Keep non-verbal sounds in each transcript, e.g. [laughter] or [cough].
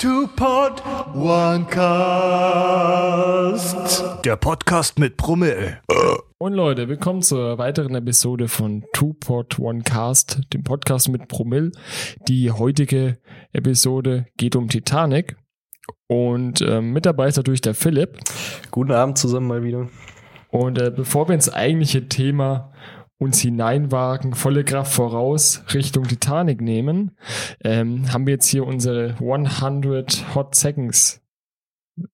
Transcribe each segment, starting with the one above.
Two Pod One Cast. Der Podcast mit Brummel. Und Leute, willkommen zur weiteren Episode von Two Pod One Cast, dem Podcast mit Promille. Die heutige Episode geht um Titanic. Und ähm, mit dabei ist natürlich der Philipp. Guten Abend zusammen mal wieder. Und äh, bevor wir ins eigentliche Thema uns hineinwagen, volle Kraft voraus Richtung Titanic nehmen, ähm, haben wir jetzt hier unsere 100 Hot Seconds.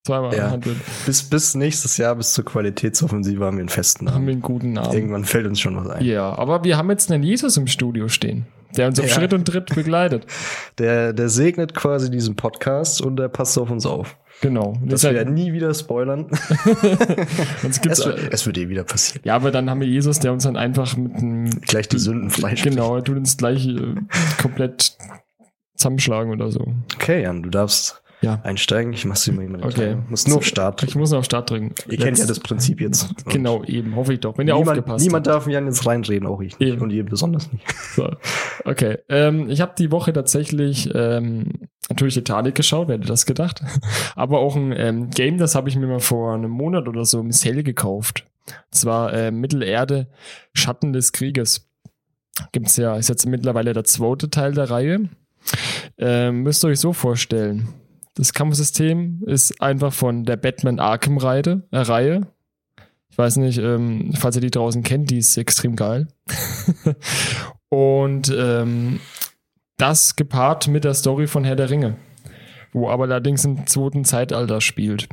Zweimal Ja. 100. Bis, bis nächstes Jahr, bis zur Qualitätsoffensive haben wir einen festen Haben wir Namen. einen guten Namen. Irgendwann fällt uns schon was ein. Ja, aber wir haben jetzt einen Jesus im Studio stehen, der uns auf Ja. Schritt und Tritt begleitet. Der, der segnet quasi diesen Podcast und der passt auf uns auf. Genau. Deshalb- wir nie wieder spoilern. [laughs] [laughs] Es, wird, es wird eh wieder passieren. ja, aber dann haben wir Jesus, der uns dann einfach mit einem. Gleich die Sünden fleisch. Genau, er tut uns gleich äh, komplett [laughs] zusammenschlagen oder so. Okay, Jan, du darfst Ja. einsteigen. Ich mach's dir mal jemand Okay. Muss nur auf Start. Ich muss noch auf Start drücken. Ihr kennt ja das Prinzip jetzt. [laughs] Und Genau, eben, hoffe ich doch. Wenn ihr Niemand, aufgepasst niemand darf Jan jetzt reinreden, auch ich nicht. Eben. Und ihr besonders nicht. So. Okay, ähm, ich habe die Woche tatsächlich ähm, natürlich Titanic geschaut, wer hätte das gedacht? [laughs] Aber auch ein ähm, Game, das habe ich mir mal vor einem Monat oder so im Sale gekauft. Und zwar äh, Mittelerde, Schatten des Krieges. Gibt's ja, ist jetzt mittlerweile der zweite Teil der Reihe. Ähm, müsst ihr euch so vorstellen. Das Kampfsystem ist einfach von der Batman Arkham Reihe. Äh, Reihe. Ich weiß nicht, ähm, falls ihr die draußen kennt, die ist extrem geil. [laughs] Und ähm, das gepaart mit der Story von Herr der Ringe, wo aber allerdings im zweiten Zeitalter spielt.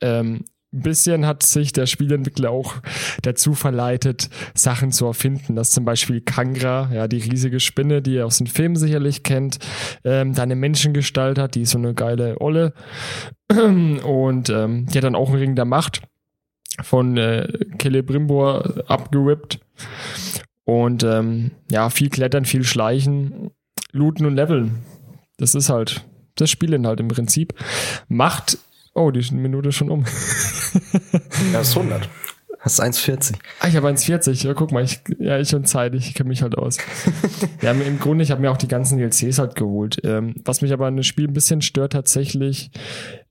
Ähm, ein bisschen hat sich der Spielentwickler auch dazu verleitet, Sachen zu erfinden, dass zum Beispiel Kangra, ja, die riesige Spinne, die ihr aus den Filmen sicherlich kennt, ähm, da eine Menschengestalt hat, die ist so eine geile Olle [clears throat] und ähm, die hat dann auch einen Ring der Macht von äh, Celebrimbor abgerippt und ähm, ja, viel klettern, viel schleichen, looten und leveln. Das ist halt das Spielinhalt im Prinzip. Macht, oh, die Minute ist schon um. Ja, ist 100. Hast 1,40. Ah, ich habe 1,40. Ja, guck mal, ich, ja, ich und Zeit, ich kenne mich halt aus. ja, im Grunde, ich habe mir auch die ganzen DLCs halt geholt. Ähm, was mich aber an dem Spiel ein bisschen stört tatsächlich,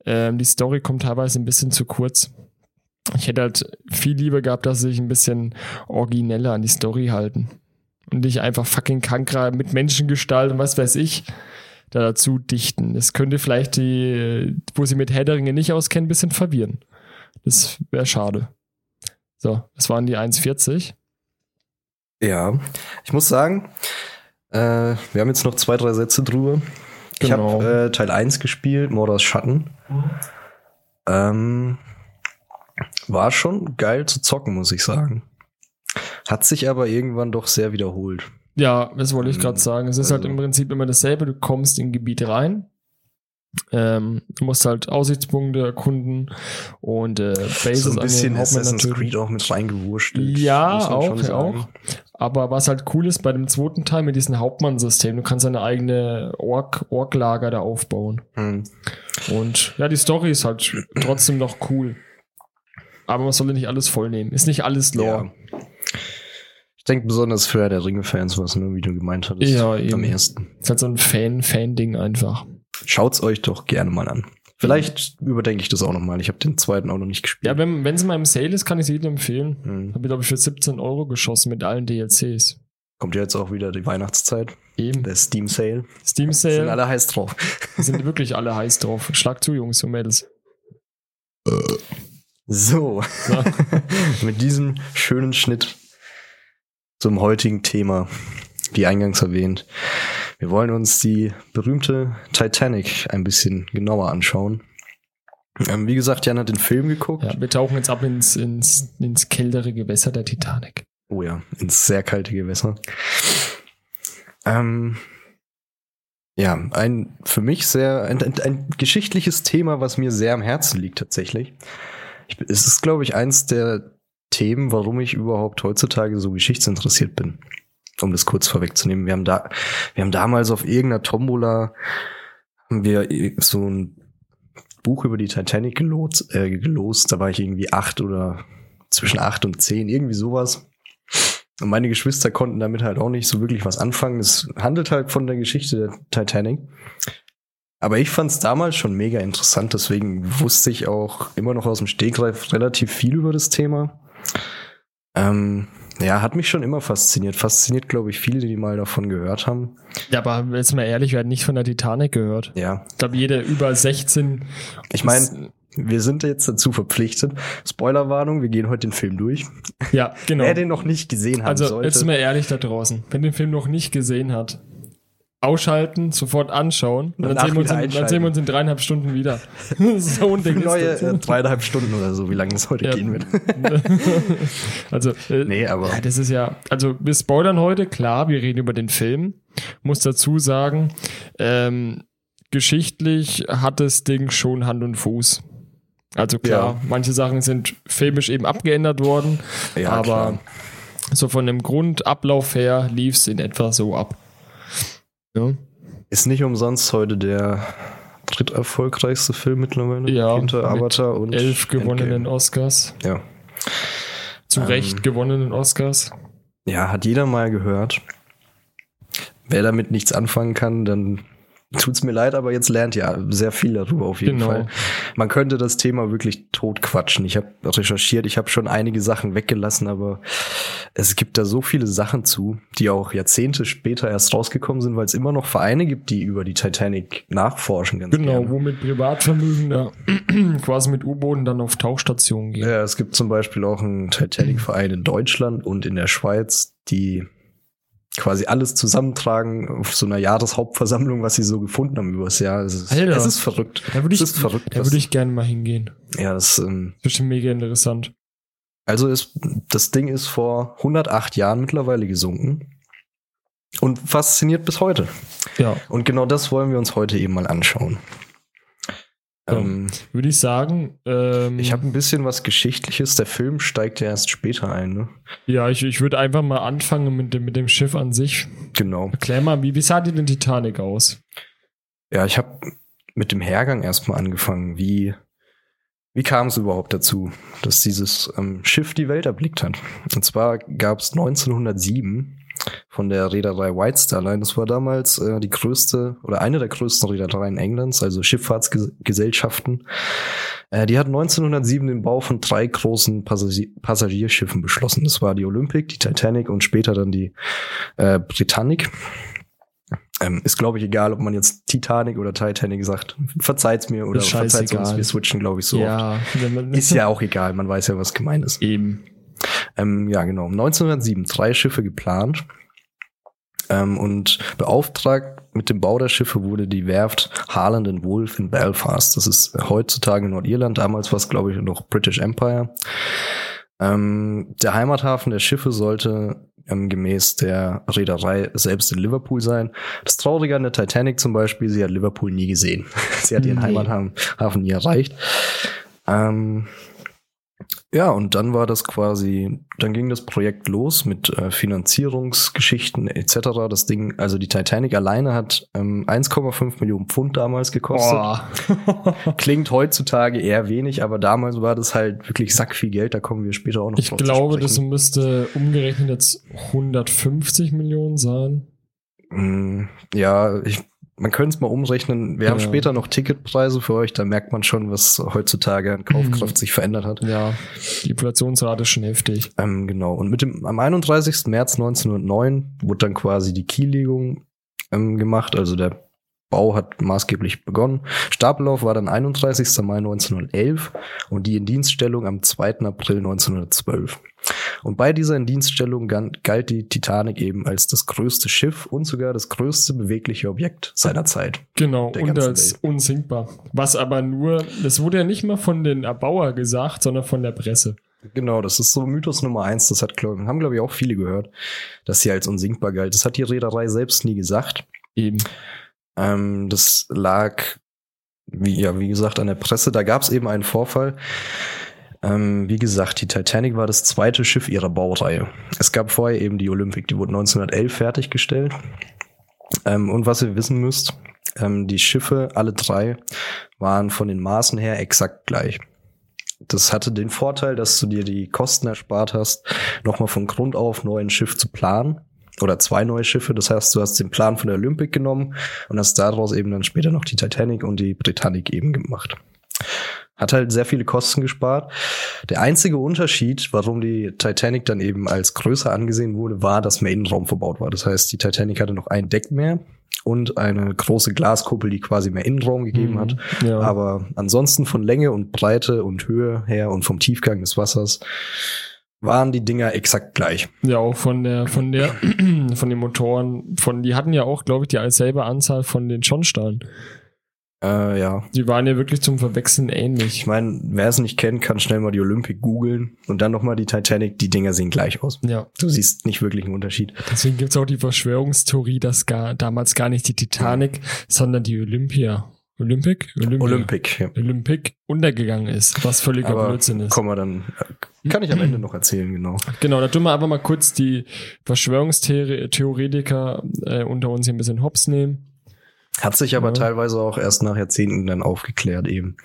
ähm, die Story kommt teilweise ein bisschen zu kurz. Ich hätte halt viel lieber gehabt, dass sie sich ein bisschen origineller an die Story halten. Und nicht einfach fucking Kankra mit Menschengestalt und was weiß ich da dazu dichten. Das könnte vielleicht die, wo sie mit Hedderinge nicht auskennen, ein bisschen verwirren. Das wäre schade. So, das waren die 1,40. Ja, ich muss sagen, äh, wir haben jetzt noch zwei, drei Sätze drüber. Ich Genau. habe äh, Teil 1 gespielt, Mordors Schatten. Ähm, war schon geil zu zocken, muss ich sagen. Hat sich aber irgendwann doch sehr wiederholt. Ja, das wollte ich gerade sagen. Es ist halt Also- im Prinzip immer dasselbe. Du kommst in ein Gebiet rein. Ähm, du musst halt Aussichtspunkte erkunden und äh, Bases So ein bisschen Assassin's. Creed auch mit reingewurschtelt. Ja, auch, auch. Aber was halt cool ist bei dem zweiten Teil mit diesem Hauptmann-System, du kannst deine eigene Ork- Ork-Lager da aufbauen. Hm. Und ja, die Story ist halt trotzdem noch cool. Aber man sollte nicht alles vollnehmen. Ist nicht alles Lore. Ja. Ich denke besonders für der Ringe-Fans, was ne, wie du gemeint hattest. Ja, am eben. ersten. Ist halt so ein Fan, Fan-Ding einfach. Schaut's euch doch gerne mal an. Vielleicht überdenke ich das auch noch mal. Ich habe den zweiten auch noch nicht gespielt. Ja, wenn es mal im Sale ist, kann ich es jedem empfehlen. Hm. Habe ich, glaube ich, für 17 Euro geschossen mit allen DLCs. Kommt ja jetzt auch wieder die Weihnachtszeit. Eben. Der Steam Sale. Steam Sind Sale. alle heiß drauf. [laughs] sind wirklich alle heiß drauf. Schlag zu, Jungs und Mädels. So, So. [laughs] mit diesem schönen Schnitt zum heutigen Thema, wie eingangs erwähnt. Wir wollen uns die berühmte Titanic ein bisschen genauer anschauen. Ähm, wie gesagt, Jan hat den Film geguckt. Ja, wir tauchen jetzt ab ins, ins, ins kältere Gewässer der Titanic. Oh ja, ins sehr kalte Gewässer. Ähm, ja, ein für mich sehr ein, ein, ein geschichtliches Thema, was mir sehr am Herzen liegt tatsächlich. Ich, es ist, glaube ich, eins der Themen, warum ich überhaupt heutzutage so geschichtsinteressiert bin. Um das kurz vorwegzunehmen. Wir haben da, wir haben damals auf irgendeiner Tombola haben wir so ein Buch über die Titanic gelost, äh, gelost. Da war ich irgendwie acht oder zwischen acht und zehn, irgendwie sowas. Und meine Geschwister konnten damit halt auch nicht so wirklich was anfangen. Es handelt halt von der Geschichte der Titanic. Aber ich fand es damals schon mega interessant, deswegen wusste ich auch immer noch aus dem Stegreif relativ viel über das Thema. Ähm, ja, hat mich schon immer fasziniert. Fasziniert, glaube ich, viele, die mal davon gehört haben. Ja, aber jetzt mal ehrlich, wir hatten nicht von der Titanic gehört. Ja, Ich glaube, jeder über 16. ich meine, wir sind jetzt dazu verpflichtet. Spoilerwarnung, wir gehen heute den Film durch. Ja, genau. Wer den noch nicht gesehen haben Also, sollte. jetzt sind wir ehrlich da draußen. Wenn den Film noch nicht gesehen hat, ausschalten, sofort anschauen. Und dann sehen, wir in, dann sehen wir uns in dreieinhalb Stunden wieder. [laughs] so ein Ding ist neue das. äh, dreieinhalb Stunden oder so, wie lange es heute Ja. gehen wird. [laughs] also, äh, nee, aber ja, das ist ja, also wir spoilern heute, klar, wir reden über den Film. Muss dazu sagen, ähm, geschichtlich hat das Ding schon Hand und Fuß. Also klar, Ja. manche Sachen sind filmisch eben abgeändert worden, aber klar. so von dem Grundablauf her lief es in etwa so ab. Ja, ist nicht umsonst heute der dritterfolgreichste Film mittlerweile. Ja, Hinter mit Avatar und elf gewonnenen Endgame. Oscars, Ja. zu Ähm. Recht gewonnenen Oscars. ja, hat jeder mal gehört. Wer damit nichts anfangen kann, dann tut's mir leid, aber jetzt lernt ihr sehr viel darüber auf jeden Genau. Fall. Man könnte das Thema wirklich totquatschen. Ich habe recherchiert, ich habe schon einige Sachen weggelassen, aber es gibt da so viele Sachen zu, die auch Jahrzehnte später erst rausgekommen sind, weil es immer noch Vereine gibt, die über die Titanic nachforschen. Ganz Genau, gerne. wo mit Privatvermögen da [clears throat] quasi mit U-Booten dann auf Tauchstationen gehen. Ja, es gibt zum Beispiel auch einen Titanic-Verein in Deutschland und in der Schweiz, die quasi alles zusammentragen auf so einer Jahreshauptversammlung, was sie so gefunden haben übers Jahr. Es ist, Alter. es ist verrückt. Da würde ich, es ist verrückt. da würde ich gerne mal hingehen. ja, das, ähm, Bestimmt mega interessant. also ist, das Ding ist vor 108 Jahren mittlerweile gesunken und fasziniert bis heute. Ja, Und genau das wollen wir uns heute eben mal anschauen. Ja. Ähm, würde ich sagen. Ähm, ich habe ein bisschen was Geschichtliches. Der Film steigt ja erst später ein. Ne? ja, ich, ich würde einfach mal anfangen mit dem, mit dem Schiff an sich. Genau. Erklär mal, wie, wie sah die denn Titanic aus? Ja, ich habe mit dem Hergang erstmal angefangen. Wie, wie kam es überhaupt dazu, dass dieses ähm, Schiff die Welt erblickt hat? Und zwar gab es 1907 von der Reederei White Star Line, das war damals äh, die größte oder eine der größten Reedereien Englands, also Schifffahrtsgesellschaften. Äh, die hat 1907 den Bau von drei großen Passagier Passagierschiffen beschlossen. Das war die Olympic, die Titanic und später dann die äh, Britannic. Ähm, ist, glaube ich, egal, ob man jetzt Titanic oder Titanic sagt. Verzeiht's mir oder verzeiht's uns. Wir switchen, glaube ich, so. oft. ja, man, Ist ja auch egal, man weiß ja, was gemeint ist. eben. Ähm, ja, genau. 1907 drei Schiffe geplant. Ähm, und beauftragt mit dem Bau der Schiffe wurde die Werft Harland and Wolff in Belfast. Das ist heutzutage Nordirland. Damals war es, glaube ich, noch British Empire. Ähm, der Heimathafen der Schiffe sollte ähm, gemäß der Reederei selbst in Liverpool sein. Das Traurige an der Titanic zum Beispiel, sie hat Liverpool nie gesehen. [laughs] sie hat ihren Nee. Heimathafen Hafen nie erreicht. Ähm, ja, und dann war das quasi, dann ging das Projekt los mit äh, Finanzierungsgeschichten etc. Das Ding, also die Titanic alleine hat ähm, 1,5 Millionen Pfund damals gekostet. Boah. [laughs] [laughs] Klingt heutzutage eher wenig, aber damals war das halt wirklich sack viel Geld. Da kommen wir später auch noch Ich drauf zu glaube, das müsste umgerechnet jetzt 150 Millionen sein. Mm, Ja, ich, man könnte es mal umrechnen. Wir haben Ja. später noch Ticketpreise für euch. Da merkt man schon, was heutzutage an Kaufkraft Mhm. sich verändert hat. Ja, die Inflationsrate ist schon heftig. Ähm, genau. Und mit dem, am 31. März 1909 wurde dann quasi die Kiellegung ähm, gemacht. Also der Bau hat maßgeblich begonnen. Stapellauf war dann 31. Mai 1911 und die Indienststellung am 2. April 1912. Und bei dieser Indienststellung galt die Titanic eben als das größte Schiff und sogar das größte bewegliche Objekt seiner Zeit. Genau, und als Welt. unsinkbar. Was aber nur, das wurde ja nicht mal von den Erbauer gesagt, sondern von der Presse. Genau, das ist so Mythos Nummer eins. Das hat, glaub, haben, glaube ich, auch viele gehört, dass sie als unsinkbar galt. Das hat die Reederei selbst nie gesagt. Eben. Ähm, das lag, wie, ja, wie gesagt, an der Presse. Da gab es eben einen Vorfall. Ähm, wie gesagt, die Titanic war das zweite Schiff ihrer Baureihe. Es gab vorher eben die Olympic, die wurde 1911 fertiggestellt. Ähm, und was ihr wissen müsst, ähm, die Schiffe, alle drei, waren von den Maßen her exakt gleich. Das hatte den Vorteil, dass du dir die Kosten erspart hast, nochmal von Grund auf neu ein Schiff zu planen. Oder zwei neue Schiffe. Das heißt, du hast den Plan von der Olympic genommen und hast daraus eben dann später noch die Titanic und die Britannic eben gemacht. Hat halt sehr viele Kosten gespart. Der einzige Unterschied, warum die Titanic dann eben als größer angesehen wurde, war, dass mehr Innenraum verbaut war. Das heißt, die Titanic hatte noch ein Deck mehr und eine große Glaskuppel, die quasi mehr Innenraum gegeben hat. Mhm. Ja. Aber ansonsten von Länge und Breite und Höhe her und vom Tiefgang des Wassers waren die Dinger exakt gleich. Ja, auch von der, von der, [clears throat] von den Motoren, von, die hatten ja auch, glaube ich, die selbe Anzahl von den Schornsteinen. Äh, ja. Die waren ja wirklich zum Verwechseln ähnlich. Ich meine, wer es nicht kennt, kann schnell mal die Olympic googeln und dann noch mal die Titanic. Die Dinger sehen gleich aus. Ja. Du siehst nicht wirklich einen Unterschied. Deswegen gibt's auch die Verschwörungstheorie, dass gar, damals gar nicht die Titanic, sondern die Olympia. Olympic? Olympia. Olympic, ja. Olympic untergegangen ist, was völliger Aber Blödsinn ist. kommen wir dann, äh, kann ich am [clears throat] Ende noch erzählen, genau. Genau, da tun wir einfach mal kurz die Verschwörungstheoretiker äh, unter uns hier ein bisschen hops nehmen. Hat sich aber Ja. teilweise auch erst nach Jahrzehnten dann aufgeklärt eben.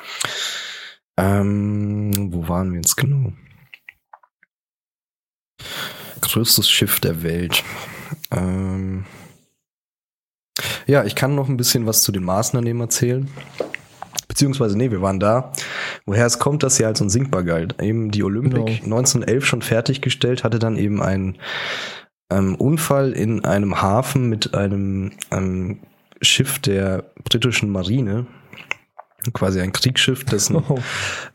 Ähm, wo waren wir jetzt genau? Größtes Schiff der Welt. Ähm, ja, ich kann noch ein bisschen was zu den Maßnahmen erzählen. Beziehungsweise, nee, wir waren da. Woher es kommt, dass sie als unsinkbar galt. Eben die Olympic Genau. 1911 schon fertiggestellt, hatte dann eben einen ähm, Unfall in einem Hafen mit einem ähm, Schiff der britischen Marine. Quasi ein Kriegsschiff, dessen [laughs] Oh,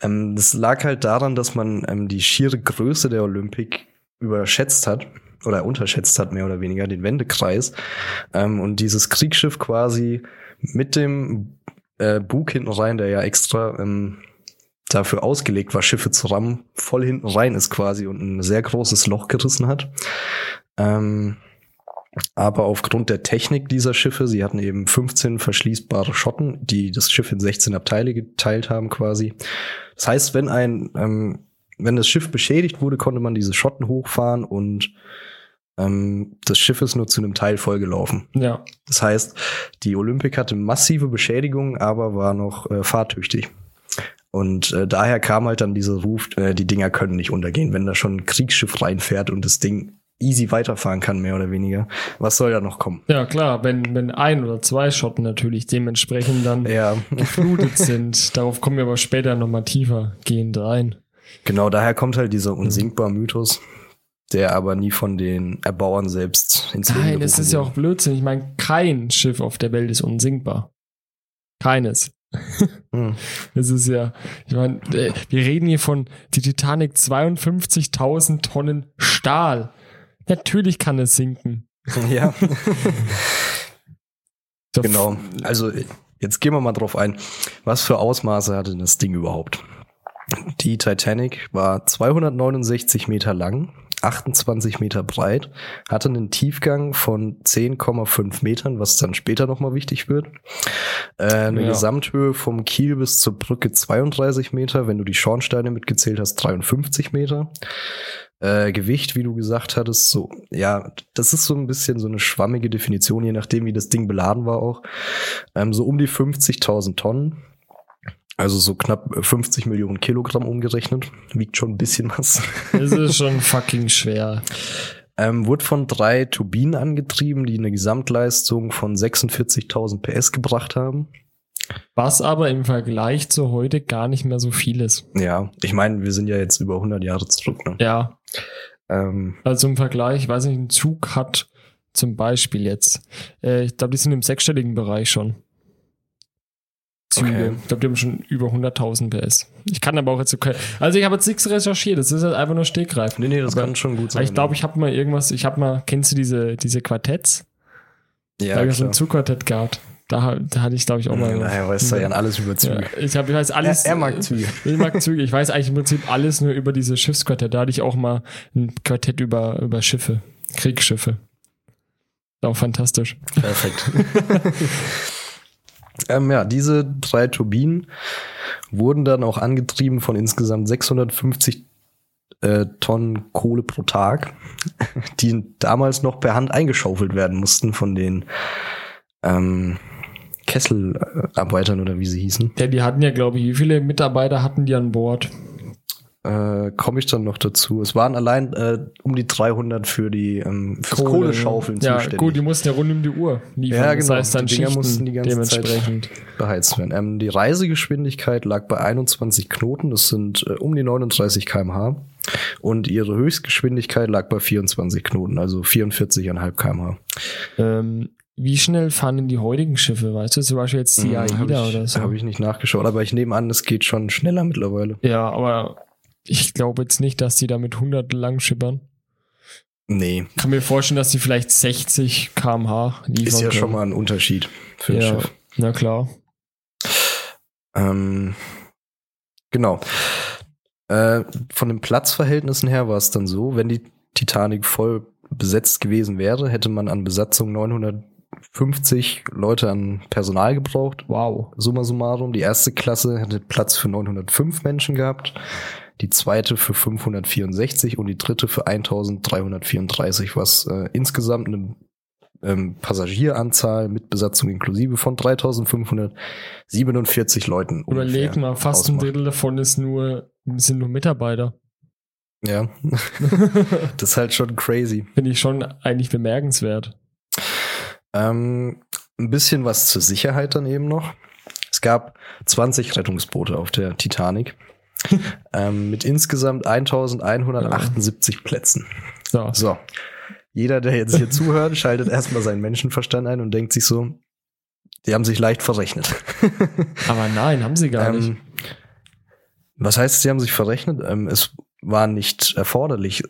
ähm, das lag halt daran, dass man ähm, die schiere Größe der Olympic überschätzt hat oder unterschätzt hat, mehr oder weniger, den Wendekreis. Ähm, und dieses Kriegsschiff quasi mit dem äh, Bug hinten rein, der ja extra ähm, dafür ausgelegt war, Schiffe zu rammen, voll hinten rein ist quasi und ein sehr großes Loch gerissen hat. Ähm, aber aufgrund der Technik dieser Schiffe, sie hatten eben 15 verschließbare Schotten, die das Schiff in 16 Abteile geteilt haben quasi. Das heißt, wenn ein, ähm, wenn das Schiff beschädigt wurde, konnte man diese Schotten hochfahren und das Schiff ist nur zu einem Teil vollgelaufen. ja, Das heißt, die Olympic hatte massive Beschädigungen, aber war noch äh, fahrtüchtig. Und äh, daher kam halt dann dieser Ruf, äh, die Dinger können nicht untergehen, wenn da schon ein Kriegsschiff reinfährt und das Ding easy weiterfahren kann, mehr oder weniger. Was soll da noch kommen? ja klar, wenn, wenn ein oder zwei Schotten natürlich dementsprechend dann Ja, [laughs] geflutet sind. Darauf kommen wir aber später nochmal tiefer gehend rein. genau, daher kommt halt dieser unsinkbar Mythos, der aber nie von den Erbauern selbst ins Leben Nein, das ist ja auch Blödsinn. Ich meine, kein Schiff auf der Welt ist unsinkbar. Keines. [laughs] Hm. Das ist ja, ich meine, äh, wir reden hier von die Titanic 52.000 Tonnen Stahl. Natürlich kann es sinken. [laughs] Ja, [laughs] genau. Also jetzt gehen wir mal drauf ein. Was für Ausmaße hatte das Ding überhaupt? Die Titanic war 269 Meter lang, 28 Meter breit, hatte einen Tiefgang von 10,5 Metern, was dann später nochmal wichtig wird. Äh, eine Ja. Gesamthöhe vom Kiel bis zur Brücke 32 Meter, wenn du die Schornsteine mitgezählt hast, 53 Meter. Äh, Gewicht, wie du gesagt hattest, so, ja, das ist so ein bisschen so eine schwammige Definition, je nachdem, wie das Ding beladen war auch. Ähm, so um die 50.000 Tonnen. Also so knapp 50 Millionen Kilogramm umgerechnet. Wiegt schon ein bisschen was. Das ist schon [laughs] fucking schwer. Ähm, wurde von drei Turbinen angetrieben, die eine Gesamtleistung von 46.000 PS gebracht haben. Was aber im Vergleich zu heute gar nicht mehr so viel ist. Ja, ich meine, wir sind ja jetzt über 100 Jahre zurück. Ne? Ja, Ähm, also im Vergleich, ich weiß nicht, ein Zug hat zum Beispiel jetzt, äh, ich glaube, die sind im sechsstelligen Bereich schon. Züge. Okay. Ich glaube, die haben schon über 100.000 PS. Ich kann aber auch jetzt also ich habe jetzt nichts recherchiert, das ist halt einfach nur Stegreif. nee, nee, das Aber- kann schon gut sein. ich glaube, ich habe mal irgendwas, ich habe mal, kennst du diese, diese Quartetts? ja, da habe ich so ein Zugquartett gehabt. Da, da hatte ich, glaube ich, auch mal. Naja, weiß er ja alles über ja, Züge. ich, hab, ich weiß alles. Er- er mag Züge. Ich [laughs] mag Züge. Ich weiß eigentlich im Prinzip alles nur über diese Schiffsquartett. Da hatte ich auch mal ein Quartett über, über Schiffe, Kriegsschiffe. Auch fantastisch. Perfekt. [laughs] ähm, ja, diese drei Turbinen wurden dann auch angetrieben von insgesamt 650 äh, Tonnen Kohle pro Tag, [laughs] die damals noch per Hand eingeschaufelt werden mussten von den ähm, Kesselarbeitern oder wie sie hießen. Ja, die hatten ja, glaube ich, wie viele Mitarbeiter hatten die an Bord? Äh, komme ich dann noch dazu. Es waren allein äh, um die 300 für die ähm, fürs Kohleschaufeln ja, zuständig. gut, die mussten ja rund um die Uhr liefern. Ja, genau. Das heißt, dann Die Dinger Schichten mussten die ganze Zeit- beheizt werden. Ähm, die Reisegeschwindigkeit lag bei 21 Knoten, das sind äh, um die 39 km/h. Und ihre Höchstgeschwindigkeit lag bei 24 Knoten, also 44,5 km/h. Ähm, wie schnell fahren denn die heutigen Schiffe? Weißt du, zum Beispiel jetzt die AIDA Habe Hm, ich, oder so? hab ich nicht nachgeschaut, aber ich nehme an, es geht schon schneller mittlerweile. Ja, aber ich glaube jetzt nicht, dass die da mit 100 lang schippern. Nee, Kann mir vorstellen, dass die vielleicht 60 km/h liefern ist ja können. schon mal ein Unterschied für ein ja, Schiff. na klar. Ähm, genau. Äh, von den Platzverhältnissen her war es dann so, wenn die Titanic voll besetzt gewesen wäre, hätte man an Besatzung 950 Leute an Personal gebraucht. Wow. Summa summarum. Die erste Klasse hätte Platz für 905 Menschen gehabt, die zweite für 564 und die dritte für 1334, was äh, insgesamt eine ähm, Passagieranzahl mit Besatzung inklusive von 3547 Leuten. Überleg mal, fast ein ausmacht. Drittel davon ist nur, sind nur Mitarbeiter. Ja, [laughs] das ist halt schon crazy. Finde ich schon eigentlich bemerkenswert. Ähm, ein bisschen was zur Sicherheit dann eben noch. Es gab 20 Rettungsboote auf der Titanic [laughs] ähm, mit insgesamt 1178 Plätzen. So. So, jeder, der jetzt hier zuhört, schaltet erstmal seinen Menschenverstand ein und denkt sich so, die haben sich leicht verrechnet. [laughs] Aber nein, haben sie gar nicht. Ähm, was heißt, sie haben sich verrechnet? Ähm, es war nicht erforderlich,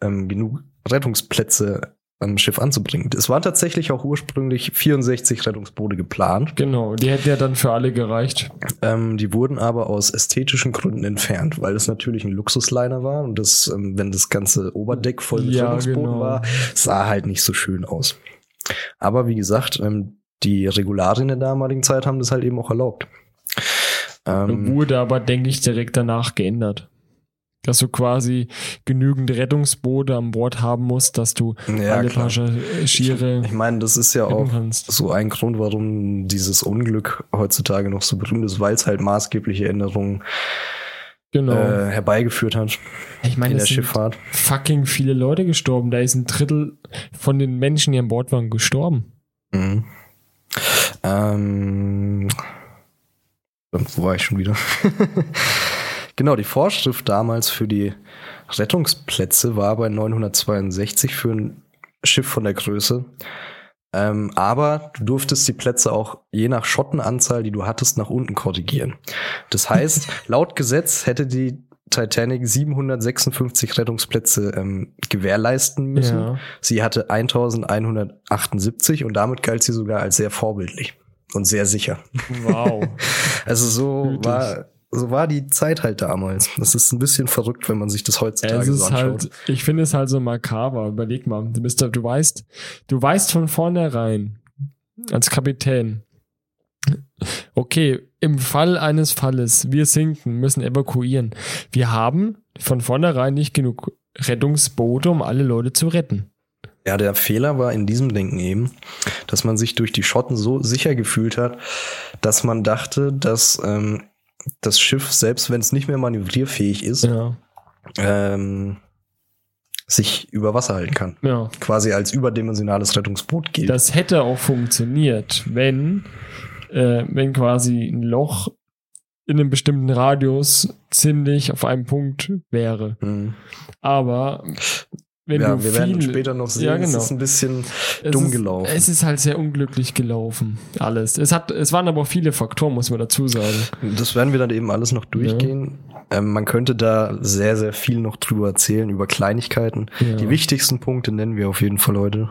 ähm, genug Rettungsplätze am Schiff anzubringen. Es waren tatsächlich auch ursprünglich 64 Rettungsboote geplant. Genau, die hätten ja dann für alle gereicht. Ähm, die wurden aber aus ästhetischen Gründen entfernt, weil es natürlich ein Luxusliner war und das, ähm, wenn das ganze Oberdeck voll mit Ja, Rettungsbooten genau. war, sah halt nicht so schön aus. Aber wie gesagt, ähm, die Regularien der damaligen Zeit haben das halt eben auch erlaubt. Ähm, Wurde aber, denke ich, direkt danach geändert. Dass du quasi genügend Rettungsboote an Bord haben musst, dass du ja, alle klar. Passagiere Ich meine, das ist ja auch kannst. so ein Grund, warum dieses Unglück heutzutage noch so berühmt ist, weil es halt maßgebliche Änderungen Genau. äh, herbeigeführt hat ich meine, in der sind Schifffahrt. fucking viele Leute gestorben. Da ist ein Drittel von den Menschen, die an Bord waren, gestorben. Mhm. Ähm, wo war ich schon wieder? [laughs] genau, die Vorschrift damals für die Rettungsplätze war bei 962 für ein Schiff von der Größe. Ähm, aber du durftest die Plätze auch je nach Schottenanzahl, die du hattest, nach unten korrigieren. Das heißt, [laughs] laut Gesetz hätte die Titanic 756 Rettungsplätze ähm, gewährleisten müssen. Ja. Sie hatte 1178 und damit galt sie sogar als sehr vorbildlich und sehr sicher. Wow. [laughs] Also so Wirklich? war, so war die Zeit halt damals. Das ist ein bisschen verrückt, wenn man sich das heutzutage so ist anschaut. halt, ich finde es halt so makaber. Überleg mal, du bist, du weißt, du weißt von vornherein als Kapitän, okay, im Fall eines Falles, wir sinken, müssen evakuieren. Wir haben von vornherein nicht genug Rettungsboote, um alle Leute zu retten. Ja, der Fehler war in diesem Denken eben, dass man sich durch die Schotten so sicher gefühlt hat, dass man dachte, dass ähm, das Schiff, selbst wenn es nicht mehr manövrierfähig ist, Ja, ähm, sich über Wasser halten kann. ja. Quasi als überdimensionales Rettungsboot gilt. Das hätte auch funktioniert, wenn, äh, wenn quasi ein Loch in einem bestimmten Radius ziemlich auf einem Punkt wäre. Mhm. Aber wenn ja, du wir werden viel, später noch sehen, Ja, es genau. ist ein bisschen es dumm ist, gelaufen. Es ist halt sehr unglücklich gelaufen, alles. Es, hat, es waren aber auch viele Faktoren, muss man dazu sagen. Das werden wir dann eben alles noch durchgehen. Ähm, man könnte da sehr, sehr viel noch drüber erzählen, über Kleinigkeiten. Ja, Die wichtigsten Punkte nennen wir auf jeden Fall heute.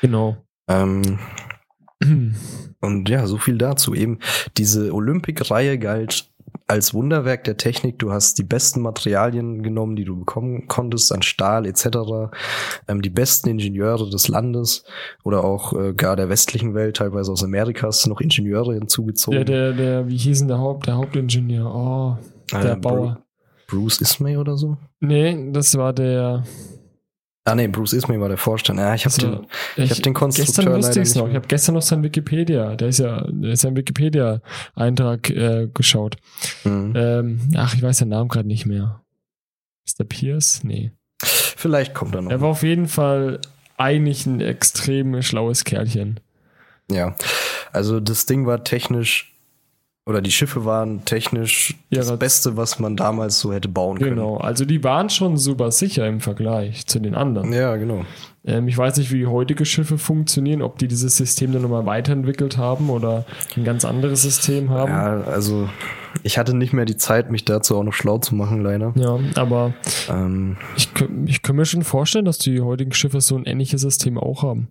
Genau. Ähm, [clears throat] und ja, so viel dazu. Eben diese Olympic-Reihe galt als Wunderwerk der Technik. Du hast die besten Materialien genommen, die du bekommen konntest, an Stahl etc. Ähm, die besten Ingenieure des Landes oder auch äh, gar der westlichen Welt, teilweise aus Amerika, hast du noch Ingenieure hinzugezogen. Der, der, der, wie hieß denn der Haupt, der Hauptingenieur? Oh, der Äh, Bauer. Bruce Ismay oder so? Nee, das war der. Ah nee, Bruce Ismay war der Vorstand. Ja, ich habe Also, den, ich hab den Konstrukteur Gestern wusste ich nicht noch. Ich habe gestern noch seinen Wikipedia, der ist ja, der ist ja ein Wikipedia-Eintrag äh, geschaut. Mhm. Ähm, ach, ich weiß den Namen gerade nicht mehr. Ist der Pierce? Nee. Vielleicht kommt er noch. Er war auf jeden Fall eigentlich ein extrem schlaues Kerlchen. Ja, also das Ding war technisch oder die Schiffe waren technisch Ja, das das- Beste, was man damals so hätte bauen Genau, also die waren schon super sicher im Vergleich zu den anderen. können. Ja, genau. Ähm, ich weiß nicht, wie heutige Schiffe funktionieren, ob die dieses System dann nochmal weiterentwickelt haben oder ein ganz anderes System haben. Ja, Ja, also ich hatte nicht mehr die Zeit, mich dazu auch noch schlau zu machen, leider. aber Ähm, ich, ich kann mir schon vorstellen, dass die heutigen Schiffe so ein ähnliches System auch haben.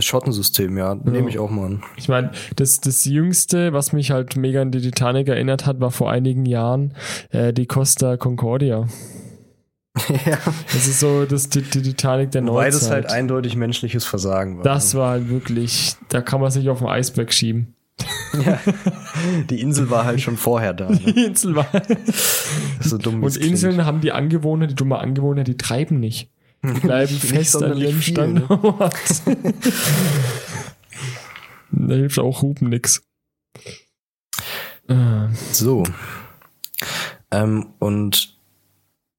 Das Schottensystem, ja, nehme ich auch mal an. Ich meine, das, das Jüngste, was mich halt mega an die Titanic erinnert hat, war vor einigen Jahren äh, die Costa Concordia. [laughs] ja. Das ist so das, die, die Titanic der Neuzeit. das halt eindeutig menschliches Versagen war. das war halt wirklich, da kann man es nicht auf den Eisberg schieben. ja. [laughs] Die Insel war halt schon vorher da. Ne? Die Insel war. [laughs] So dumm Und klingt. Inseln haben die Angewohner, die dumme Angewohner, die treiben nicht. Die [laughs] bleiben Nicht fest an ihrem viel, ne? Standort. [laughs] da hilft auch Hupen nix. Äh, So. Ähm, und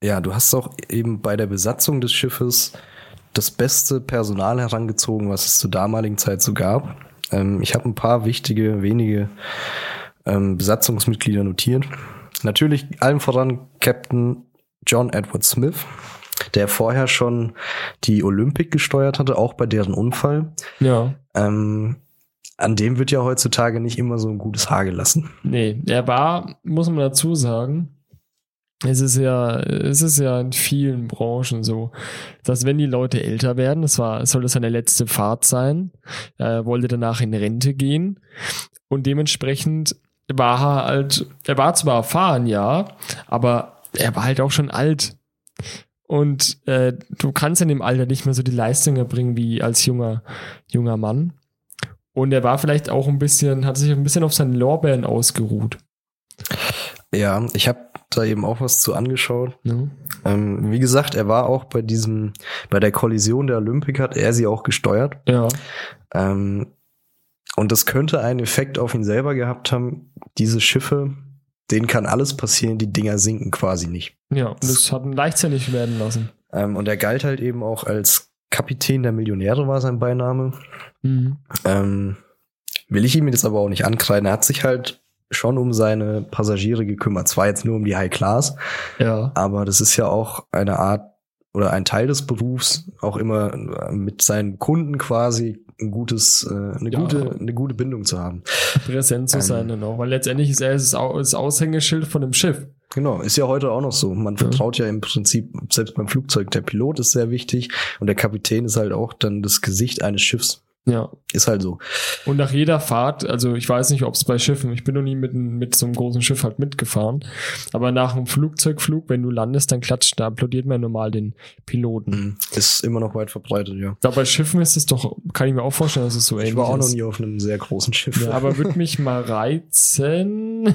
ja, du hast auch eben bei der Besatzung des Schiffes das beste Personal herangezogen, was es zur damaligen Zeit so gab. Ähm, ich habe ein paar wichtige, wenige ähm, Besatzungsmitglieder notiert. Natürlich allem voran Captain John Edward Smith, der vorher schon die Olympic gesteuert hatte, auch bei deren Unfall. ja. Ähm, an dem wird ja heutzutage nicht immer so ein gutes Haar gelassen. Nee, er war, muss man dazu sagen, es ist ja, es ist ja in vielen Branchen so, dass wenn die Leute älter werden, das war, es sollte seine letzte Fahrt sein, er wollte danach in Rente gehen und dementsprechend war er halt, er war zwar erfahren, ja, aber er war halt auch schon alt. Und äh, du kannst in dem Alter nicht mehr so die Leistung erbringen wie als junger, junger Mann. Und er war vielleicht auch ein bisschen, hat sich ein bisschen auf seinen Lorbeeren ausgeruht. Ja, ich habe da eben auch was zu angeschaut. Ne? Ähm, wie gesagt, er war auch bei diesem, bei der Kollision der Olympic hat er sie auch gesteuert. Ja, Ähm, und das könnte einen Effekt auf ihn selber gehabt haben. Diese Schiffe, denen kann alles passieren, die Dinger sinken quasi nicht. ja, und das hat ihn leichtsinnig werden lassen. Ähm, und er galt halt eben auch als Kapitän der Millionäre, war sein Beiname. Mhm. Ähm, will ich ihm jetzt aber auch nicht ankreiden. Er hat sich halt schon um seine Passagiere gekümmert. Zwar jetzt nur um die High Class, Ja, aber das ist ja auch eine Art oder ein Teil des Berufs, auch immer mit seinen Kunden quasi ein gutes, äh, eine Ja. gute, eine gute Bindung zu haben. präsent zu Ähm. sein auch, weil letztendlich ist er das Au- das Aushängeschild von dem Schiff. Genau, ist ja heute auch noch so. Man vertraut ja im Prinzip, selbst beim Flugzeug, der Pilot ist sehr wichtig und der Kapitän ist halt auch dann das Gesicht eines Schiffs. Ja. Ist halt so. Und nach jeder Fahrt, also ich weiß nicht, ob es bei Schiffen, ich bin noch nie mit, mit so einem großen Schiff halt mitgefahren, aber nach einem Flugzeugflug, wenn du landest, dann klatscht, da applaudiert man normal den Piloten. Ist immer noch weit verbreitet, ja. Da bei Schiffen ist es doch, kann ich mir auch vorstellen, dass es so ähnlich Ich war auch noch ist. nie auf einem sehr großen Schiff. Ja, aber würde mich mal reizen.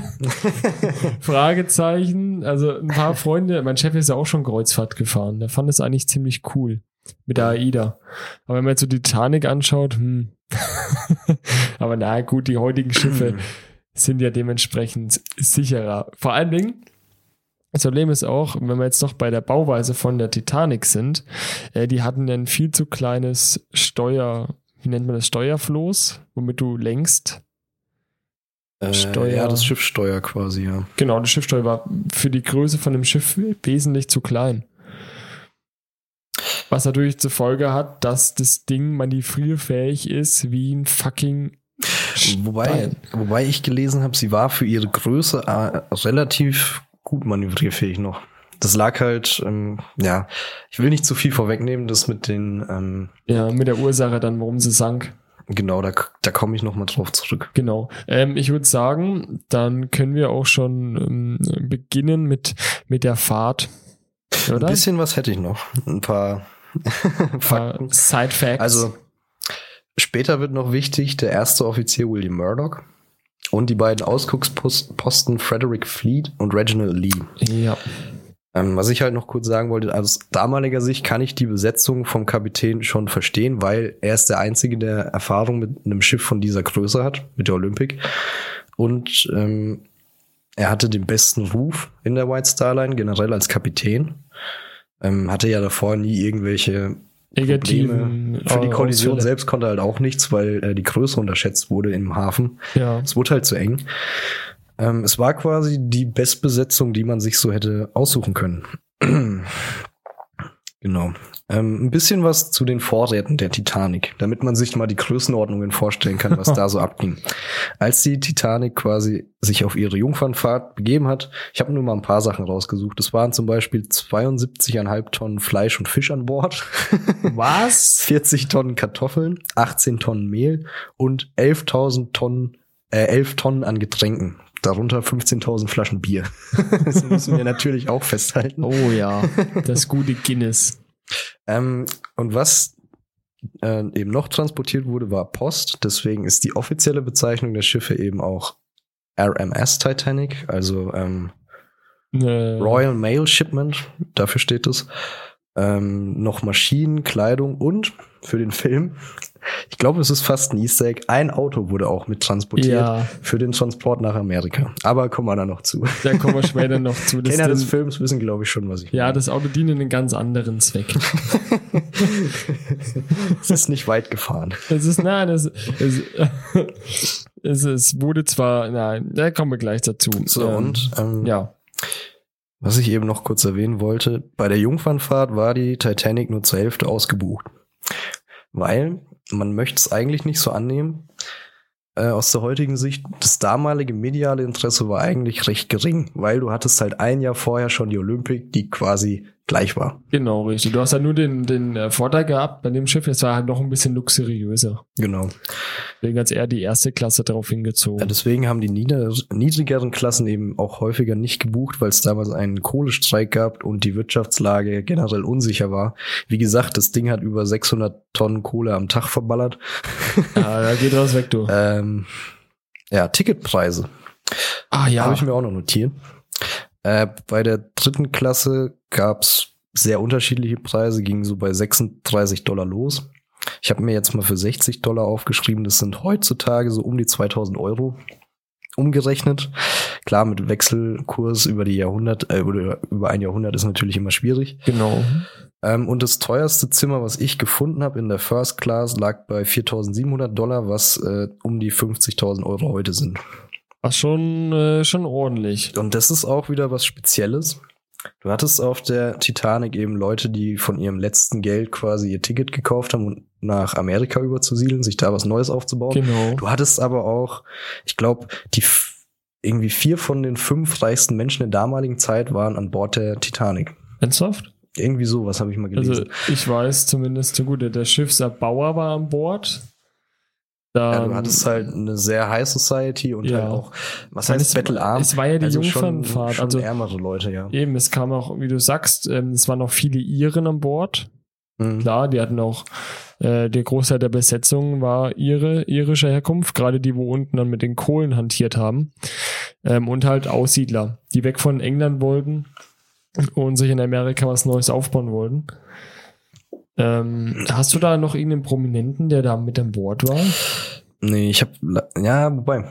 [laughs] Fragezeichen. Also ein paar Freunde, mein Chef ist ja auch schon Kreuzfahrt gefahren. Der fand es eigentlich ziemlich cool mit der AIDA. Aber wenn man jetzt so die Titanic anschaut, hm. [laughs] aber na gut, die heutigen Schiffe sind ja dementsprechend sicherer. Vor allen Dingen, das Problem ist auch, wenn wir jetzt noch bei der Bauweise von der Titanic sind, äh, die hatten ein viel zu kleines Steuer, wie nennt man das, Steuerfloß, womit du lenkst. Äh, Steuer- Ja, das Schiffssteuer quasi, ja. Genau, die Schiffsteuer war für die Größe von dem Schiff wesentlich zu klein. Was natürlich zur Folge hat, dass das Ding manövrierfähig ist wie ein fucking Wobei, Stein. wobei ich gelesen habe, sie war für ihre Größe äh, relativ gut manövrierfähig noch. Das lag halt, ähm, ja, ich will nicht zu viel vorwegnehmen, das mit den, ähm, Ja, mit der Ursache dann, warum sie sank. genau, da, da komme ich noch mal drauf zurück. Genau. Ähm, ich würde sagen, dann können wir auch schon ähm, beginnen mit, mit der Fahrt. Oder? Ein bisschen was hätte ich noch. Ein paar [laughs] Fakten. Side Facts. Also, später wird noch wichtig, der erste Offizier William Murdoch und die beiden Ausgucksposten Frederick Fleet und Reginald Lee. ja. Ähm, was ich halt noch kurz sagen wollte, aus damaliger Sicht kann ich die Besetzung vom Kapitän schon verstehen, weil er ist der Einzige, der Erfahrung mit einem Schiff von dieser Größe hat, mit der Olympic. Und ähm, er hatte den besten Ruf in der White Star Line, generell als Kapitän. Ähm, hatte ja davor nie irgendwelche Negativen Probleme. Für die Kollision Ausfälle. selbst konnte halt auch nichts, weil äh, die Größe unterschätzt wurde im Hafen. Ja. Es wurde halt zu eng. Ähm, es war quasi die Bestbesetzung, die man sich so hätte aussuchen können. Genau. Ähm, ein bisschen was zu den Vorräten der Titanic, damit man sich mal die Größenordnungen vorstellen kann, was da [laughs] so abging. Als die Titanic quasi sich auf ihre Jungfernfahrt begeben hat, ich habe nur mal ein paar Sachen rausgesucht. Es waren zum Beispiel 72,5 Tonnen Fleisch und Fisch an Bord. [laughs] Was? [laughs] 40 Tonnen Kartoffeln, 18 Tonnen Mehl und 11.000 Tonnen, äh, 11 Tonnen an Getränken. Darunter 15.000 Flaschen Bier. [laughs] das müssen wir natürlich auch festhalten. Oh ja, das gute Guinness. Ähm, und was äh, eben noch transportiert wurde, war Post. Deswegen ist die offizielle Bezeichnung der Schiffe eben auch RMS Titanic, also ähm, Äh, Royal Mail Shipment, dafür steht es. Ähm, noch Maschinen, Kleidung und für den Film, ich glaube, es ist fast ein Easter Egg, ein Auto wurde auch mit transportiert Ja, für den Transport nach Amerika. Aber kommen wir da noch zu. da kommen wir später noch zu. Das Kenner des Films wissen, glaube ich, schon, was ich ja, meine. das Auto dient einen ganz anderen Zweck. [laughs] es ist nicht weit gefahren. Es ist, nein, es, es, [laughs] es, es wurde zwar, nein, da kommen wir gleich dazu. So, Ähm, und ähm, Ja, was ich eben noch kurz erwähnen wollte, bei der Jungfernfahrt war die Titanic nur zur Hälfte ausgebucht. Weil, man möchte es eigentlich nicht so annehmen, äh, aus der heutigen Sicht, das damalige mediale Interesse war eigentlich recht gering, weil du hattest halt ein Jahr vorher schon die Olympic, die quasi gleich war. genau, richtig. Du hast ja nur den, den äh, Vorteil gehabt bei dem Schiff, es war halt noch ein bisschen luxuriöser. Genau. Deswegen hat eher die erste Klasse darauf hingezogen. Ja, deswegen haben die niedrigeren Klassen eben auch häufiger nicht gebucht, weil es damals einen Kohlestreik gab und die Wirtschaftslage generell unsicher war. Wie gesagt, das Ding hat über 600 Tonnen Kohle am Tag verballert. ja, [laughs] da geht was weg, du. Ähm, ja, Ticketpreise ah ja, habe ich mir auch noch notiert. Äh, bei der dritten Klasse gab's sehr unterschiedliche Preise, gingen so bei 36 Dollar los. Ich habe mir jetzt mal für 60 Dollar aufgeschrieben, das sind heutzutage so um die 2000 Euro umgerechnet. Klar, mit Wechselkurs über die Jahrhundert, äh, oder über ein Jahrhundert ist natürlich immer schwierig. genau. Ähm, und das teuerste Zimmer, was ich gefunden habe in der First Class, lag bei 4.700 Dollar, was äh, um die 50.000 Euro heute sind. Schon, äh, schon ordentlich. Und das ist auch wieder was Spezielles. Du hattest auf der Titanic eben Leute, die von ihrem letzten Geld quasi ihr Ticket gekauft haben, um nach Amerika überzusiedeln, sich da was Neues aufzubauen. Genau. Du hattest aber auch, ich glaube, die irgendwie vier von den fünf reichsten Menschen der damaligen Zeit waren an Bord der Titanic. Ernsthaft? Irgendwie sowas habe ich mal Also gelesen. ich weiß zumindest so gut, der Schiffserbauer war an Bord. Ja, du hattest halt eine sehr High Society und Ja. halt auch, was heißt es- bettelarm? es war ja die schon, Jungfernfahrt, schon also- ärmere Leute, ja. Eben, es kam auch, wie du sagst, ähm, es waren noch viele Iren an Bord. Mhm. Klar, die hatten auch, äh, der Großteil der Besetzung war ihre, irischer Herkunft, gerade die, wo unten dann mit den Kohlen hantiert haben. Ähm, und halt Aussiedler, die weg von England wollten und sich in Amerika was Neues aufbauen wollten. Ähm, hast du da noch irgendeinen Prominenten, der da mit an Bord war? Nee, ich habe ja, wobei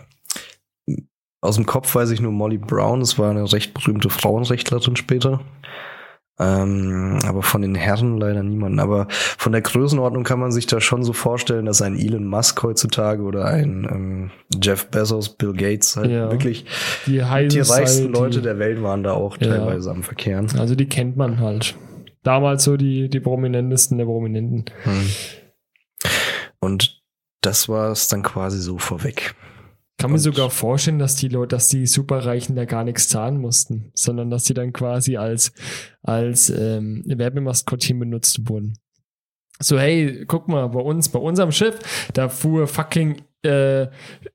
aus dem Kopf weiß ich nur Molly Brown, das war eine recht berühmte Frauenrechtlerin später. Ähm, aber von den Herren leider niemanden. Aber von der Größenordnung kann man sich da schon so vorstellen, dass ein Elon Musk heutzutage oder ein ähm, Jeff Bezos, Bill Gates halt Ja. wirklich Die, die reichsten. Leute der Welt waren da auch Ja. teilweise am Verkehren. Also die kennt man halt. Damals so die, die prominentesten der Prominenten. Hm. Und das war es dann quasi so vorweg. Kann Und- sogar vorstellen, dass die Leute, dass die Superreichen da gar nichts zahlen mussten, sondern dass die dann quasi als, als ähm, Werbemaskottchen benutzt wurden. So, hey, guck mal, bei uns, bei unserem Schiff, da fuhr fucking äh,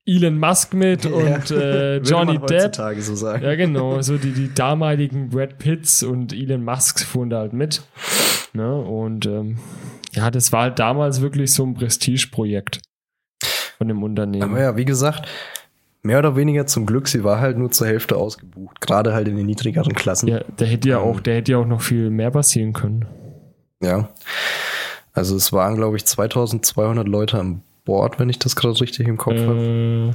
Elon Musk mit und äh, [laughs] Johnny Depp. so sagen. Ja, genau, so die, die damaligen Brad Pitts und Elon Musk fuhren da halt mit. Ne? Und ähm, ja, das war halt damals wirklich so ein Prestigeprojekt von dem Unternehmen. Aber ja, wie gesagt, mehr oder weniger zum Glück, sie war halt nur zur Hälfte ausgebucht. Gerade halt in den niedrigeren Klassen. Ja, da hätte ja Ähm. auch, da hätte ja auch noch viel mehr passieren können. Ja. Also es waren, glaube ich, 2200 Leute an Bord, wenn ich das gerade richtig im Kopf habe.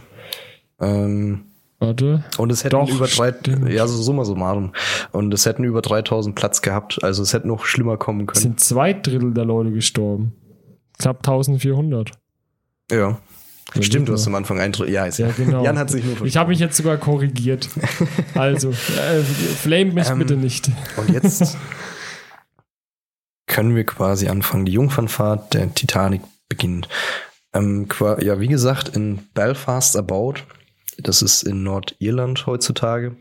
Äh, Ähm, Warte. Und es hätten Doch, über drei, stimmt. ja, so summa summarum. Und es hätten über 3000 Platz gehabt. Also es hätte noch schlimmer kommen Es können. sind zwei Drittel der Leute gestorben. Knapp 1400. Ja. Stimmt, du hast am Anfang Eindruck. Ja, ist Ja, genau. Jan hat sich nur Ich habe mich jetzt sogar korrigiert. Also, äh, flame mich Ähm, bitte nicht. Und jetzt können wir quasi anfangen. Die Jungfernfahrt der Titanic beginnt. Ähm, ja, wie gesagt, in Belfast About. Das ist in Nordirland heutzutage.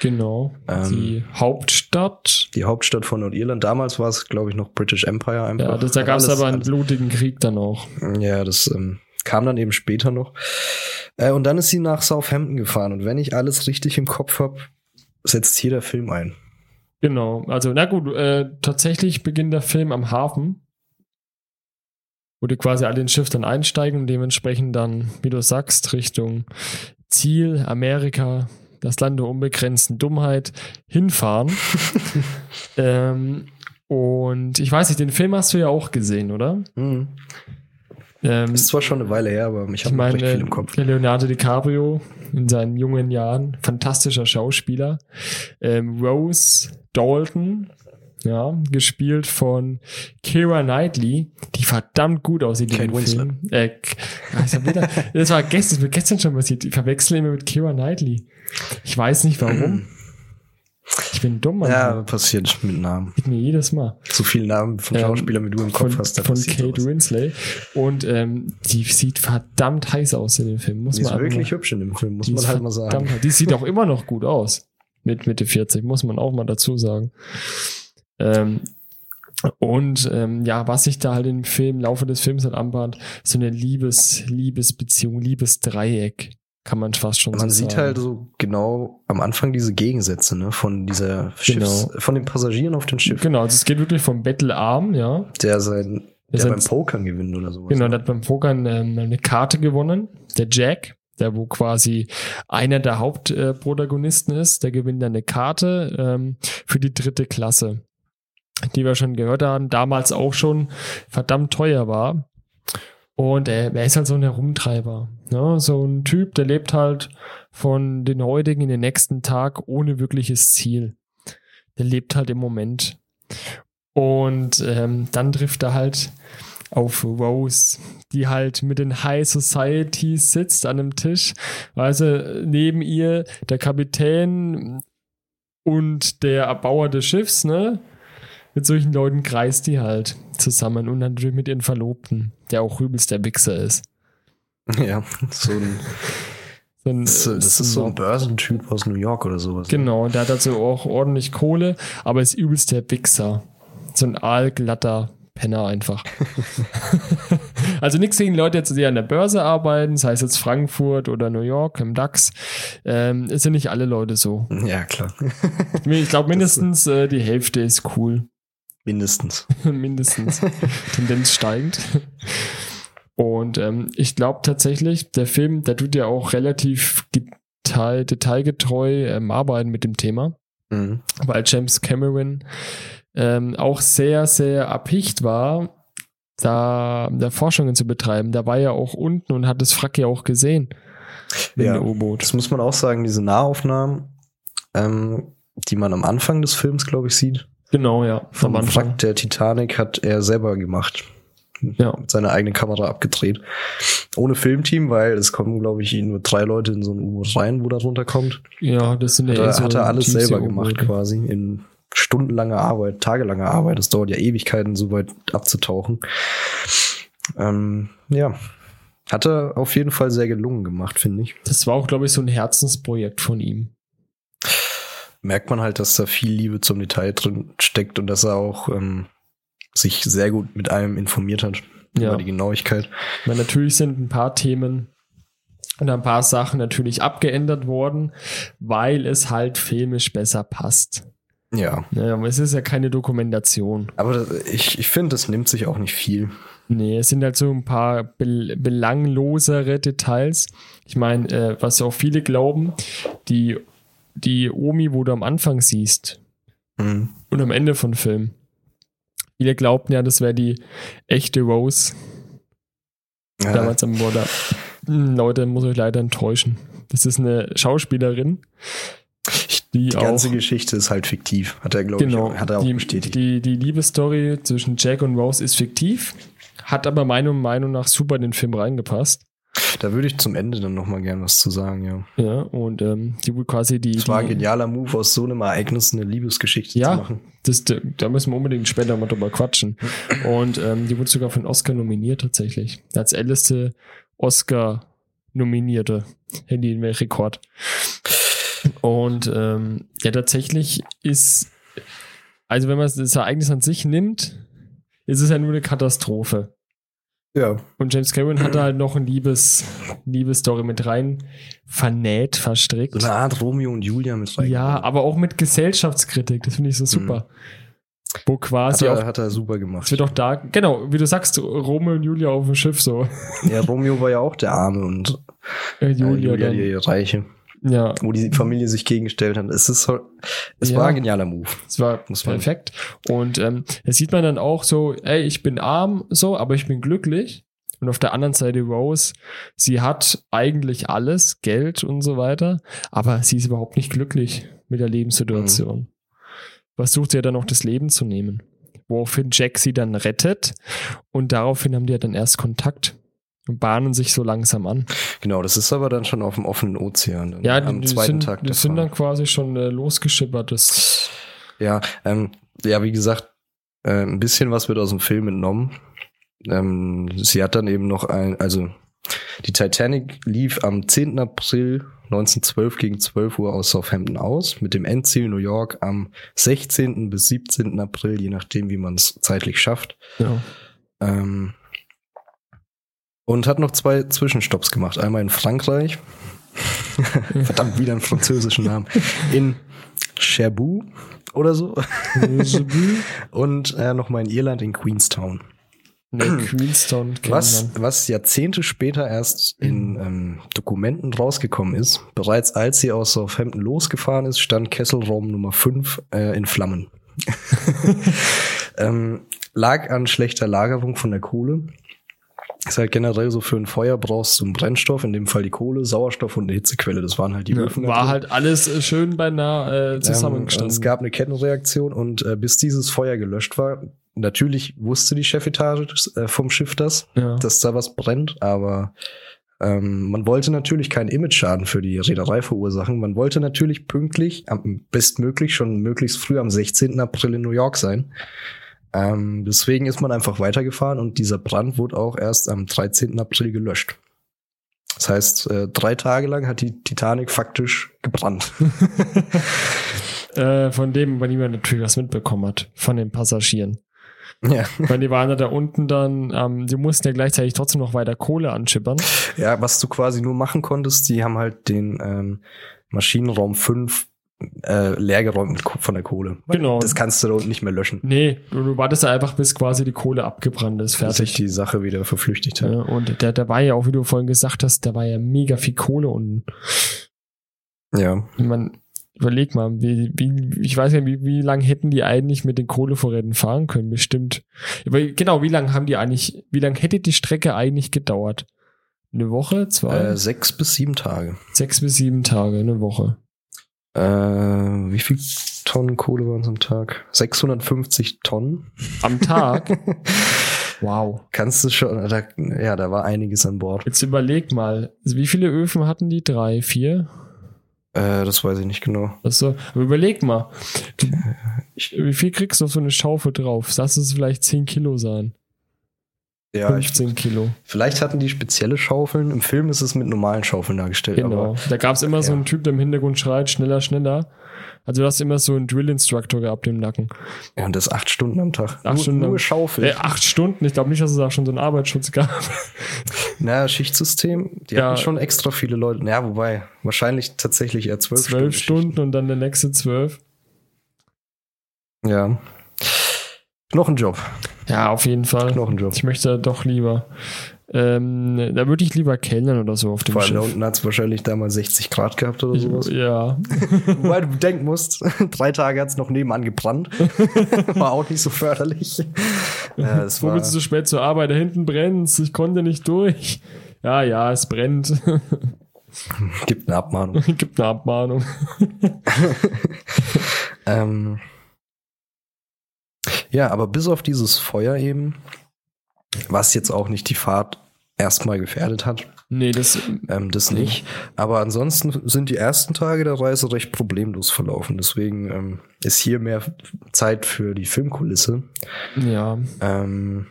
Genau. ähm, die Hauptstadt. Die Hauptstadt von Nordirland. Damals war es, glaube ich, noch British Empire einfach. Ja, das, da gab es aber einen alles- blutigen Krieg dann auch. Ja, das ähm, kam dann eben später noch. Äh, und dann ist sie nach Southampton gefahren. Und wenn ich alles richtig im Kopf habe, setzt hier der Film ein. Genau. Also, na gut, äh, tatsächlich beginnt der Film am Hafen. Wo die quasi alle ins Schiff dann einsteigen und dementsprechend dann, wie du sagst, Richtung Ziel, Amerika, das Land der unbegrenzten Dummheit, hinfahren. [laughs] ähm, und ich weiß nicht, den Film hast du ja auch gesehen, oder? Mhm. Ähm, Ist zwar schon eine Weile her, aber ich habe noch recht meine, viel im Kopf. Leonardo DiCaprio in seinen jungen Jahren, fantastischer Schauspieler. Ähm, Rose Dalton, ja, gespielt von Kira Knightley, die verdammt gut aussieht in dem. Film. Äh, ah, wieder, [laughs] das war gestern, das ist mir gestern schon passiert. Ich verwechsel immer mit Kira Knightley. Ich weiß nicht warum. Ich bin dumm, Mann. Ja, passiert mit Namen. Geht mir jedes Mal. So viele Namen von Ähm, Schauspielern, wie du im Kopf von, hast, von Kate sowas. Winslet. Und ähm, die sieht verdammt heiß aus in dem Film. Muss Die ist man einfach wirklich mal- hübsch in dem Film, muss man ist halt mal sagen. verdammt. Die sieht auch immer noch gut aus. Mit Mitte 40, muss man auch mal dazu sagen. Ähm, und ähm, ja, was sich da halt im Film, im Laufe des Films halt anbahnt, so eine Liebes, Liebesbeziehung, Liebesdreieck, kann man fast schon Man so sieht sagen. halt so genau am Anfang diese Gegensätze, ne, von dieser Schiffs, Genau. von den Passagieren auf dem Schiff, Genau, also es geht wirklich vom Bettelarm, ja. der sein, Der der beim Pokern gewinnt oder sowas. Genau, ne? der hat beim Pokern ähm, eine Karte gewonnen, der Jack, der wo quasi einer der Hauptprotagonisten ist, der gewinnt dann eine Karte ähm, für die dritte Klasse, die wir schon gehört haben, damals auch schon verdammt teuer war. Und äh, er ist halt so ein Herumtreiber. Ne? So ein Typ, der lebt halt von den heutigen in den nächsten Tag ohne wirkliches Ziel. Der lebt halt im Moment. Und ähm, dann trifft er halt auf Rose, die halt mit den High Societies sitzt an einem Tisch. Also neben ihr der Kapitän und der Erbauer des Schiffs, ne? Mit solchen Leuten kreist die halt zusammen und natürlich mit ihren Verlobten, der auch übelst der Wichser ist. [laughs] Ja, so ein, So ein, das, das ist so ein Börsentyp aus New York oder sowas. ne? Genau, der hat also auch ordentlich Kohle, aber ist übelst der Wichser. So ein aalglatter Penner einfach. [laughs] [laughs] also nichts gegen Leute, jetzt, die an der Börse arbeiten, sei es jetzt Frankfurt oder New York im DAX. Ähm, es sind nicht alle Leute so. Ja, klar. Ich glaube, mindestens äh, die Hälfte ist cool. Mindestens. [laughs] mindestens. Tendenz steigend. Und ähm, ich glaube tatsächlich, der Film, der tut ja auch relativ detail, detailgetreu ähm, arbeiten mit dem Thema, Mhm. weil James Cameron ähm, auch sehr, sehr abhicht war, da, da Forschungen zu betreiben. Da war ja auch unten und hat das Frack ja auch gesehen. Ja, U-Boot. Das muss man auch sagen, diese Nahaufnahmen, ähm, die man am Anfang des Films, glaube ich, sieht, Genau, ja. vom. Wrack der Titanic hat er selber gemacht. Ja. Mit seiner eigenen Kamera abgedreht. Ohne Filmteam, weil es kommen, glaube ich, nur drei Leute in so ein U-Boot rein, wo da runterkommt. Ja, das sind ja Da eh so hat er alles selber Tiefsee-U-Boote. gemacht quasi. In stundenlanger Arbeit, tagelanger Arbeit. Es dauert ja Ewigkeiten, so weit abzutauchen. Ähm, ja. Hat er auf jeden Fall sehr gelungen gemacht, finde ich. Das war auch, glaube ich, so ein Herzensprojekt von ihm. Merkt man halt, dass da viel Liebe zum Detail drin steckt und dass er auch ähm, sich sehr gut mit allem informiert hat Ja. über die Genauigkeit. Weil natürlich sind ein paar Themen und ein paar Sachen natürlich abgeändert worden, weil es halt filmisch besser passt. Ja, Ja, aber es ist ja keine Dokumentation. aber das- ich, ich finde, das nimmt sich auch nicht viel. Nee, es sind halt so ein paar bel belanglosere Details. Ich meine, äh, was auch viele glauben, die, die Omi, wo du am Anfang siehst Mhm. und am Ende von Film. Viele glaubten ja, das wäre die echte Rose Ja, damals am Border. Hm, Leute, muss euch leider enttäuschen. Das ist eine Schauspielerin, die, Die auch ganze Geschichte ist halt fiktiv, hat er, glaube genau ich, hat er auch die, bestätigt. Die, die Liebesstory zwischen Jack und Rose ist fiktiv, hat aber meiner Meinung nach super in den Film reingepasst. Da würde ich zum Ende dann nochmal gern was zu sagen, ja. Ja, und ähm, die quasi die. Es war ein genialer Move, aus so einem Ereignis eine Liebesgeschichte Ja. zu machen. das, da da müssen wir unbedingt später mal drüber quatschen. [laughs] Und ähm, die wurde sogar für einen Oscar nominiert tatsächlich. Als älteste Oscar-Nominierte. Handy in Rekord. Und ähm, ja, tatsächlich ist, also wenn man das Ereignis an sich nimmt, ist es ja nur eine Katastrophe. Ja. Und James Cameron hat da halt noch ein Liebes, Liebesstory mit rein vernäht, verstrickt. So eine Art Romeo und Julia mit rein. Ja, aber auch mit Gesellschaftskritik. Das finde ich so super. Wo hat quasi er, auch, hat er super es gemacht. wird auch da, genau, wie du sagst, Romeo und Julia auf dem Schiff so. Ja, Romeo war ja auch der Arme und [laughs] Äh, äh, Julia, Julia, dann. die Reiche, Ja, wo die Familie sich gegengestellt hat. Es ist es Ja. war ein genialer Move. es war Muss man- perfekt. Und ähm, da sieht man dann auch so, ey, ich bin arm, so, aber ich bin glücklich. Und auf der anderen Seite Rose, sie hat eigentlich alles, Geld und so weiter, aber sie ist überhaupt nicht glücklich mit der Lebenssituation. Mhm. Versucht sie ja dann noch das Leben zu nehmen. Woraufhin Jack sie dann rettet und daraufhin haben die ja dann erst Kontakt und bahnen sich so langsam an. Genau, das ist aber dann schon auf dem offenen Ozean. Dann Ja, am die, zweiten sind, Tag. die sind dann quasi schon äh, losgeschippert. Das, Ja, ähm, ja, wie gesagt, äh, ein bisschen was wird aus dem Film entnommen. Ähm, sie hat dann eben noch ein, also die Titanic lief am 10. April 1912 gegen 12 Uhr aus Southampton aus, mit dem Endziel New York am 16. bis 17. April, je nachdem, wie man es zeitlich schafft. ja. Ähm, und hat noch zwei Zwischenstopps gemacht. Einmal in Frankreich. [laughs] Verdammt, wieder einen französischen Namen. In Cherbourg oder so. Und äh, nochmal in Irland, in Queenstown. Ne, Queenstown Was, was Jahrzehnte später erst in ähm, Dokumenten rausgekommen ist. Bereits als sie aus Southampton losgefahren ist, stand Kesselraum Nummer 5 äh, in Flammen. [laughs] [laughs] ähm, lag an schlechter Lagerung von der Kohle. Ist halt generell so für ein Feuer brauchst du einen Brennstoff, in dem Fall die Kohle, Sauerstoff und eine Hitzequelle. Das waren halt die Ja, Öfen. war halt alles äh, schön beinahe äh, Ähm, zusammengestanden. und es gab eine Kettenreaktion und äh, bis dieses Feuer gelöscht war, natürlich wusste die Chefetage äh, vom Schiff das, ja. dass da was brennt, aber ähm, man wollte natürlich keinen Image-Schaden für die Reederei verursachen. Man wollte natürlich pünktlich, am bestmöglich, schon möglichst früh am 16. April in New York sein. Ähm, deswegen ist man einfach weitergefahren und dieser Brand wurde auch erst am 13. April gelöscht. Das heißt, äh, drei Tage lang hat die Titanic faktisch gebrannt. [laughs] äh, von dem, bei dem man natürlich was mitbekommen hat, von den Passagieren. ja. Weil die waren da unten dann, ähm, die mussten ja gleichzeitig trotzdem noch weiter Kohle anschippern. Ja, was du quasi nur machen konntest, die haben halt den ähm, Maschinenraum 5 äh, leergeräumt von der Kohle. Genau. Das kannst du da unten nicht mehr löschen. Nee, du, du wartest da einfach, bis quasi die Kohle abgebrannt ist, Dass sich fertig. die Sache wieder verflüchtigt hat. Ja, und der, der war ja auch, wie du vorhin gesagt hast, da war ja mega viel Kohle unten. Ja. Meine, überleg mal, wie, wie, ich weiß ja, wie, wie lange hätten die eigentlich mit den Kohlevorräten fahren können? Bestimmt. Aber genau, wie lange haben die eigentlich, wie lange hätte die Strecke eigentlich gedauert? Eine Woche, zwei, Äh, sechs bis sieben Tage. sechs bis sieben Tage, eine Woche. Äh, wie viel Tonnen Kohle waren es am Tag? 650 Tonnen. Am Tag? [laughs] wow. Kannst du schon, da, ja, da war einiges an Bord. Jetzt überleg mal, wie viele Öfen hatten die? Drei, vier? Äh, das weiß ich nicht genau. Achso, aber überleg mal. Du, wie viel kriegst du auf so eine Schaufel drauf? Lass es vielleicht 10 Kilo sein. Ja, ich, 15 Kilo. vielleicht hatten die spezielle Schaufeln. Im Film ist es mit normalen Schaufeln dargestellt. Genau. Aber Da gab es immer so ja. einen Typ, der im Hintergrund schreit, schneller, schneller. Also du hast immer so einen Drill-Instructor gehabt im Nacken. ja, und das acht Stunden am Tag. Acht nur, Stunden nur Schaufel. Äh, acht Stunden, ich glaube nicht, dass es auch schon so einen Arbeitsschutz gab. [laughs] Na, Schichtsystem, die Ja. hatten schon extra viele Leute. Ja, wobei, wahrscheinlich tatsächlich eher zwölf, Zwölf Stunden. Stunden und dann der nächste zwölf. Ja. Knochenjob. Ja, auf jeden Fall. Knochenjob. Ich möchte doch lieber. Ähm, da würde ich lieber kellnern oder so auf dem Vor allem da Schiff. unten hat es wahrscheinlich damals 60 Grad gehabt oder sowas. Ich, ja, [laughs] Wobei du denken musst, [laughs] drei Tage hat es noch nebenan gebrannt. [laughs] war auch nicht so förderlich. Ja, es Wo war, bist du so spät zur Arbeit? Da hinten brennt's. Ich konnte nicht durch. Ja, ja, es brennt. Gibt eine Abmahnung. Gibt eine Abmahnung. ähm, ja, aber bis auf dieses Feuer eben, was jetzt auch nicht die Fahrt erstmal gefährdet hat, Nee, das. ähm, das nicht. Aber ansonsten sind die ersten Tage der Reise recht problemlos verlaufen. Deswegen ähm, ist hier mehr Zeit für die Filmkulisse. Ja. Ähm,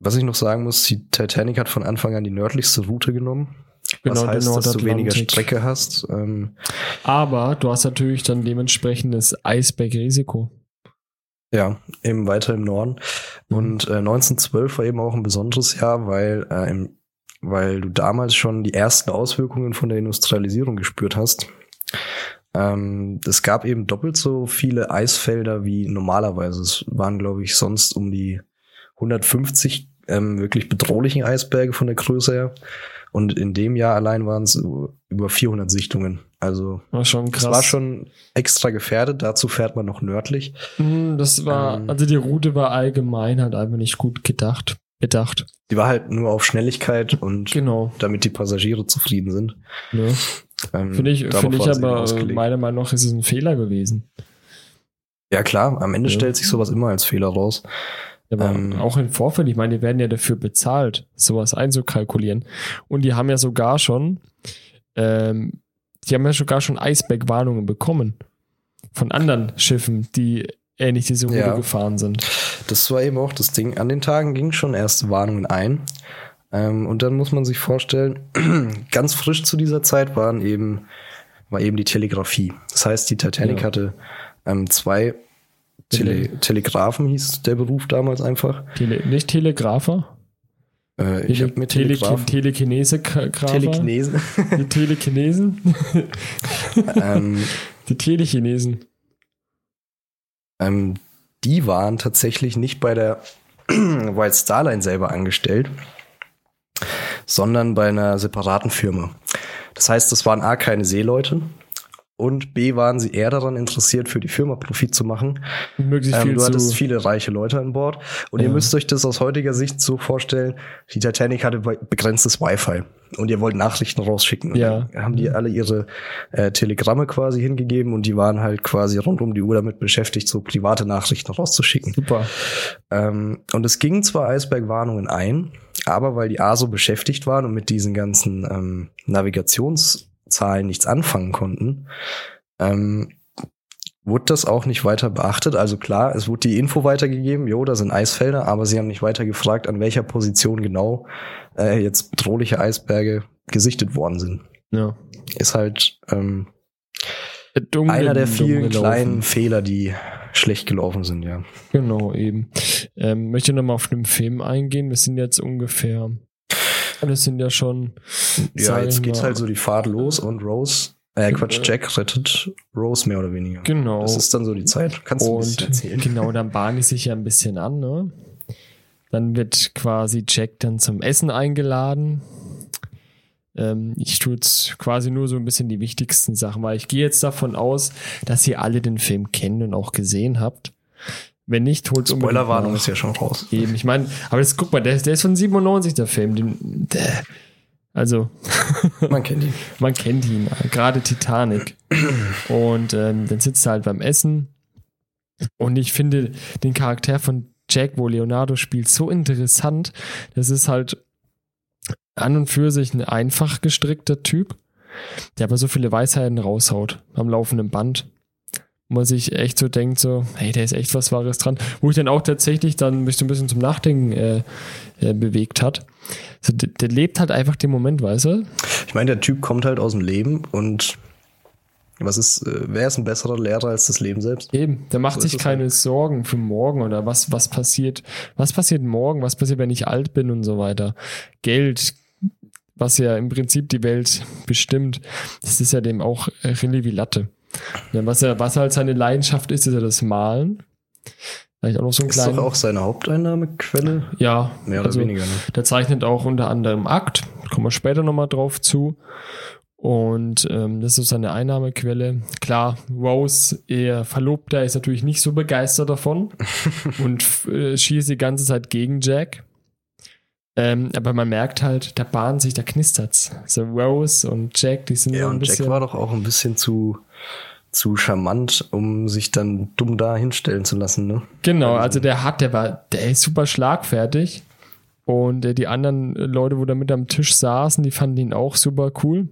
was ich noch sagen muss, die Titanic hat von Anfang an die nördlichste Route genommen. Genau, was heißt, dass du weniger. Strecke hast. Ähm, Aber du hast natürlich dann dementsprechendes Eisbergrisiko. Ja, eben weiter im Norden. Mhm. Und äh, 1912 war eben auch ein besonderes Jahr, weil, äh, im, weil du damals schon die ersten Auswirkungen von der Industrialisierung gespürt hast. Ähm, es gab eben doppelt so viele Eisfelder wie normalerweise. Es waren, glaube ich, sonst um die 150 ähm, wirklich bedrohlichen Eisberge von der Größe her. Und in dem Jahr allein waren es über 400 Sichtungen. Also War schon das krass. war schon extra gefährdet. Dazu fährt man noch nördlich. Mhm, Das war, Ähm. also die Route war allgemein halt einfach nicht gut gedacht. Bedacht. Die war halt nur auf Schnelligkeit und Genau. damit die Passagiere zufrieden sind. Ne? Ähm, Finde ich, finde ich aber, meiner Meinung nach ist es ein Fehler gewesen. Ja klar, am Ende Ja. stellt sich sowas immer als Fehler raus. Aber Ähm. auch im Vorfeld, ich meine, die werden ja dafür bezahlt, sowas einzukalkulieren. Und die haben ja sogar schon, ähm, die haben ja sogar schon Eisbergwarnungen bekommen. Von anderen Schiffen, die ähnlich diese Route Ja. gefahren sind. Das war eben auch das Ding. An den Tagen gingen schon erste Warnungen ein. Ähm, und dann muss man sich vorstellen, [clears throat] ganz frisch zu dieser Zeit waren eben, war eben die Telegrafie. Das heißt, die Titanic Ja. hatte ähm, zwei Tele Telegraphen, hieß der Beruf damals einfach. Tele, nicht Telegrafer? Äh, ich habe mir Tele, Telegraphen. Telekinese? Telekinesen. Die Telekinesen? [laughs] ähm, Die Telechinesen. Ähm, die waren tatsächlich nicht bei der [clears throat] White Star Line selber angestellt, sondern bei einer separaten Firma. Das heißt, das waren A keine Seeleute und B waren sie eher daran interessiert, für die Firma Profit zu machen. Möglichst Ähm, viel du hattest viele reiche Leute an Bord und ihr Ja. müsst euch das aus heutiger Sicht so vorstellen, die Titanic hatte be- begrenztes Wi-Fi und ihr wollt Nachrichten rausschicken. Und Ja. dann haben die alle ihre äh, Telegramme quasi hingegeben und die waren halt quasi rund um die Uhr damit beschäftigt, so private Nachrichten rauszuschicken. Super. Ähm, und es gingen zwar Eisbergwarnungen ein, aber weil die A so beschäftigt waren und mit diesen ganzen ähm, Navigationszahlen nichts anfangen konnten, ähm, wurde das auch nicht weiter beachtet. Also klar, es wurde die Info weitergegeben, jo, da sind Eisfelder, aber sie haben nicht weiter gefragt, an welcher Position genau äh, jetzt bedrohliche Eisberge gesichtet worden sind. Ja. Ist halt ähm, Dumm, einer der vielen kleinen Fehler, die schlecht gelaufen sind, ja. Genau, eben. Ähm, möchte nochmal auf den Film eingehen. Wir sind jetzt ungefähr, das sind ja schon, Ja, jetzt geht's mal- halt so die Fahrt los und Rose, äh, Quatsch, Jack rettet Rose mehr oder weniger. genau. Das ist dann so die Zeit. Kannst du Und erzählen? genau, dann bahnen die sich ja ein bisschen an, ne? Dann wird quasi Jack dann zum Essen eingeladen. Ähm, ich tue jetzt quasi nur so ein bisschen die wichtigsten Sachen, weil ich gehe jetzt davon aus, dass ihr alle den Film kennt und auch gesehen habt. Wenn nicht, holt Spoilerwarnung ist ja schon raus. Eben, ich meine, aber das guck mal, der, ist- der ist von 97, der Film. Den, der, also, [laughs] Man kennt ihn. man kennt ihn, gerade Titanic. Und ähm, dann sitzt er halt beim Essen. Und ich finde den Charakter von Jack, wo Leonardo spielt, so interessant. Das ist halt an und für sich ein einfach gestrickter Typ, der aber so viele Weisheiten raushaut am laufenden Band. Wo man sich echt so denkt, so, hey, da ist echt was Wahres dran. Wo ich dann auch tatsächlich dann mich so ein bisschen zum Nachdenken äh, äh, bewegt hat. So, der, der lebt halt einfach den Moment, weißt du? Ich meine, der Typ kommt halt aus dem Leben und was ist, äh, wer ist ein besserer Lehrer als das Leben selbst? Eben, der macht So sich keine halt. Sorgen für morgen oder was, was passiert, was passiert morgen, was passiert, wenn ich alt bin und so weiter. Geld, was ja im Prinzip die Welt bestimmt, das ist ja dem auch äh, Rille wie Latte. Was, er, was halt seine Leidenschaft ist, ist ja das Malen. Vielleicht auch noch so ein Ist doch kleiner. auch seine Haupteinnahmequelle? Ja, Mehr oder also, weniger, ne? Der zeichnet auch unter anderem Akt, kommen wir später nochmal drauf zu. Und ähm, das ist so seine Einnahmequelle. Klar, Rose, ihr Verlobter, ist natürlich nicht so begeistert davon [laughs] und äh, schießt die ganze Zeit gegen Jack. Ähm, aber man merkt halt, da bahnt sich, da knistert's. So Rose und Jack, die sind Ja, so ein und bisschen. Jack war doch auch ein bisschen zu, zu charmant, um sich dann dumm da hinstellen zu lassen, ne? Genau, also der hat, der war, der ist super schlagfertig. Und äh, die anderen Leute, wo da mit am Tisch saßen, die fanden ihn auch super cool.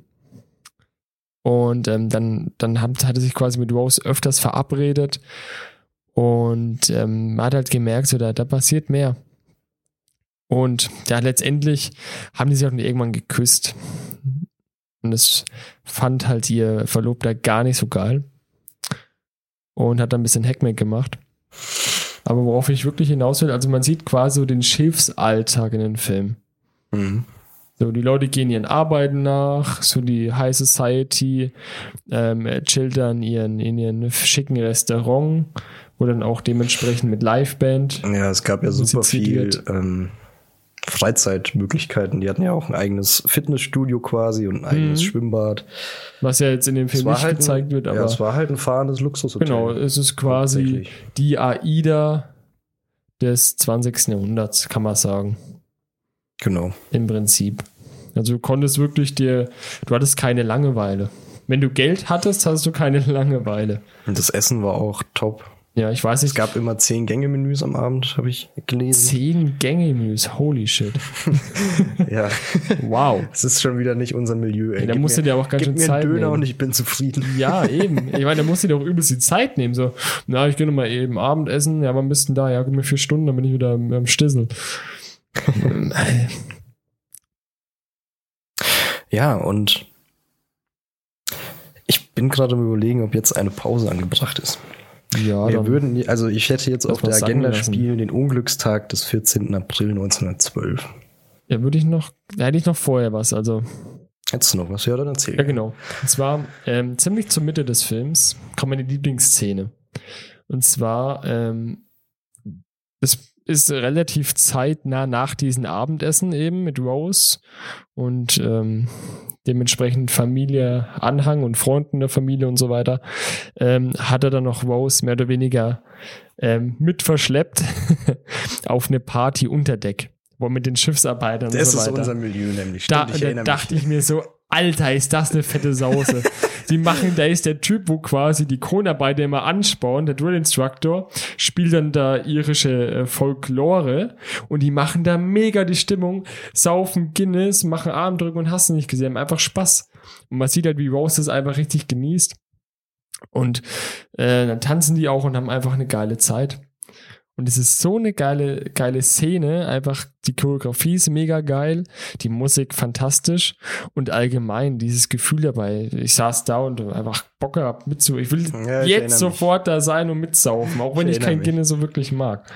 Und ähm, dann, dann hat, hat er sich quasi mit Rose öfters verabredet. Und ähm, man hat halt gemerkt, so, da, da passiert mehr. Und ja, letztendlich haben die sich auch irgendwann geküsst. Und das fand halt ihr Verlobter gar nicht so geil. Und hat dann ein bisschen Hackmack gemacht. Aber worauf ich wirklich hinaus will, also man sieht quasi so den Schiffsalltag in den Film. Mhm. So, die Leute gehen ihren Arbeiten nach, so die High Society ähm, chillt dann ihren, in ihren schicken Restaurant, wo dann auch dementsprechend mit Liveband. Ja, es gab ja super viel ähm, Freizeitmöglichkeiten. Die hatten ja auch ein eigenes Fitnessstudio quasi und ein eigenes Mhm. Schwimmbad. Was ja jetzt in dem Film nicht halt gezeigt ein, wird, aber ja, es war halt ein fahrendes Luxushotel. genau, es ist quasi die AIDA des 20. Jahrhunderts, kann man sagen. Genau. Im Prinzip. Also du konntest wirklich dir, du hattest keine Langeweile. Wenn du Geld hattest, hast du keine [laughs] Langeweile. Und das Essen war auch top. Ja, ich weiß Es nicht, gab immer zehn Gänge-Menüs am Abend, habe ich gelesen. zehn Gänge-Menüs, holy shit. [laughs] Ja, Wow. es ist schon wieder nicht unser Milieu. Ey. Ja, da musst du dir auch ganz schön mir Zeit Döner nehmen. und ich bin zufrieden. Ja, [laughs] eben. Ich meine, da musst du dir auch übelst die Zeit nehmen. So, na, ich gehe noch mal eben Abendessen. Ja, wann bist denn da? Ja, gib mir vier Stunden, dann bin ich wieder am, am Stissel. [laughs] Ja, und ich bin gerade am überlegen, ob jetzt eine Pause angebracht ist. Ja, Wir würden, also ich hätte jetzt auf der Agenda spielen den Unglückstag des 14. April 1912. ja, würde ich noch, da hätte ich noch vorher was. Also, Hättest du noch was? Ja, dann erzähl. ja, genau. Und zwar ähm, ziemlich zur Mitte des Films kommt meine Lieblingsszene. Und zwar, ähm, es ist relativ zeitnah nach diesem Abendessen eben mit Rose und ähm, dementsprechend Familie, Anhang und Freunden der Familie und so weiter, ähm, hat er dann noch Rose mehr oder weniger ähm, mit verschleppt [laughs] auf eine Party unter Deck, wo mit den Schiffsarbeitern Das und so ist weiter. unser Milieu nämlich. Da, Stimmt, ich da dachte mich. ich mir so, Alter, ist das eine fette Sause. Die machen, da ist der Typ, wo quasi die Kronarbeiter immer anspornen, der Drill Instructor, spielt dann da irische äh, Folklore und die machen da mega die Stimmung, saufen Guinness, machen Armdrücken und hast nicht gesehen, haben einfach Spaß. Und man sieht halt, wie Rose das einfach richtig genießt. Und äh, dann tanzen die auch und haben einfach eine geile Zeit. Und es ist so eine geile, geile Szene. Einfach die Choreografie ist mega geil, die Musik fantastisch und allgemein dieses Gefühl dabei. Ich saß da und einfach Bock gehabt mitzu. Ich will Ja, ich jetzt mich. sofort da sein und mitsaufen, auch wenn Ich ich, kein mich. Guinness so wirklich mag.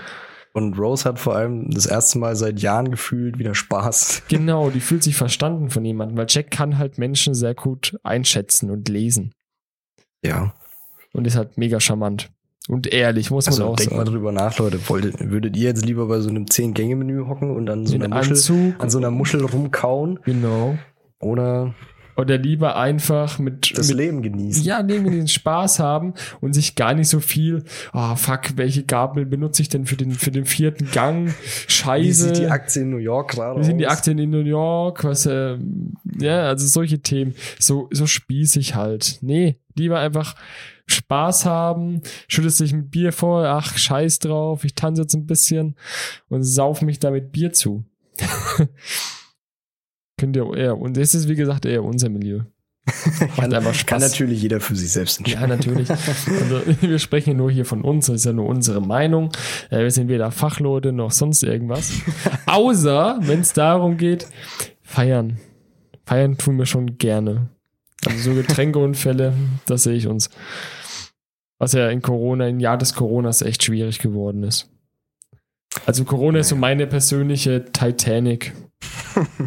Und Rose hat vor allem das erste Mal seit Jahren gefühlt wieder Spaß. Genau, die fühlt sich verstanden von jemandem, weil Jack kann halt Menschen sehr gut einschätzen und lesen. Ja. Und ist halt mega charmant. Und ehrlich, muss man Also auch denkt mal sagen. drüber nach, Leute. Wolltet, würdet ihr jetzt lieber bei so einem 10-Gänge-Menü hocken und an so einer Muschel, Anzug. an so einer Muschel rumkauen? Genau. Oder Oder lieber einfach mit, das mit Leben genießen? ja, irgendwie den Spaß haben und sich gar nicht so viel, ah, fuck, welche Gabel benutze ich denn für den, für den vierten Gang? Scheiße. Wie sieht die Aktie in New York gerade Wie sind die? Aktien in New York? Was, äh, ja, also solche Themen. So, so spießig halt. Nee, lieber einfach Spaß haben, schüttest dich mit Bier vor, ach, scheiß drauf, ich tanze jetzt ein bisschen und sauf mich da mit Bier zu. [laughs] Könnt ihr eher, und das ist wie gesagt eher unser Milieu. [laughs] Spaß. Kann natürlich jeder für sich selbst entscheiden. Ja, natürlich. Also, [laughs] wir sprechen nur hier von uns, das ist ja nur unsere Meinung. Äh, wir sind weder Fachleute noch sonst irgendwas. Außer, wenn es darum geht, feiern. Feiern tun wir schon gerne. Also so Getränkeunfälle, das sehe ich uns. Was ja in Corona, im Jahr des Coronas echt schwierig geworden ist. Also Corona ist so meine persönliche Titanic. [laughs]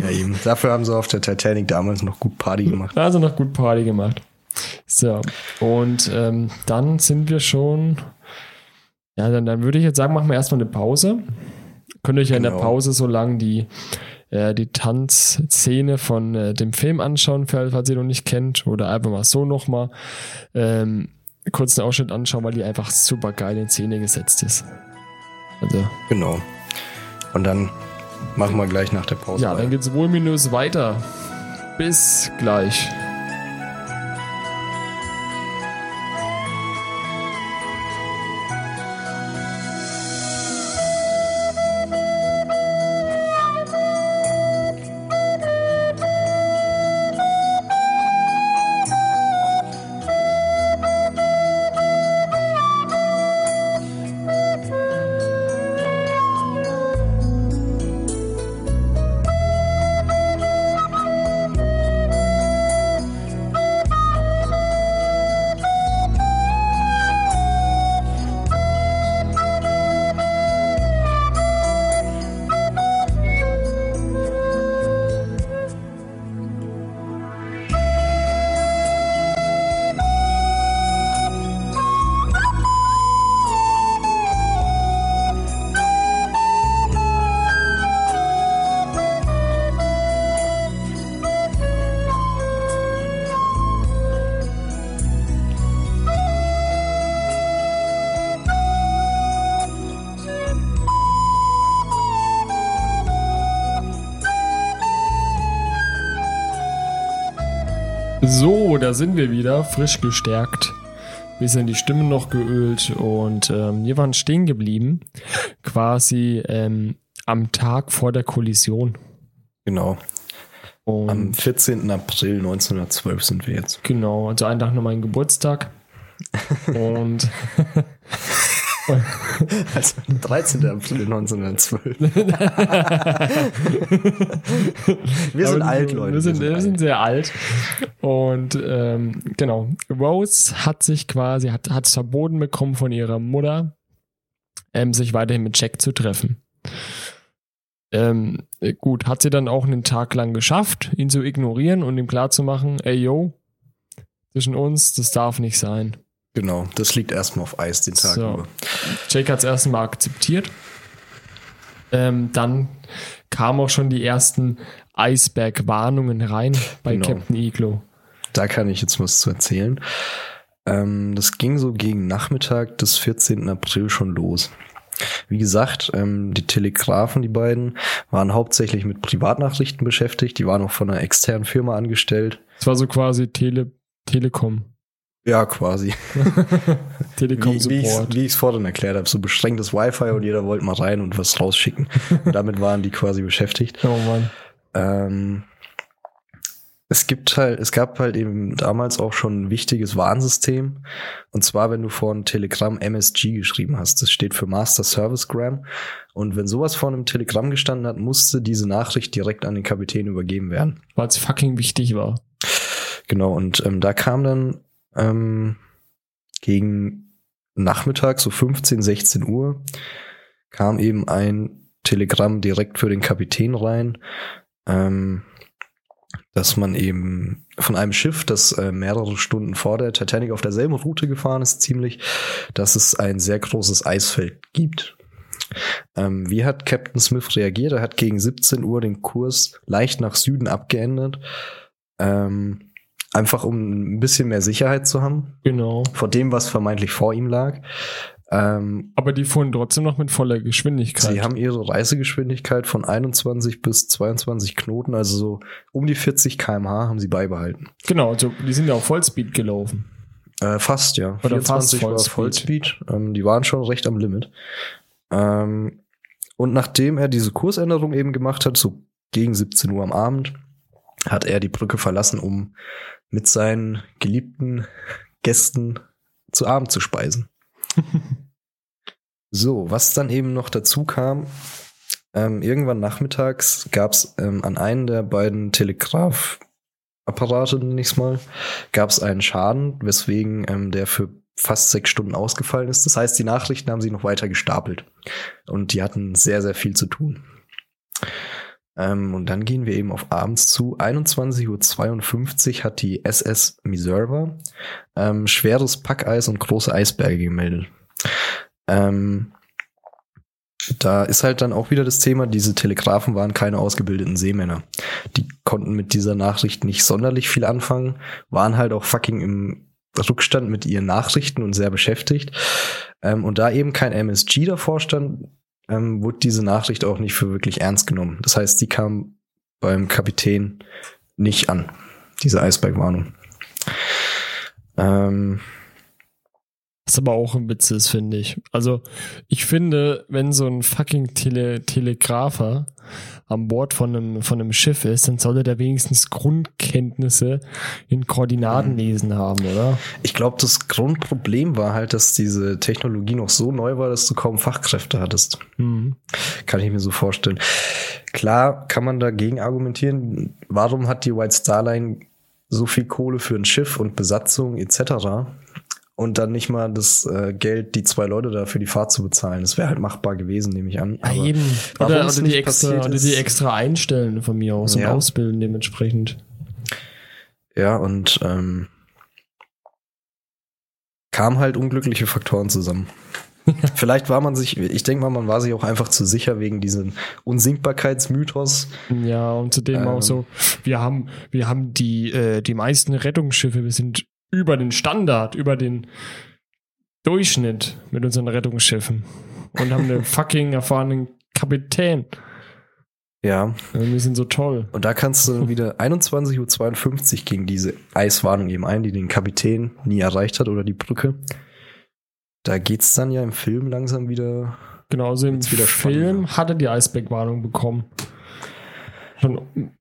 Ja, eben. Dafür haben sie auf der Titanic damals noch gut Party gemacht. Also noch gut Party gemacht. So, und ähm, dann sind wir schon. Ja, dann, dann würde ich jetzt sagen, machen wir erstmal eine Pause. Könnt ihr euch ja in der Genau. Pause so lang die, äh, die Tanzszene von äh, dem Film anschauen, falls ihr noch nicht kennt, oder einfach mal so nochmal ähm, kurz einen Ausschnitt anschauen, weil die einfach super geil in Szene gesetzt ist. Also, Genau. Und dann Machen wir gleich nach der Pause. Ja, dann weiter. geht's wohlminös weiter. Bis gleich. So, da sind wir wieder, frisch gestärkt. Bisschen die Stimme noch geölt und ähm, wir waren stehen geblieben, quasi ähm, am Tag vor der Kollision. Genau. Und Am 14. April 1912 sind wir jetzt. genau, also einen Tag noch mein Geburtstag. [laughs] und [laughs] Also 13. April 1912. [laughs] wir sind Aber alt, Leute. Wir sind, wir alt. sind sehr alt. Und ähm, genau, Rose hat sich quasi, hat es verboten bekommen von ihrer Mutter, ähm, sich weiterhin mit Jack zu treffen. Ähm, äh, gut, hat sie dann auch einen Tag lang geschafft, ihn zu ignorieren und ihm klarzumachen, ey yo, zwischen uns, das darf nicht sein. Genau, das liegt erstmal auf Eis den Tag So. über. Jake hat es erstmal akzeptiert. Ähm, dann kamen auch schon die ersten Eisberg-Warnungen rein bei Genau. Captain Iglo. Da kann ich jetzt was zu erzählen. Ähm, das ging so gegen Nachmittag des 14. April schon los. Wie gesagt, ähm, die Telegrafen, die beiden, waren hauptsächlich mit Privatnachrichten beschäftigt. Die waren auch von einer externen Firma angestellt. Es war so quasi Tele Telekom. Ja, quasi. [laughs] Telekom Wie, wie ich es vorhin erklärt habe, so beschränktes Wi-Fi und jeder wollte mal rein und was rausschicken. [laughs] Und damit waren die quasi beschäftigt. Oh Mann. Ähm, es gibt halt, es gab halt eben damals auch schon ein wichtiges Warnsystem. Und zwar, wenn du vor ein Telegramm MSG geschrieben hast. Das steht für Master Service Gram. Und wenn sowas vor einem Telegramm gestanden hat, musste diese Nachricht direkt an den Kapitän übergeben werden. Weil es fucking wichtig war. Genau, und ähm, da kam dann ähm, gegen Nachmittag, so 15, 16 Uhr, kam eben ein Telegramm direkt für den Kapitän rein, ähm, dass man eben von einem Schiff, das äh, mehrere Stunden vor der Titanic auf derselben Route gefahren ist, ziemlich, dass es ein sehr großes Eisfeld gibt. Ähm, wie hat Captain Smith reagiert? Er hat gegen 17 Uhr den Kurs leicht nach Süden abgeändert. Ähm, einfach um ein bisschen mehr Sicherheit zu haben Genau. vor dem, was vermeintlich vor ihm lag. Ähm, Aber die fuhren trotzdem noch mit voller Geschwindigkeit. sie haben ihre Reisegeschwindigkeit von 21 bis 22 Knoten, also so um die 40 km/h haben sie beibehalten. genau, also die sind ja auf Vollspeed gelaufen. Äh, fast, ja. Oder fast 24 war Vollspeed. Vollspeed. Ähm, die waren schon recht am Limit. Ähm, und nachdem er diese Kursänderung eben gemacht hat, so gegen 17 Uhr am Abend, hat er die Brücke verlassen, um mit seinen geliebten Gästen zu Abend zu speisen. [laughs] so, was dann eben noch dazu kam, ähm, irgendwann nachmittags gab es ähm, an einem der beiden Telegraph-Apparate, nenne ich's mal, gab es einen Schaden, weswegen ähm, der für fast sechs Stunden ausgefallen ist. Das heißt, die Nachrichten haben sich noch weiter gestapelt. Und die hatten sehr, sehr viel zu tun. Ähm, und dann gehen wir eben auf abends zu. 21.52 Uhr hat die SS Miserva ähm, schweres Packeis und große Eisberge gemeldet. Ähm, da ist halt dann auch wieder das Thema, diese Telegrafen waren keine ausgebildeten Seemänner. Die konnten mit dieser Nachricht nicht sonderlich viel anfangen, waren halt auch fucking im Rückstand mit ihren Nachrichten und sehr beschäftigt. Ähm, und da eben kein MSG davor stand, ähm, wurde diese Nachricht auch nicht für wirklich ernst genommen. Das heißt, die kam beim Kapitän nicht an, diese Eisbergwarnung. Ähm, Was aber auch ein Witz ist, finde ich. Also, ich finde, wenn so ein fucking Tele Telegrafer an Bord von einem, von einem Schiff ist, dann sollte der wenigstens Grundkenntnisse in Koordinatenlesen haben, oder? ich glaube, das Grundproblem war halt, dass diese Technologie noch so neu war, dass du kaum Fachkräfte hattest. Mhm. Kann ich mir so vorstellen. Klar kann man dagegen argumentieren, warum hat die White Star Line so viel Kohle für ein Schiff und Besatzung etc. und dann nicht mal das äh, Geld, die zwei Leute da für die Fahrt zu bezahlen. Das wäre halt machbar gewesen, nehme ich an. Ja, Aber eben. Oder, oder, die extra, oder die extra einstellen von mir aus und Ja. ausbilden dementsprechend. Ja, und ähm, kamen halt unglückliche Faktoren zusammen. [laughs] Vielleicht war man sich, ich denke mal, man war sich auch einfach zu sicher wegen diesem Unsinkbarkeitsmythos. Ja, und zudem Ähm. auch so, wir haben, wir haben die, äh, die meisten Rettungsschiffe, wir sind über den Standard, über den Durchschnitt mit unseren Rettungsschiffen und haben einen [laughs] fucking erfahrenen Kapitän. Ja, wir sind so toll. und da kannst du dann wieder [laughs] 21.52 Uhr gegen diese Eiswarnung eben ein, die den Kapitän nie erreicht hat oder die Brücke. Da geht's dann ja im Film langsam wieder. Genau, also im wieder Film spannender. hat er die Eisbergwarnung bekommen.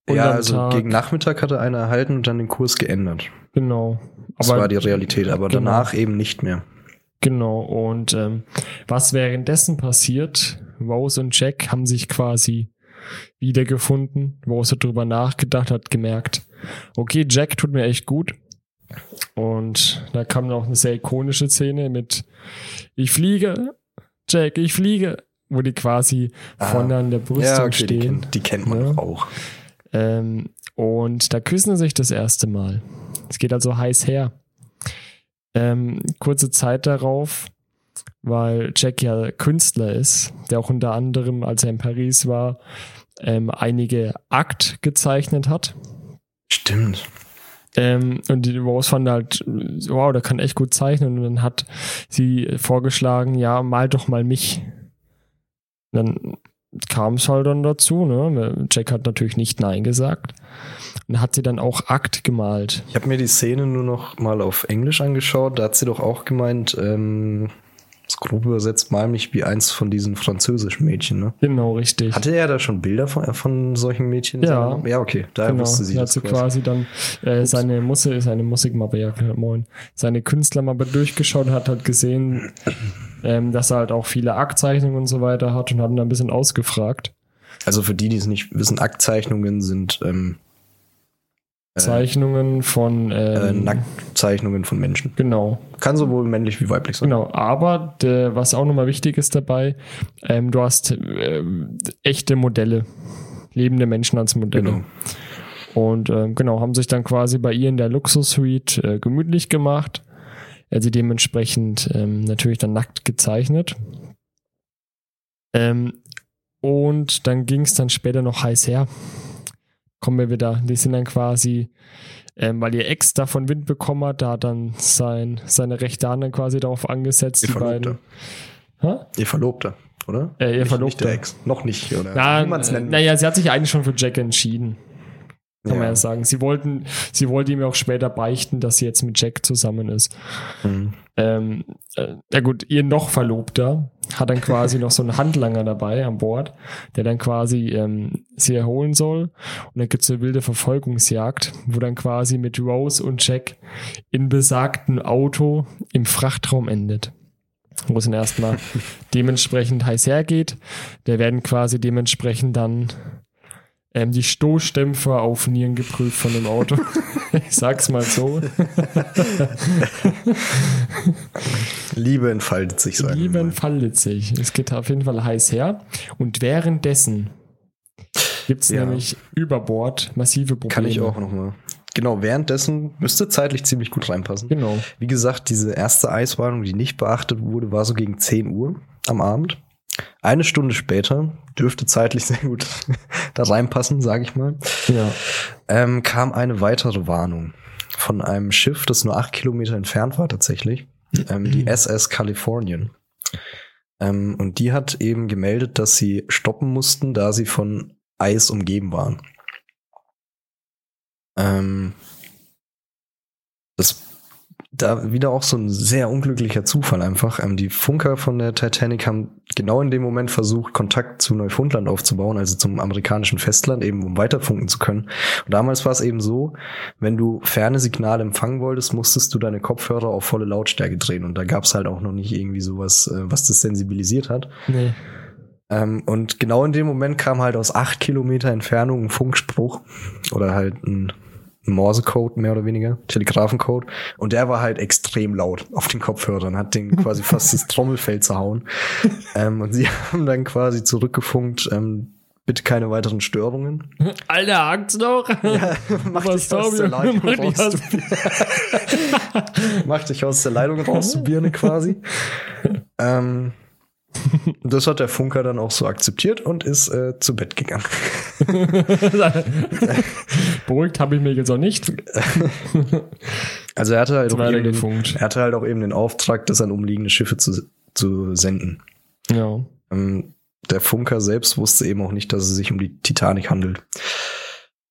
Ja, also Tag. gegen Nachmittag hat er eine erhalten und dann den Kurs geändert. Genau. Das war die Realität, aber Genau. danach eben nicht mehr. Genau, und ähm, was währenddessen passiert? Rose und Jack haben sich quasi wiedergefunden. Rose hat drüber nachgedacht, hat gemerkt, okay, Jack tut mir echt gut. Und da kam noch eine sehr ikonische Szene mit Ich fliege, Jack, ich fliege, wo die quasi Ah. vorne an der Brüstung Ja, okay, die, stehen. kennt, die kennt man Ja. auch. Ähm, und da küssen sie sich das erste Mal. Es geht also heiß her. Ähm, kurze Zeit darauf, weil Jack ja Künstler ist, der auch unter anderem, als er in Paris war, ähm, einige Akt gezeichnet hat. Stimmt. Ähm, und die Rose fand halt, wow, der kann echt gut zeichnen. Und dann hat sie vorgeschlagen, ja, mal doch mal mich. Dann kam es halt dann dazu, ne? Jack hat natürlich nicht Nein gesagt. Und hat sie dann auch Akt gemalt. Ich habe mir die Szene nur noch mal auf Englisch angeschaut. Da hat sie doch auch gemeint, ähm, das grob übersetzt, mal mich wie eins von diesen französischen Mädchen. Ne? Genau, richtig. Hatte er da schon Bilder von, von solchen Mädchen? Ja. Ja, okay. Daher genau. wusste sie Da hat das sie quasi. dann äh, seine Musik, seine Musikmappe, ja, moin, seine Künstlermappe durchgeschaut hat halt gesehen, ähm, dass er halt auch viele Aktzeichnungen und so weiter hat und hat ihn dann ein bisschen ausgefragt. Also für die, die es nicht wissen, Aktzeichnungen sind ähm, äh, Zeichnungen von äh, ähm, Nacktzeichnungen von Menschen. Genau, Kann sowohl männlich wie weiblich sein. genau. Aber der, was auch nochmal wichtig ist dabei, ähm, du hast ähm, echte Modelle, lebende Menschen als Modelle. Genau. Und ähm, genau, haben sich dann quasi bei ihr in der Luxussuite äh, gemütlich gemacht. Sie dementsprechend ähm, natürlich dann nackt gezeichnet. Ähm, und dann ging es dann später noch heiß her. Kommen wir wieder. Die sind dann quasi, ähm, weil ihr Ex davon Wind bekommen hat, da hat dann sein, seine rechte Hand dann quasi darauf angesetzt, Ihr die beiden. Verlobter. Hä? Ihr Verlobter, oder? Äh, ihr Nicht- Verlobter. Nicht der Ex. Noch nicht, oder? Na, äh, naja, sie hat sich eigentlich schon für Jack entschieden. Kann man Ja. ja sagen. Sie wollten, sie wollte ihm ja auch später beichten, dass sie jetzt mit Jack zusammen ist. Mhm. Ähm, äh, ja gut, ihr noch Verlobter hat dann quasi noch so einen Handlanger dabei an Bord, der dann quasi ähm, sie erholen soll. Und dann gibt's eine wilde Verfolgungsjagd, wo dann quasi mit Rose und Jack in besagten Auto im Frachtraum endet. Wo es dann erstmal [laughs] dementsprechend heiß hergeht. Da werden quasi dementsprechend dann ähm, die Stoßdämpfer auf Nieren geprüft von dem Auto. [laughs] ich sag's mal so. [laughs] Liebe entfaltet sich, sagen Liebe entfaltet sich. Es geht auf jeden Fall heiß her. Und währenddessen gibt es Ja. nämlich über Bord massive Probleme. Kann ich auch nochmal. Genau, währenddessen müsste zeitlich ziemlich gut reinpassen. Genau. Wie gesagt, diese erste Eiswarnung, die nicht beachtet wurde, war so gegen 10 Uhr am Abend. Eine Stunde später, dürfte zeitlich [laughs] sehr gut da reinpassen, sage ich mal, Ja. ähm, kam eine weitere Warnung von einem Schiff, das nur acht Kilometer entfernt war tatsächlich, ähm, die [clears throat] SS Californian. Ähm, und die hat eben gemeldet, dass sie stoppen mussten, da sie von Eis umgeben waren. Ähm, das da wieder auch so ein sehr unglücklicher Zufall einfach. Ähm, die Funker von der Titanic haben genau in dem Moment versucht, Kontakt zu Neufundland aufzubauen, also zum amerikanischen Festland, eben um weiterfunken zu können. Und damals war es eben so, wenn du ferne Signale empfangen wolltest, musstest du deine Kopfhörer auf volle Lautstärke drehen. Und da gab es halt auch noch nicht irgendwie sowas, äh, was das sensibilisiert hat. Nee. Ähm, und genau in dem Moment kam halt aus acht Kilometer Entfernung ein Funkspruch oder halt ein Morsecode mehr oder weniger, Telegrafencode. Und der war halt extrem laut auf den Kopfhörern, hat den quasi fast das Trommelfell zerhauen. [laughs] ähm, und sie haben dann quasi zurückgefunkt, ähm, bitte keine weiteren Störungen. Alter, hackt's noch? Ja, [laughs] mach Was dich aus der Leitung raus. Du, [laughs] mach dich aus der Leitung raus, du Birne quasi. ähm, [laughs] das hat der Funker dann auch so akzeptiert und ist äh, zu Bett gegangen. [laughs] Beruhigt habe ich mich jetzt auch nicht. [laughs] Also er hatte halt, auch eben den, er hatte halt auch eben den Auftrag, das an umliegende Schiffe zu, zu senden. Ja. Ähm, der Funker selbst wusste eben auch nicht, dass es sich um die Titanic handelt.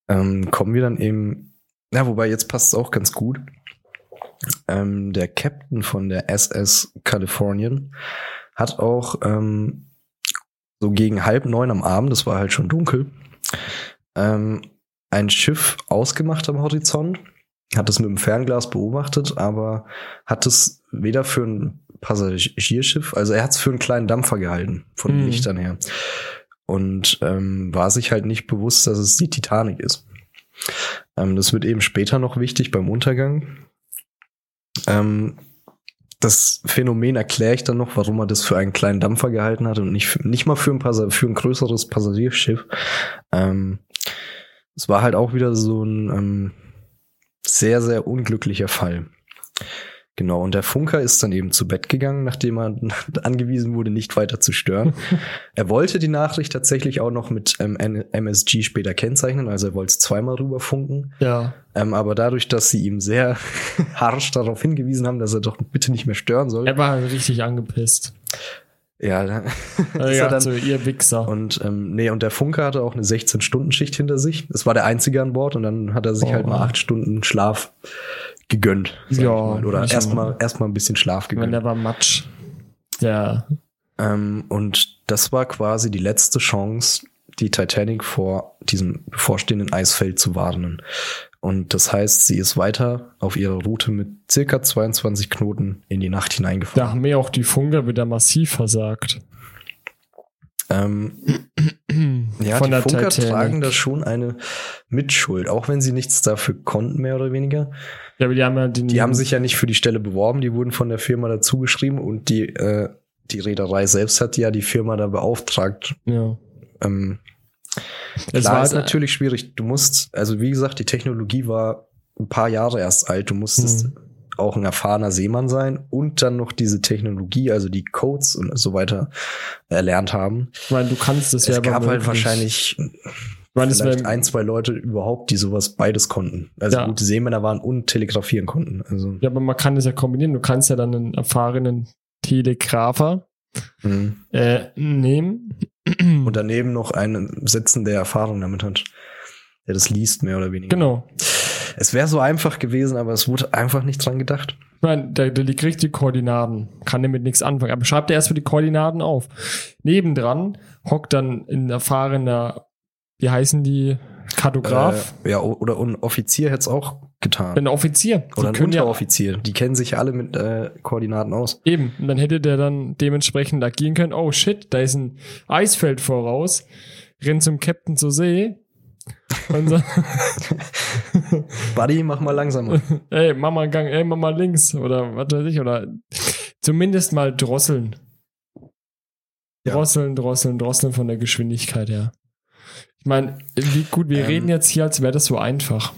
Ähm, kommen wir dann eben, ja, wobei jetzt passt es auch ganz gut. Ähm, der Captain von der SS Californian hat auch ähm, so gegen halb neun am Abend, das war halt schon dunkel, ähm, ein Schiff ausgemacht am Horizont, hat es mit dem Fernglas beobachtet, aber hat es weder für ein Passagierschiff, also er hat es für einen kleinen Dampfer gehalten, von den Mhm. Lichtern her. Und ähm, war sich halt nicht bewusst, dass es die Titanic ist. Ähm, das wird eben später noch wichtig beim Untergang. Ähm, das Phänomen erkläre ich dann noch, warum er das für einen kleinen Dampfer gehalten hat und nicht, nicht mal für ein, Passa für ein größeres Passagierschiff. Ähm, es war halt auch wieder so ein ähm, sehr, sehr unglücklicher Fall. Genau, und der Funker ist dann eben zu Bett gegangen, nachdem er [laughs] angewiesen wurde, nicht weiter zu stören. [laughs] er wollte die Nachricht tatsächlich auch noch mit ähm, MSG später kennzeichnen, also er wollte es zweimal rüberfunken. Ja. Ähm, aber dadurch, dass sie ihm sehr [laughs] harsch darauf hingewiesen haben, dass er doch bitte nicht mehr stören soll, Er war halt richtig angepisst. ja, dann, er hat dann, so, ihr Wichser. und ähm, nee, und der Funker hatte auch eine 16-Stunden-Schicht hinter sich. Es war der einzige an Bord und dann hat er sich Oh. halt mal acht Stunden Schlaf gegönnt. Ja. Oder erstmal erstmal ein bisschen Schlaf Wenn gegönnt. der war Matsch. Ja. Ähm, und das war quasi die letzte Chance, die Titanic vor diesem bevorstehenden Eisfeld zu warnen. Und das heißt, sie ist weiter auf ihrer Route mit circa 22 Knoten in die Nacht Da hineingefahren. haben mir auch die Funker wieder massiv versagt. Ähm, [clears throat] ja, Von die der Funker Titanic. tragen da schon eine Mitschuld, auch wenn sie nichts dafür konnten, mehr oder weniger. Ja, aber die haben ja den. Die haben sich ja nicht für die Stelle beworben, die wurden von der Firma dazu geschrieben und die, äh, die Reederei selbst hat ja die Firma da beauftragt, Ja. ähm, Es war ist natürlich schwierig. Du musst, also wie gesagt, die Technologie war ein paar Jahre erst alt. Du musstest Hm. Auch ein erfahrener Seemann sein und dann noch diese Technologie, also die Codes und so weiter erlernt haben. Ich meine, du kannst es Es ja gab aber halt wahrscheinlich Ich meine, es vielleicht ein, zwei Leute überhaupt, die sowas beides konnten. Also Ja. gute Seemänner waren und telegrafieren konnten. Also ja, aber man kann es ja kombinieren. Du kannst ja dann einen erfahrenen Telegrafer mh. äh, nehmen. und daneben noch einen setzen, der Erfahrung damit hat. Der das liest, mehr oder weniger. genau. Es wäre so einfach gewesen, aber es wurde einfach nicht dran gedacht. Ich meine, der, der kriegt die Koordinaten, kann damit nichts anfangen. Aber schreibt er erst für die Koordinaten auf. Nebendran hockt dann ein erfahrener, wie heißen die, Kartograf, Äh, ja, oder ein Offizier hätte es auch getan. ein Offizier. Die oder ein können ja Unteroffizier. Die kennen sich alle mit äh, Koordinaten aus. Eben, und dann hätte der dann dementsprechend agieren können, oh shit, da ist ein Eisfeld voraus, rennt zum Captain zur See [laughs] Buddy, mach mal langsamer. [laughs] ey, mach mal Gang, ey, mach mal links oder was weiß ich, oder zumindest mal drosseln. Ja. Drosseln, drosseln, drosseln von der Geschwindigkeit her. Ich meine, wie gut, wir Ähm. reden jetzt hier, als wäre das so einfach.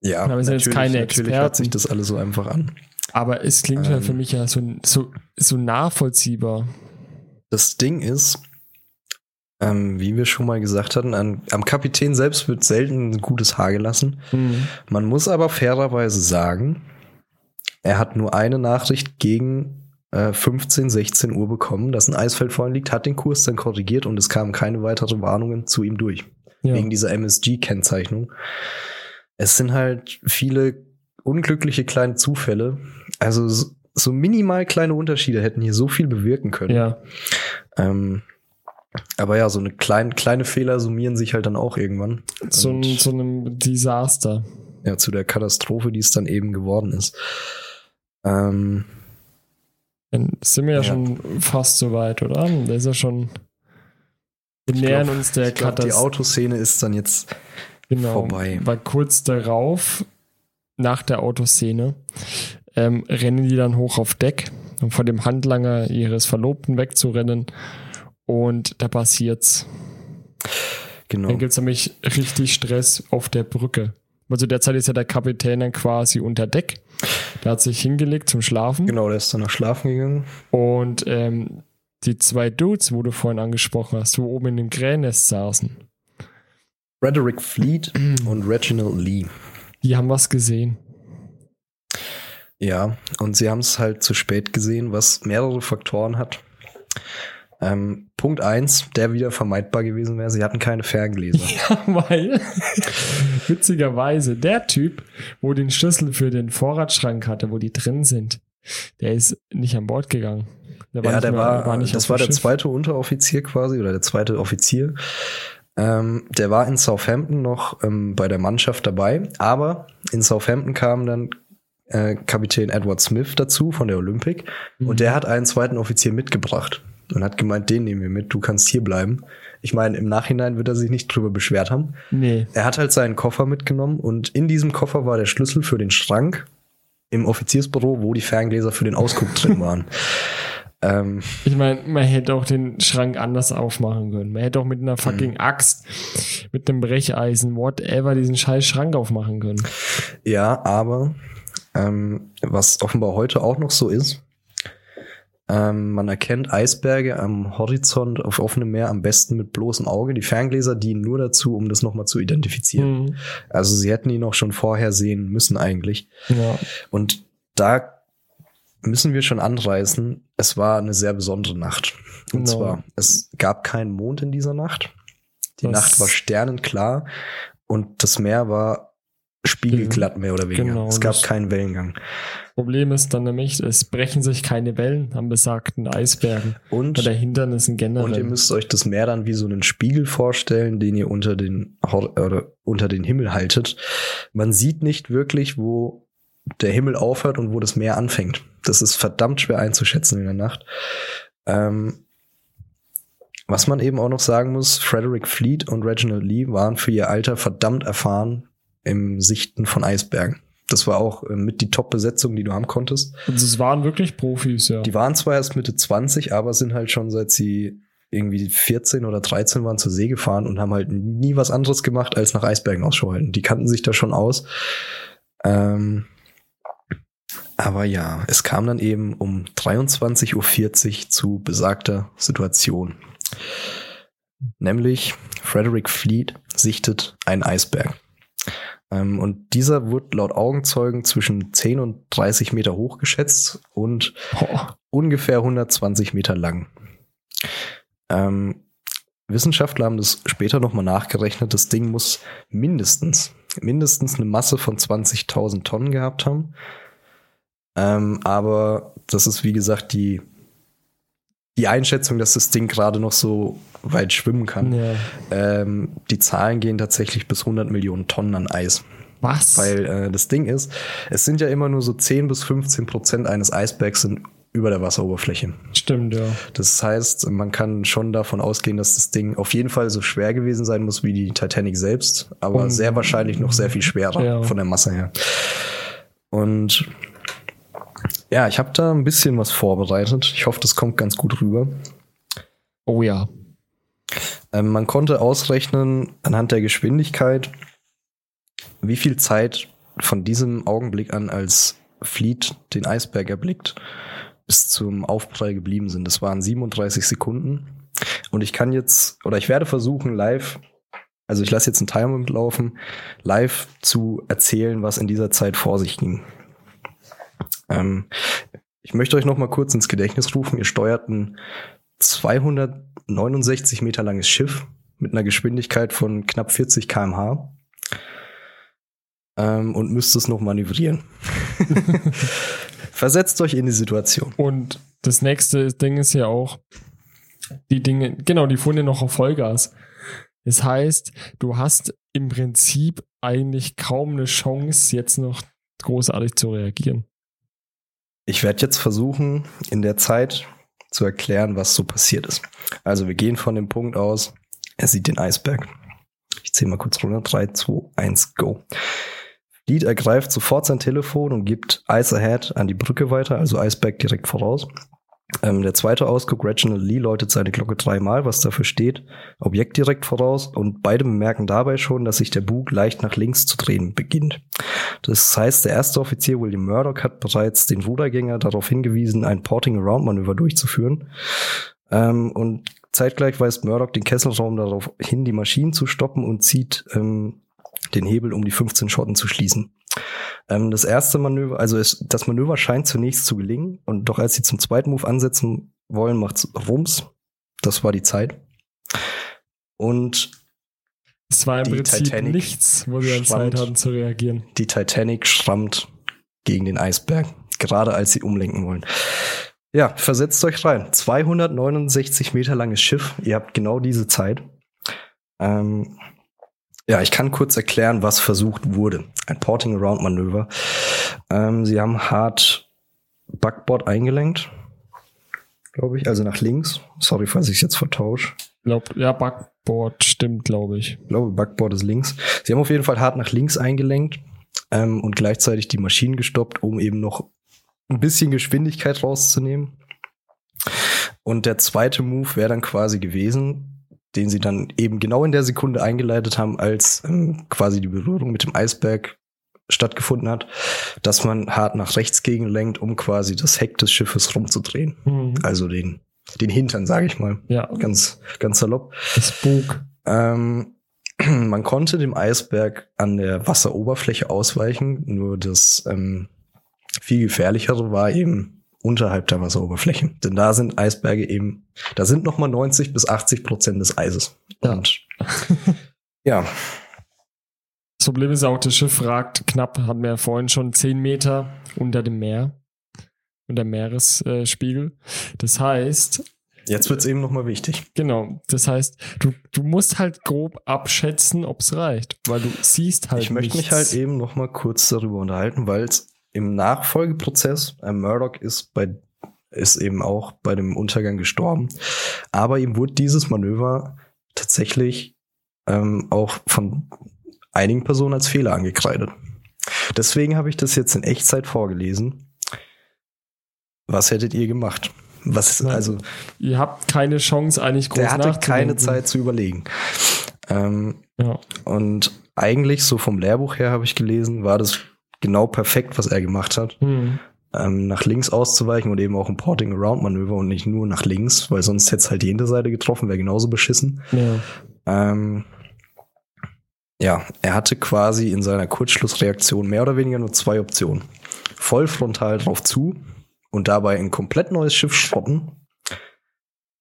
Ja, Aber wir sind jetzt keine natürlich hört sich Experten. das alles so einfach an. Aber es klingt ja Ähm. für mich ja so, so, so nachvollziehbar. Das Ding ist, ähm, wie wir schon mal gesagt hatten, an, am Kapitän selbst wird selten ein gutes Haar gelassen. Hm. Man muss aber fairerweise sagen, er hat nur eine Nachricht gegen äh, 15, 16 Uhr bekommen, dass ein Eisfeld vor ihm liegt, hat den Kurs dann korrigiert und es kamen keine weiteren Warnungen zu ihm durch. Ja. Wegen dieser MSG-Kennzeichnung. Es sind halt viele unglückliche kleine Zufälle. Also so, so minimal kleine Unterschiede hätten hier so viel bewirken können. ja. Ähm, aber ja, so eine kleine, kleine Fehler summieren sich halt dann auch irgendwann. Ein, Und, so einem Desaster. ja, zu der Katastrophe, die es dann eben geworden ist. Ähm, Dann sind wir ja, Ja. schon fast so weit, oder? Das ist ja schon. Wir ich nähern glaub- uns der glaub, Die Katastrophe. Autoszene ist dann jetzt Genau. vorbei. Weil kurz darauf, nach der Autoszene, ähm, rennen die dann hoch auf Deck, um von dem Handlanger ihres Verlobten wegzurennen. Und da passiert's. genau. Dann gibt's nämlich richtig Stress auf der Brücke. Also derzeit ist ja der Kapitän dann quasi unter Deck. Der hat sich hingelegt zum Schlafen. Genau, der ist dann noch schlafen gegangen. Und ähm, die zwei Dudes, wo du vorhin angesprochen hast, wo oben in dem Krähennest saßen, Frederick Fleet [clears throat] und Reginald Lee. die haben was gesehen. Ja, und sie haben es halt zu spät gesehen, was mehrere Faktoren hat. Ähm, Punkt eins, der wieder vermeidbar gewesen wäre, sie hatten keine Ferngläser. [laughs] Ja, weil witzigerweise der Typ, wo den Schlüssel für den Vorratsschrank hatte, wo die drin sind, der ist nicht an Bord gegangen. Der ja, der mehr- war, nicht das war der Schiff. zweite Unteroffizier quasi oder der zweite Offizier. Ähm, der war in Southampton noch ähm, bei der Mannschaft dabei, aber in Southampton kam dann äh, Kapitän Edward Smith dazu von der Olympic Mhm. und der hat einen zweiten Offizier mitgebracht und hat gemeint, den nehmen wir mit, du kannst hier bleiben. Ich meine, im Nachhinein wird er sich nicht drüber beschwert haben. Nee. Er hat halt seinen Koffer mitgenommen und in diesem Koffer war der Schlüssel für den Schrank im Offiziersbüro, wo die Ferngläser für den Ausguck drin [laughs] waren. Ähm, Ich meine, man hätte auch den Schrank anders aufmachen können. Man hätte auch mit einer fucking Mhm. Axt, mit einem Brecheisen, whatever, diesen scheiß Schrank aufmachen können. ja, aber ähm, was offenbar heute auch noch so ist, ähm, man erkennt Eisberge am Horizont auf offenem Meer am besten mit bloßem Auge. Die Ferngläser dienen nur dazu, um das nochmal zu identifizieren. Mhm. Also sie hätten ihn auch schon vorher sehen müssen eigentlich. Ja. Und da müssen wir schon anreißen, es war eine sehr besondere Nacht. Und Genau. zwar, es gab keinen Mond in dieser Nacht. Die Das- Nacht war sternenklar und das Meer war spiegelglatt mehr oder weniger. Genau, es gab keinen Wellengang. Problem ist dann nämlich, es brechen sich keine Wellen am besagten Eisbergen Und, oder Hindernissen generell. und ihr müsst euch das Meer dann wie so einen Spiegel vorstellen, den ihr unter den, oder unter den Himmel haltet. Man sieht nicht wirklich, wo der Himmel aufhört und wo das Meer anfängt. Das ist verdammt schwer einzuschätzen in der Nacht. Ähm, was man eben auch noch sagen muss, Frederick Fleet und Reginald Lee waren für ihr Alter verdammt erfahren im Sichten von Eisbergen. Das war auch äh, mit die Top-Besetzung, die du haben konntest. also es waren wirklich Profis, ja. Die waren zwar erst Mitte 20, aber sind halt schon seit sie irgendwie 14 oder 13 waren zur See gefahren und haben halt nie was anderes gemacht, als nach Eisbergen Ausschau halten. Die kannten sich da schon aus. Ähm, aber ja, es kam dann eben um 23.40 Uhr zu besagter Situation. Nämlich Frederick Fleet sichtet einen Eisberg. Ähm, und dieser wird laut Augenzeugen zwischen 10 und 30 Meter hoch geschätzt und Boah. ungefähr 120 Meter lang. Ähm, Wissenschaftler haben das später nochmal nachgerechnet. Das Ding muss mindestens, mindestens eine Masse von 20.000 Tonnen gehabt haben. Ähm, aber das ist, wie gesagt, die, die Einschätzung, dass das Ding gerade noch so weit schwimmen kann. Ja. Ähm, die Zahlen gehen tatsächlich bis 100 Millionen Tonnen an Eis. Was? Weil äh, das Ding ist, es sind ja immer nur so 10 bis 15 Prozent eines Eisbergs sind über der Wasseroberfläche. Stimmt, ja. Das heißt, man kann schon davon ausgehen, dass das Ding auf jeden Fall so schwer gewesen sein muss wie die Titanic selbst, aber Und- sehr wahrscheinlich noch sehr viel schwerer Ja. von der Masse her. Und ja, ich habe da ein bisschen was vorbereitet. Ich hoffe, das kommt ganz gut rüber. Oh ja. Ähm, man konnte ausrechnen anhand der Geschwindigkeit, wie viel Zeit von diesem Augenblick an, als Fleet den Eisberg erblickt, bis zum Aufprall geblieben sind. Das waren 37 Sekunden. Und ich kann jetzt, oder ich werde versuchen, live, also ich lasse jetzt einen Timer mitlaufen, live zu erzählen, was in dieser Zeit vor sich ging. Ähm, ich möchte euch noch mal kurz ins Gedächtnis rufen. Ihr steuert ein 269 Meter langes Schiff mit einer Geschwindigkeit von knapp 40 km/h ähm, und müsst es noch manövrieren. [laughs] Versetzt euch in die Situation. Und das nächste Ding ist ja auch, die Dinge, genau, die fuhren ja noch auf Vollgas. Das heißt, du hast im Prinzip eigentlich kaum eine Chance, jetzt noch großartig zu reagieren. Ich werde jetzt versuchen, in der Zeit zu erklären, was so passiert ist. Also wir gehen von dem Punkt aus, er sieht den Eisberg. Ich zähle mal kurz runter. 3, 2, 1, go. Lied ergreift sofort sein Telefon und gibt Ice Ahead an die Brücke weiter, also Iceberg direkt voraus. Ähm, der zweite Ausguck, Reginald Lee, läutet seine Glocke dreimal, was dafür steht. Objekt direkt voraus und beide bemerken dabei schon, dass sich der Bug leicht nach links zu drehen beginnt. Das heißt, der erste Offizier William Murdoch hat bereits den Rudergänger darauf hingewiesen, ein Porting-Around-Manöver durchzuführen. Ähm, und zeitgleich weist Murdoch den Kesselraum darauf hin, die Maschinen zu stoppen und zieht ähm, den Hebel, um die 15 Schotten zu schließen. Ähm, das erste Manöver, also es, das Manöver scheint zunächst zu gelingen und doch als sie zum zweiten Move ansetzen wollen, macht's Rums. Das war die Zeit. Und Es war im Prinzip Titanic nichts, wo sie an schwammt. Zeit hatten zu reagieren. die Titanic schrammt gegen den Eisberg, gerade als sie umlenken wollen. Ja, versetzt euch rein. 269 Meter langes Schiff. Ihr habt genau diese Zeit. Ähm, ja, ich kann kurz erklären, was versucht wurde. Ein Porting-Around-Manöver. Ähm, sie haben hart Backboard eingelenkt, glaube ich, also nach links. Sorry, falls ich es jetzt vertausche. Glaub, ja, Backboard stimmt, glaube ich. Ich glaube, Backboard ist links. Sie haben auf jeden Fall hart nach links eingelenkt ähm, und gleichzeitig die Maschinen gestoppt, um eben noch ein bisschen Geschwindigkeit rauszunehmen. Und der zweite Move wäre dann quasi gewesen, den sie dann eben genau in der Sekunde eingeleitet haben, als ähm, quasi die Berührung mit dem Eisberg stattgefunden hat, dass man hart nach rechts gegenlenkt, um quasi das Heck des Schiffes rumzudrehen. Mhm. Also den, den Hintern, sage ich mal. Ja, Ganz, ganz salopp. das Bug. Ähm, [clears throat] man konnte dem Eisberg an der Wasseroberfläche ausweichen, nur das ähm, viel gefährlichere war eben unterhalb der Wasseroberfläche. Denn da sind Eisberge eben, da sind noch mal 90 bis 80 Prozent des Eises. Ja. Und [laughs] ja, Das Problem ist auch, das Schiff ragt knapp, hatten wir ja vorhin schon, 10 Meter unter dem Meer. Unter dem Meeresspiegel. Das heißt, jetzt wird's eben noch mal wichtig. genau, das heißt, du, du musst halt grob abschätzen, ob es reicht. Weil du siehst halt ich möchte mich nichts. halt eben noch mal kurz darüber unterhalten, weil es im Nachfolgeprozess, äh, Murdoch ist bei ist eben auch bei dem Untergang gestorben, aber ihm wurde dieses Manöver tatsächlich ähm, auch von einigen Personen als Fehler angekreidet. Deswegen habe ich das jetzt in Echtzeit vorgelesen. Was hättet ihr gemacht? Was Nein, also Ihr habt keine Chance, eigentlich groß der hatte keine. Zeit zu überlegen. Ähm, Ja. und eigentlich, so vom Lehrbuch her habe ich gelesen, war das genau perfekt, was er gemacht hat. Hm. Ähm, nach links auszuweichen und eben auch ein Porting-Around-Manöver und nicht nur nach links, weil sonst hätte es halt die Hinterseite getroffen, wäre genauso beschissen. Ja. Ähm, ja, er hatte quasi in seiner Kurzschlussreaktion mehr oder weniger nur zwei Optionen. Voll frontal drauf zu und dabei ein komplett neues Schiff schrotten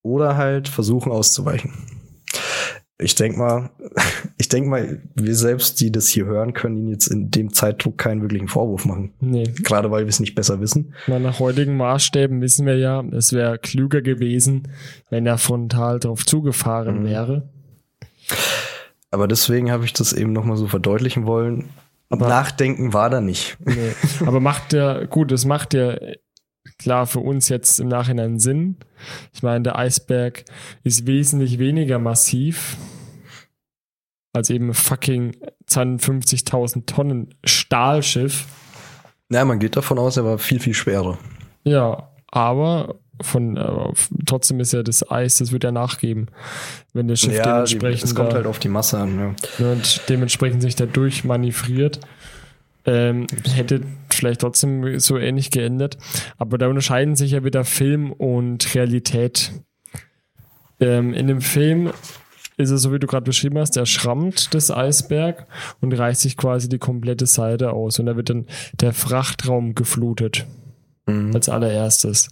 oder halt versuchen auszuweichen. Ich denk mal, [laughs] ich denk mal, wir selbst, die das hier hören, können ihn jetzt in dem Zeitdruck keinen wirklichen Vorwurf machen. Nee. Gerade weil wir es nicht besser wissen. Na, nach heutigen Maßstäben wissen wir ja, es wäre klüger gewesen, wenn er frontal drauf zugefahren Mhm. wäre. Aber deswegen habe ich das eben nochmal so verdeutlichen wollen. Aber- Nachdenken war da nicht. Nee. Aber macht der, gut, das macht ja klar für uns jetzt im Nachhinein Sinn. Ich meine, der Eisberg ist wesentlich weniger massiv als eben ein fucking 52.000 Tonnen Stahlschiff. Na, man geht davon aus, er war viel, viel schwerer. Ja, aber von äh, trotzdem ist ja das Eis, das wird ja nachgeben, wenn das Schiff ja, dementsprechend es kommt halt auf die Masse an. Ja. und dementsprechend sich da durchmanövriert. Ähm, hätte vielleicht trotzdem so ähnlich geändert. Aber da unterscheiden sich ja wieder Film und Realität. Ähm, in dem Film ist es so, wie du gerade beschrieben hast, der schrammt das Eisberg und reißt sich quasi die komplette Seite aus. Und da wird dann der Frachtraum geflutet. Mhm. als allererstes.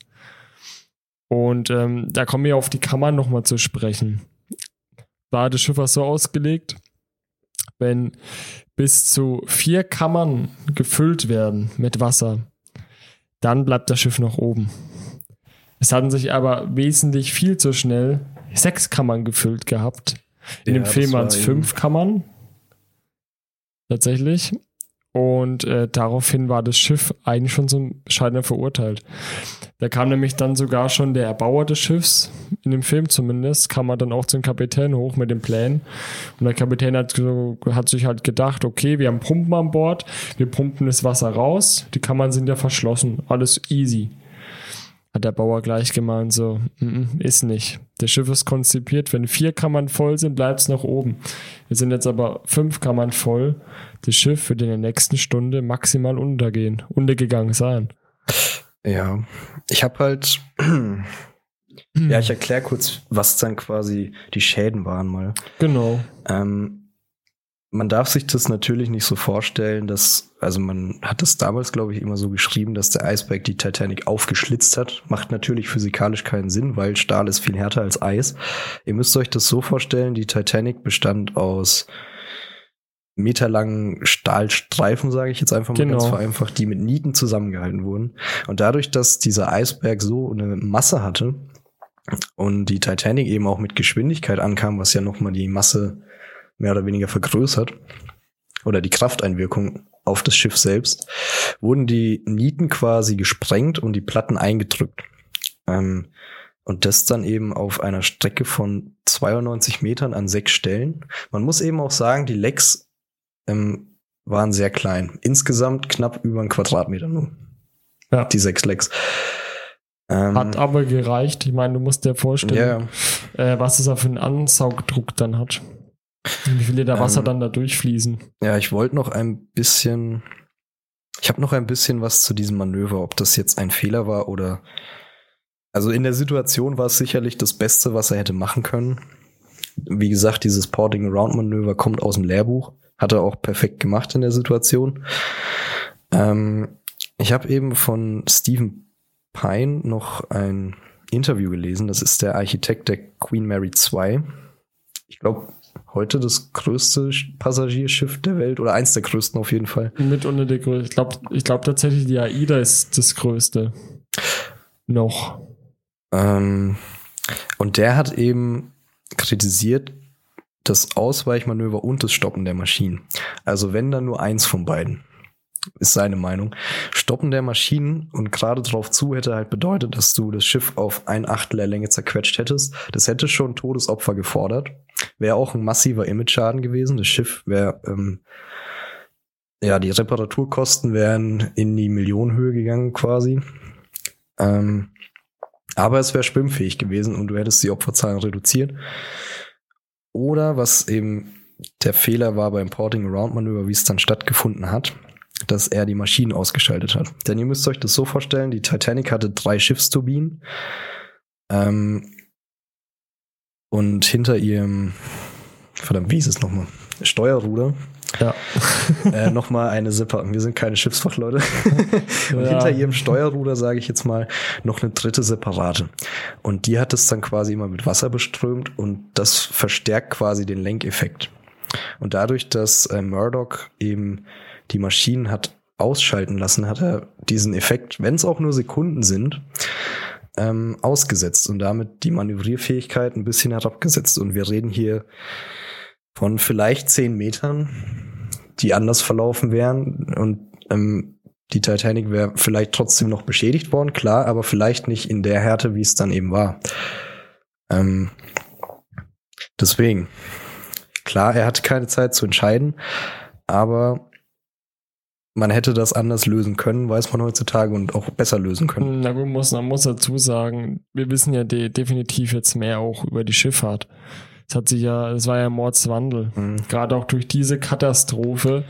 Und ähm, da kommen wir auf die Kammern nochmal zu sprechen. War das Schiff so ausgelegt, wenn bis zu vier Kammern gefüllt werden mit Wasser, dann bleibt das Schiff noch oben. Es hatten sich aber wesentlich viel zu schnell sechs Kammern gefüllt gehabt. In Ja, dem Film waren war es fünf Kammern. Tatsächlich. Und äh, daraufhin war das Schiff eigentlich schon zum Scheitern verurteilt. Da kam nämlich dann sogar schon der Erbauer des Schiffs, in dem Film zumindest, kam er dann auch zum Kapitän hoch mit dem Plan. Und der Kapitän hat, so, hat sich halt gedacht, okay, wir haben Pumpen an Bord, wir pumpen das Wasser raus, die Kammern sind ja verschlossen, alles easy. Hat der Bauer gleich gemeint, so, "Mm, ist nicht. Das Schiff ist konzipiert, wenn vier Kammern voll sind, bleibt es nach oben. Wir sind jetzt aber fünf Kammern voll. Das Schiff wird in der nächsten Stunde maximal untergehen, untergegangen sein. Ja, ich habe halt, [clears throat] ja, ich erkläre kurz, was dann quasi die Schäden waren mal. Genau. Ähm, man darf sich das natürlich nicht so vorstellen, dass, also man hat es damals, glaube ich, immer so geschrieben, dass der Eisberg die Titanic aufgeschlitzt hat. Macht natürlich physikalisch keinen Sinn, weil Stahl ist viel härter als Eis. Ihr müsst euch das so vorstellen, die Titanic bestand aus meterlangen Stahlstreifen, sage ich jetzt einfach mal Genau. ganz vereinfacht, die mit Nieten zusammengehalten wurden. Und dadurch, dass dieser Eisberg so eine Masse hatte und die Titanic eben auch mit Geschwindigkeit ankam, was ja nochmal die Masse mehr oder weniger vergrößert oder die Krafteinwirkung auf das Schiff selbst, wurden die Nieten quasi gesprengt und die Platten eingedrückt. Ähm, und das dann eben auf einer Strecke von 92 Metern an sechs Stellen. Man muss eben auch sagen, die Lecks ähm, waren sehr klein. Insgesamt knapp über einen Quadratmeter nur. Ja. Die sechs Lecks. Ähm, Hat aber gereicht. Ich meine, du musst dir vorstellen, ja, äh, was es da für einen Ansaugdruck dann hat. Wie viel Liter Wasser Ähm, dann da durchfließen. Ja, ich wollte noch ein bisschen. Ich habe noch ein bisschen was zu diesem Manöver, ob das jetzt ein Fehler war oder. Also in der Situation war es sicherlich das Beste, was er hätte machen können. Wie gesagt, dieses Porting Around Manöver kommt aus dem Lehrbuch. Hat er auch perfekt gemacht in der Situation. Ähm, ich habe eben von Stephen Pine noch ein Interview gelesen. Das ist der Architekt der Queen Mary 2. Ich glaube, heute das größte Passagierschiff der Welt oder eins der größten auf jeden Fall. Mit unter der Größe. Ich glaube ich glaub tatsächlich, die AIDA ist das größte. Noch. Ähm, und der hat eben kritisiert das Ausweichmanöver und das Stoppen der Maschinen. Also wenn dann nur eins von beiden, ist seine Meinung. Stoppen der Maschinen und gerade drauf zu hätte halt bedeutet, dass du das Schiff auf ein Achtel der Länge zerquetscht hättest. Das hätte schon Todesopfer gefordert. Wäre auch ein massiver Image-Schaden gewesen. Das Schiff wäre, ähm, ja, die Reparaturkosten wären in die Millionenhöhe gegangen quasi. Ähm, aber es wäre schwimmfähig gewesen und du hättest die Opferzahlen reduziert. Oder was eben der Fehler war beim Porting Around Manöver, wie es dann stattgefunden hat, dass er die Maschinen ausgeschaltet hat. Denn ihr müsst euch das so vorstellen, die Titanic hatte drei Schiffsturbinen. Ähm, und hinter ihrem, verdammt, wie ist es nochmal? Steuerruder Ja. [laughs] äh, nochmal eine separate, wir sind keine Schiffsfachleute. [laughs] und Ja. hinter ihrem Steuerruder, sage ich jetzt mal, noch eine dritte separate. Und die hat es dann quasi immer mit Wasser beströmt und das verstärkt quasi den Lenkeffekt. Und dadurch, dass äh, Murdoch eben die Maschinen hat ausschalten lassen, hat er diesen Effekt, wenn es auch nur Sekunden sind, ähm, ausgesetzt und damit die Manövrierfähigkeit ein bisschen herabgesetzt. Und wir reden hier von vielleicht zehn Metern, die anders verlaufen wären und ähm, die Titanic wäre vielleicht trotzdem noch beschädigt worden, klar, aber vielleicht nicht in der Härte, wie es dann eben war. Ähm, deswegen, klar, er hatte keine Zeit zu entscheiden, aber man hätte das anders lösen können, weiß man heutzutage und auch besser lösen können. Na gut, man muss dazu sagen, wir wissen ja de definitiv jetzt mehr auch über die Schifffahrt. Es hat sich ja, es war ja Mordswandel. Mhm. Gerade auch durch diese Katastrophe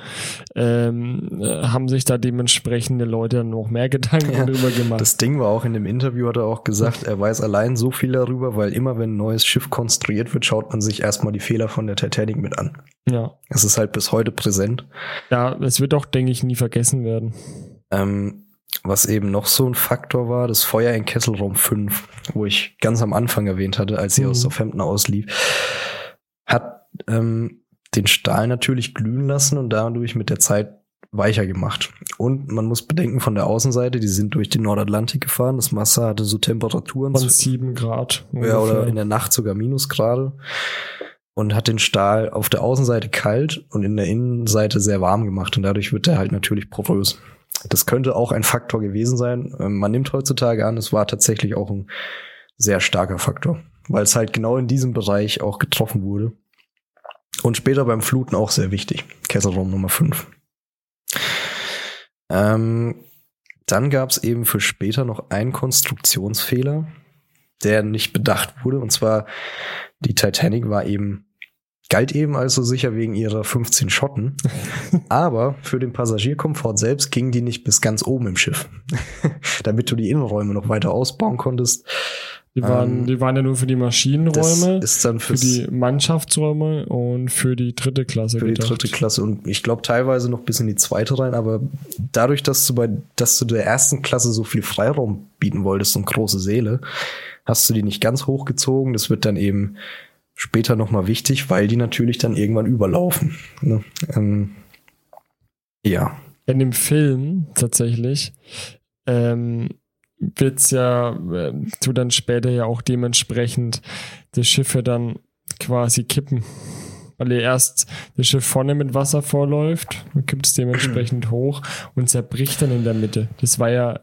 ähm, äh, haben sich da dementsprechende Leute noch mehr Gedanken Ja, drüber gemacht. Das Ding war auch in dem Interview, hat er auch gesagt, er weiß allein so viel darüber, weil immer wenn ein neues Schiff konstruiert wird, schaut man sich erstmal die Fehler von der Titanic mit an. ja. Es ist halt bis heute präsent. ja, es wird auch, denke ich, nie vergessen werden. Ähm, was eben noch so ein Faktor war, das Feuer in Kesselraum 5, wo ich ganz am Anfang erwähnt hatte, als sie Mhm. aus Southampton auslief, hat ähm, den Stahl natürlich glühen lassen und dadurch mit der Zeit weicher gemacht. Und man muss bedenken, von der Außenseite, die sind durch den Nordatlantik gefahren. Das Wasser hatte so Temperaturen Von sieben Grad. ja, oder ungefähr. in der Nacht sogar Minusgrade. Und hat den Stahl auf der Außenseite kalt und in der Innenseite sehr warm gemacht. Und dadurch wird er halt natürlich porös. Das könnte auch ein Faktor gewesen sein. Ähm, Man nimmt heutzutage an, es war tatsächlich auch ein sehr starker Faktor, weil es halt genau in diesem Bereich auch getroffen wurde. Und später beim Fluten auch sehr wichtig. Kesselraum Nummer 5. Ähm, dann gab es eben für später noch einen Konstruktionsfehler, der nicht bedacht wurde. Und zwar, die Titanic war eben, galt eben also sicher wegen ihrer 15 Schotten. aber für den Passagierkomfort selbst ging die nicht bis ganz oben im Schiff. [laughs] Damit du die Innenräume noch weiter ausbauen konntest. Die waren, ähm, die waren ja nur für die Maschinenräume, ist dann für die Mannschaftsräume und für die dritte Klasse für die gedacht. dritte Klasse und ich glaube teilweise noch bis in die zweite rein, aber dadurch, dass du bei, dass du der ersten Klasse so viel Freiraum bieten wolltest und große Seele, hast du die nicht ganz hochgezogen. Das wird dann eben später nochmal wichtig, weil die natürlich dann irgendwann überlaufen. Ne? Ähm, ja. In dem Film tatsächlich ähm, wird's ja, äh, tu dann später ja auch dementsprechend die Schiffe dann quasi kippen. Weil ihr erst das Schiff vorne mit Wasser vorläuft, dann kippt es dementsprechend hoch und zerbricht dann in der Mitte. Das war ja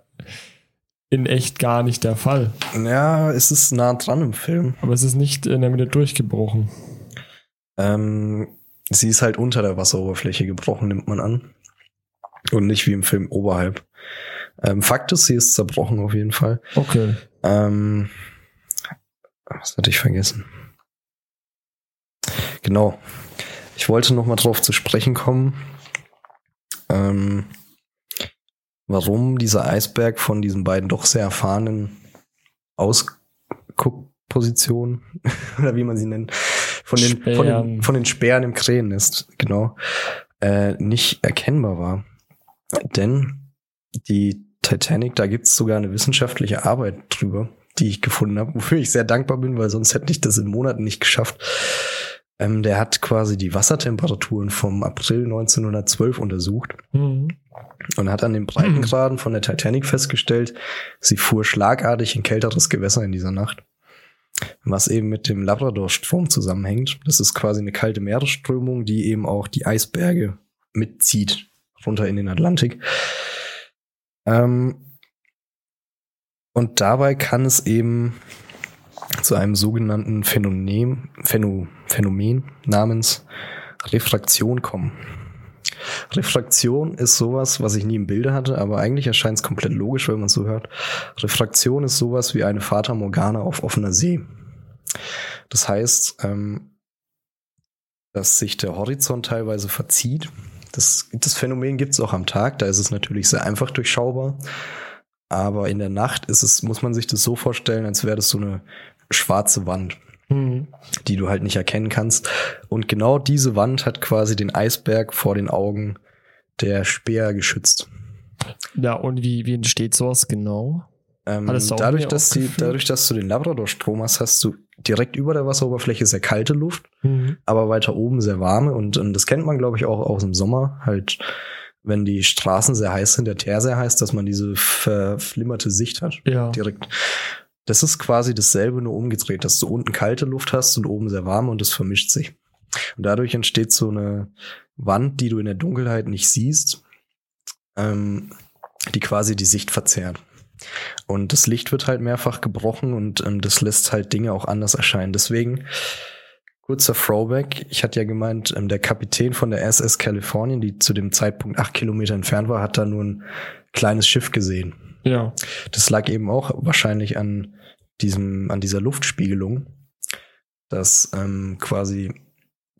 in echt gar nicht der Fall. Ja, es ist nah dran im Film. Aber es ist nicht in der Mitte durchgebrochen. Ähm, sie ist halt unter der Wasseroberfläche gebrochen, nimmt man an. Und nicht wie im Film oberhalb. Ähm, Fakt ist, sie ist zerbrochen auf jeden Fall. Okay. Ähm, was hatte ich vergessen? Genau. Ich wollte noch mal drauf zu sprechen kommen, ähm, warum dieser Eisberg von diesen beiden doch sehr erfahrenen Ausguckpositionen, [laughs] oder wie man sie nennt, von den, von Spähern. den, von den Sperren im Krähennest, genau, äh, nicht erkennbar war. Denn die Titanic, da gibt's sogar eine wissenschaftliche Arbeit drüber, die ich gefunden habe, wofür ich sehr dankbar bin, weil sonst hätte ich das in Monaten nicht geschafft. Ähm, der hat quasi die Wassertemperaturen vom April 1912 untersucht Mhm. und hat an den Breitengraden von der Titanic festgestellt, sie fuhr schlagartig in kälteres Gewässer in dieser Nacht. Was eben mit dem Labrador-Strom zusammenhängt. Das ist quasi eine kalte Meeresströmung, die eben auch die Eisberge mitzieht, runter in den Atlantik. Ähm, und dabei kann es eben zu einem sogenannten Phänomen, Phäno, Phänomen namens Refraktion kommen. Refraktion ist sowas, was ich nie im Bilde hatte, aber eigentlich erscheint es komplett logisch, wenn man es so hört. Refraktion ist sowas wie eine Fata Morgana auf offener See. Das heißt, ähm, dass sich der Horizont teilweise verzieht. Das, das Phänomen gibt es auch am Tag, da ist es natürlich sehr einfach durchschaubar. Aber in der Nacht ist es, muss man sich das so vorstellen, als wäre das so eine schwarze Wand Mhm. die du halt nicht erkennen kannst. Und genau diese Wand hat quasi den Eisberg vor den Augen der Speer geschützt. Ja, und wie, wie entsteht sowas genau? Ähm, dadurch, dass die, dadurch, dass du den Labrador-Strom hast, hast du direkt über der Wasseroberfläche sehr kalte Luft, Mhm. aber weiter oben sehr warme. Und, und das kennt man, glaube ich, auch aus dem Sommer. Halt, wenn die Straßen sehr heiß sind, der Teer sehr heiß, dass man diese verflimmerte Sicht hat. Ja. direkt. Das ist quasi dasselbe, nur umgedreht, dass du unten kalte Luft hast und oben sehr warm und das vermischt sich. Und dadurch entsteht so eine Wand, die du in der Dunkelheit nicht siehst, ähm, die quasi die Sicht verzerrt. Und das Licht wird halt mehrfach gebrochen und ähm, das lässt halt Dinge auch anders erscheinen. Deswegen, kurzer Throwback, ich hatte ja gemeint, ähm, der Kapitän von der SS Californian, die zu dem Zeitpunkt acht Kilometer entfernt war, hat da nur ein kleines Schiff gesehen. Ja. Das lag eben auch wahrscheinlich an diesem, an dieser Luftspiegelung, dass ähm, quasi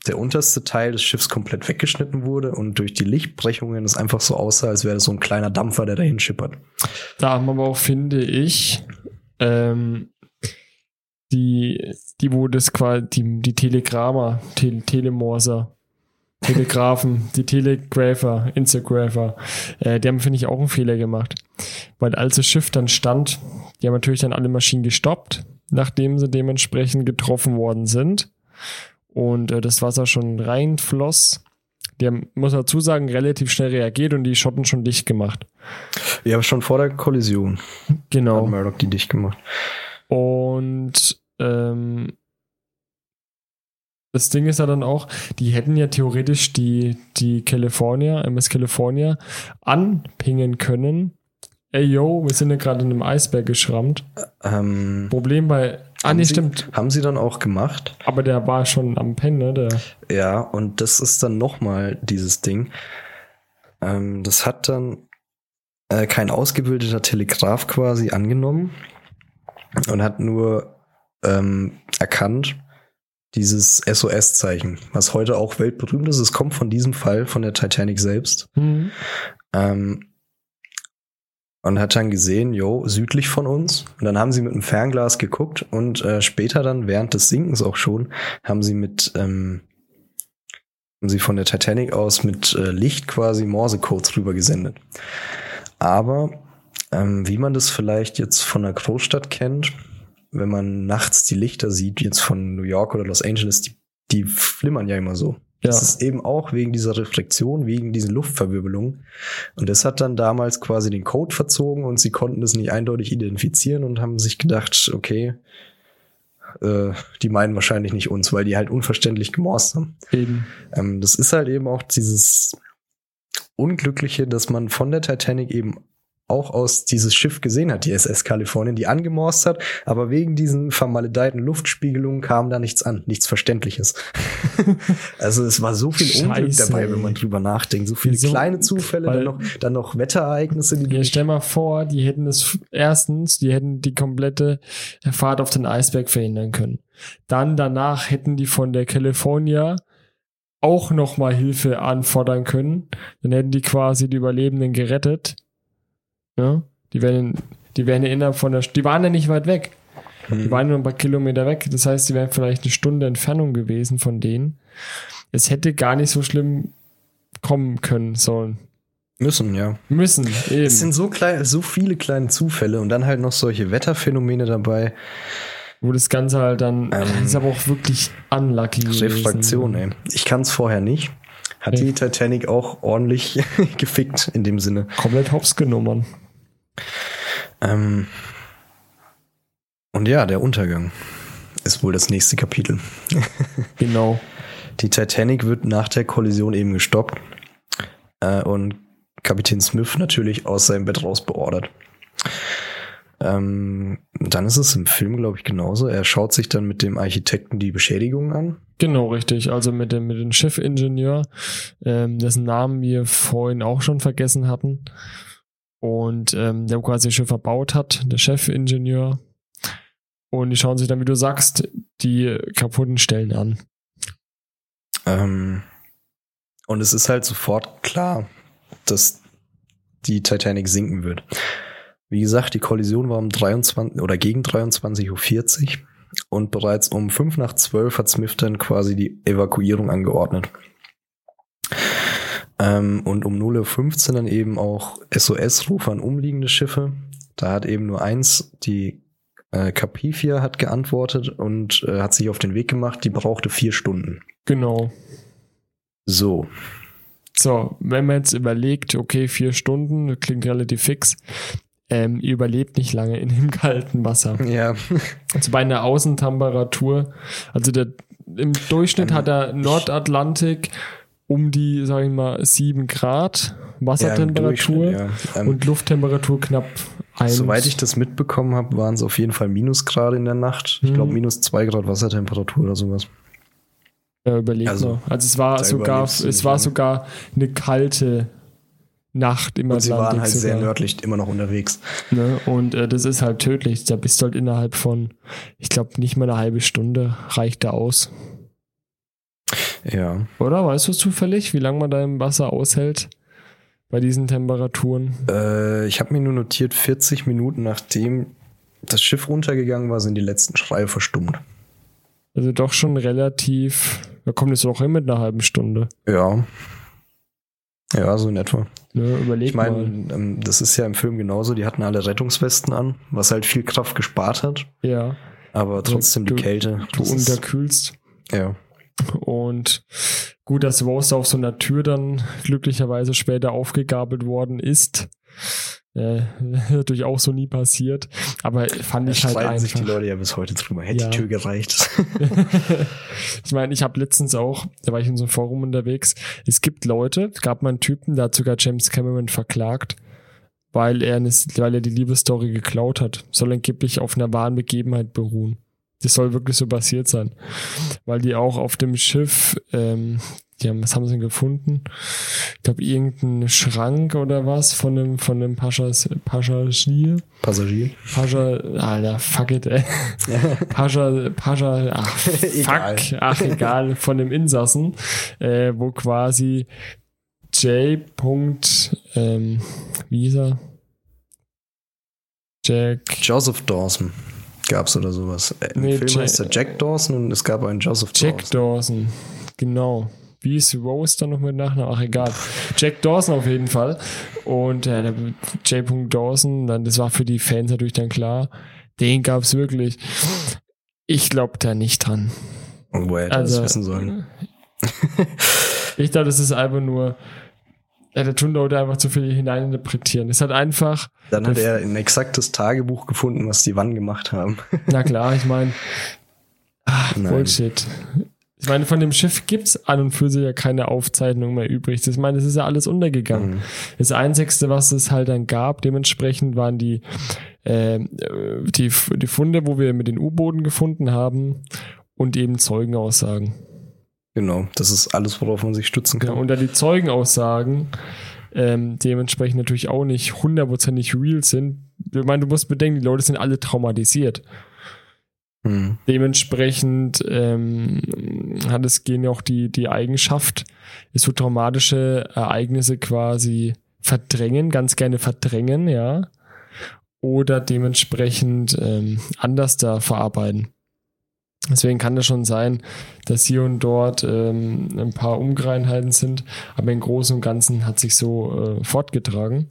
der unterste Teil des Schiffs komplett weggeschnitten wurde und durch die Lichtbrechungen es einfach so aussah, als wäre das so ein kleiner Dampfer, der dahin schippert. Da haben aber auch, finde ich, ähm, die, die, wo das quasi, die, die Telegramma, Tele, Telemorser, Telegrafen, die Telegrapher, Instagrapher, äh, die haben, finde ich, auch einen Fehler gemacht. Weil als das Schiff dann stand, die haben natürlich dann alle Maschinen gestoppt, nachdem sie dementsprechend getroffen worden sind. Und äh, das Wasser schon reinfloss. Die haben, muss man dazu sagen, relativ schnell reagiert und die Schotten schon dicht gemacht. Ja, aber schon vor der Kollision Genau. hat Murdoch die dicht gemacht. Und ähm, das Ding ist ja dann auch, die hätten ja theoretisch die, die California, MS California, anpingen können. Ey, yo, wir sind ja gerade in einem Eisberg geschrammt. Ähm, Problem bei. Ah, nee, sie, stimmt. Haben sie dann auch gemacht. Aber der war schon am Pennen, ne? Der, Ja, und das ist dann nochmal dieses Ding. Ähm, das hat dann äh, kein ausgebildeter Telegraph quasi angenommen und hat nur ähm, erkannt dieses SOS-Zeichen, was heute auch weltberühmt ist. Es kommt von diesem Fall, von der Titanic selbst. hm, Ähm, und hat dann gesehen, jo, südlich von uns. Und dann haben sie mit einem Fernglas geguckt und äh, später dann, während des Sinkens auch schon, haben sie mit, ähm, haben sie von der Titanic aus mit äh, Licht quasi Morsecodes rüber gesendet. Aber ähm, wie man das vielleicht jetzt von einer Großstadt kennt, wenn man nachts die Lichter sieht, jetzt von New York oder Los Angeles, die, die flimmern ja immer so. ja. Das ist eben auch wegen dieser Reflexion, wegen diesen Luftverwirbelungen. Und das hat dann damals quasi den Code verzogen und sie konnten das nicht eindeutig identifizieren und haben sich gedacht, okay, äh, die meinen wahrscheinlich nicht uns, weil die halt unverständlich gemorst haben. eben. Ähm, das ist halt eben auch dieses Unglückliche, dass man von der Titanic eben auch aus dieses Schiff gesehen hat, die SS Kalifornien, die angemorst hat, aber wegen diesen vermaledeiten Luftspiegelungen kam da nichts an, nichts Verständliches. [laughs] also es war so viel Unglück Scheiße, dabei, ey. wenn man drüber nachdenkt. So viele Wieso? kleine Zufälle, dann noch, dann noch Wetterereignisse, die Ja, stell mal vor, die hätten es erstens, die hätten die komplette Fahrt auf den Eisberg verhindern können. Dann danach hätten die von der California auch noch mal Hilfe anfordern können. Dann hätten die quasi die Überlebenden gerettet. Ja? Die wären, die ja innerhalb von der, die waren ja nicht weit weg. Die waren nur ein paar Kilometer weg. Das heißt, die wären vielleicht eine Stunde Entfernung gewesen von denen. Es hätte gar nicht so schlimm kommen können sollen. müssen, ja. Müssen, eben. Es sind so klein, so viele kleine Zufälle und dann halt noch solche Wetterphänomene dabei. Wo das Ganze halt dann, Ähm, ist aber auch wirklich unlucky gewesen. Refraktion, ey. Ich kann es vorher nicht. Hat Nee. die Titanic auch ordentlich [laughs] gefickt in dem Sinne. Komplett hops genommen. Ähm und ja, der Untergang ist wohl das nächste Kapitel. [laughs] Genau. Die Titanic wird nach der Kollision eben gestoppt äh, und Kapitän Smith natürlich aus seinem Bett raus beordert. Ähm, dann ist es im Film, glaube ich, genauso. Er schaut sich dann mit dem Architekten die Beschädigungen an. Genau, richtig. Also mit dem, mit dem Chefingenieur, ähm, dessen Namen wir vorhin auch schon vergessen hatten. Und ähm, der quasi Schiff verbaut hat, der Chefingenieur. Und die schauen sich dann, wie du sagst, die kaputten Stellen an. Ähm, und es ist halt sofort klar, dass die Titanic sinken wird. Wie gesagt, die Kollision war um 23 oder gegen 23.40 Uhr und bereits um 5 nach 12 hat Smith dann quasi die Evakuierung angeordnet. Ähm, und um 0.15 Uhr dann eben auch SOS-Rufe an umliegende Schiffe. Da hat eben nur eins, die äh, Capifia hat geantwortet und äh, hat sich auf den Weg gemacht. Die brauchte vier Stunden. Genau. So, So, wenn man jetzt überlegt, okay, vier Stunden, klingt relativ fix, ähm, ihr überlebt nicht lange in dem kalten Wasser. Ja, [laughs] Also bei einer Außentemperatur, also der, im Durchschnitt hat der Nordatlantik um die, sag ich mal, 7 Grad Wassertemperatur ja, ähm, und Lufttemperatur knapp 1. Soweit ich das mitbekommen habe, waren es auf jeden Fall Minusgrade in der Nacht. Ich Mhm. glaube minus zwei Grad Wassertemperatur oder sowas. ja, überlegt also, also, also es war sogar, es war sogar eine kalte Nacht im Und sie waren halt sehr sogar. nördlich immer noch unterwegs. Ne? Und äh, das ist halt tödlich. Da bist du halt innerhalb von, ich glaube, nicht mal eine halbe Stunde reicht da aus. Ja. Oder? Weißt du zufällig, wie lange man da im Wasser aushält? Bei diesen Temperaturen? Äh, ich habe mir nur notiert, 40 Minuten nachdem das Schiff runtergegangen war, sind die letzten Schreie verstummt. Also doch schon relativ Da kommt es auch hin mit einer halben Stunde. Ja. Ja, so in etwa. Ne, überleg Ich meine, ähm, das ist ja im Film genauso. Die hatten alle Rettungswesten an, was halt viel Kraft gespart hat. Ja, Aber trotzdem du- die Kälte. du das ist- unterkühlst. ja. Und gut, dass Rose auf so einer Tür dann glücklicherweise später aufgegabelt worden ist. Äh, [laughs] natürlich auch so nie passiert. Aber fand Da ich halt streiten sich die einfach. Leute ja bis heute drüber. Hätte Ja. die Tür gereicht. [laughs] ich meine, ich habe letztens auch, da war ich in so einem Forum unterwegs, es gibt Leute, es gab mal einen Typen, der hat sogar James Cameron verklagt, weil er, eine, weil er die Liebesstory geklaut hat. Soll angeblich auf einer wahren Begebenheit beruhen. Das soll wirklich so passiert sein. Weil die auch auf dem Schiff, ähm, die haben, was haben sie denn gefunden? Ich glaube, irgendein Schrank oder was von einem, von einem Paschas, Paschagier. Passagier. Pascha, Alter, fuck it, ey. [laughs] Pascha, Pascha, ach, Egal. fuck, ach, egal, von dem Insassen, äh, wo quasi J. Punkt, ähm, wie hieß er? Jack, Joseph Dawson gab's oder sowas. Äh, Im Nee, Film Ja- heißt er Jack Dawson und es gab einen Joseph Jack Dawson. Dawson, genau. Wie ist Rose dann noch mit Nachnamen? Ach, egal. Jack Dawson auf jeden Fall. Und äh, der J. Dawson, dann, das war für die Fans natürlich dann klar, den gab's wirklich. Ich glaube da nicht dran. Und woher hätte Also, das wissen sollen? [laughs] ich glaube, das ist einfach nur, ja, da tun Leute einfach zu viel hineininterpretieren. Es hat einfach, Dann hat er ein exaktes Tagebuch gefunden, was die wann gemacht haben. [laughs] na klar, ich meine. Bullshit. Ich meine, von dem Schiff gibt's an und für sich ja keine Aufzeichnung mehr übrig. Ich meine, es ist ja alles untergegangen. Mhm. Das Einzigste, was es halt dann gab, dementsprechend waren die, äh, die, die Funde, wo wir mit den U-Booten gefunden haben und eben Zeugenaussagen. Genau, das ist alles, worauf man sich stützen Ja, kann. und da die Zeugenaussagen ähm, dementsprechend natürlich auch nicht hundertprozentig real sind. Ich meine, du musst bedenken, die Leute sind alle traumatisiert. Hm. Dementsprechend ähm, hat es Gen ja auch die, die Eigenschaft, ist so traumatische Ereignisse quasi verdrängen, ganz gerne verdrängen, ja. Oder dementsprechend ähm, anders da verarbeiten. Deswegen kann das schon sein, dass hier und dort ähm, ein paar Ungereinheiten sind, aber im Großen und Ganzen hat sich so äh, fortgetragen.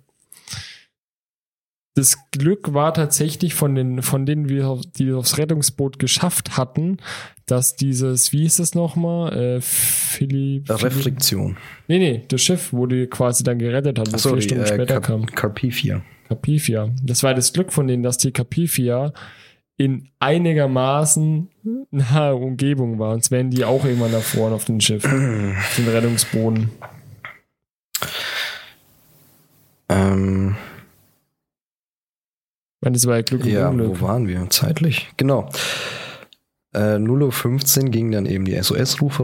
Das Glück war tatsächlich von den, von denen wir, die aufs Rettungsboot geschafft hatten, dass dieses, wie hieß es nochmal? Äh, Philipp. Reflexion. Nee, nee, das Schiff, wo die quasi dann gerettet hat, wo vier Stunden äh, später Carp kam. Carpathia. Carpathia. Das war das Glück von denen, dass die Carpathia in einigermaßen nahe Umgebung war. Sonst wären die auch irgendwann da vorne auf dem Schiff, auf dem Rettungsboden. Ähm, Ich meine, das war ja Glück und ja, Unglück. wo waren wir zeitlich? Genau. Äh, 0.15 Uhr ging dann eben die SOS-Rufe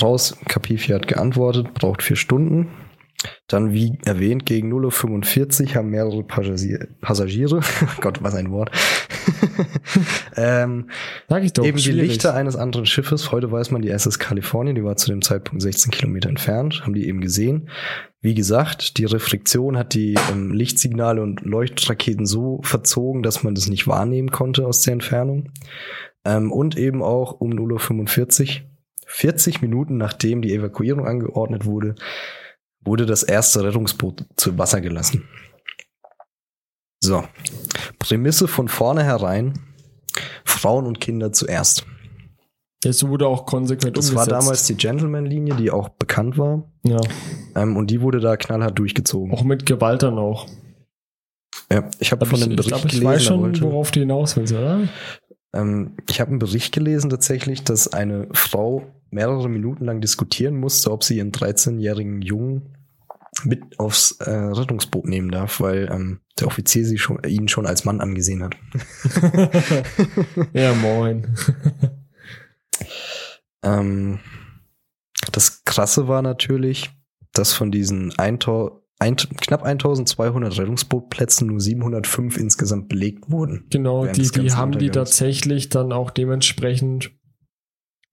raus. Capifia hat geantwortet, braucht vier Stunden. Dann, wie erwähnt, gegen 0.45 Uhr haben mehrere Passagier Passagiere, [laughs] Gott, was ein Wort, [laughs] ähm, Sag ich doch. eben die schwierig. Lichter eines anderen Schiffes, heute weiß man die SS Kalifornien, die war zu dem Zeitpunkt 16 Kilometer entfernt, haben die eben gesehen. Wie gesagt, die Reflexion hat die ähm, Lichtsignale und Leuchtraketen so verzogen, dass man das nicht wahrnehmen konnte aus der Entfernung. Ähm, und eben auch um 0.45 Uhr, 40 Minuten nachdem die Evakuierung angeordnet wurde, wurde das erste Rettungsboot zu Wasser gelassen. So, Prämisse von vornherein, Frauen und Kinder zuerst. Das wurde auch konsequent Das war umgesetzt. damals die Gentleman-Linie, die auch bekannt war. Ja, Ähm, und die wurde da knallhart durchgezogen. auch mit Gewalt dann auch. Ja, ich habe von ich, einem ich Bericht glaube, ich gelesen, weiß da schon, wollte, worauf du hinaus willst, oder? ähm, ich habe einen Bericht gelesen tatsächlich, dass eine Frau mehrere Minuten lang diskutieren musste, ob sie ihren 13-jährigen Jungen mit aufs äh, Rettungsboot nehmen darf, weil ähm, der Offizier sie schon, ihn schon als Mann angesehen hat. [laughs] ja, moin. [laughs] Ähm, das Krasse war natürlich, dass von diesen 1000 ein, knapp 1200 Rettungsbootplätzen nur 705 insgesamt belegt wurden. Genau, die, die haben die tatsächlich dann auch dementsprechend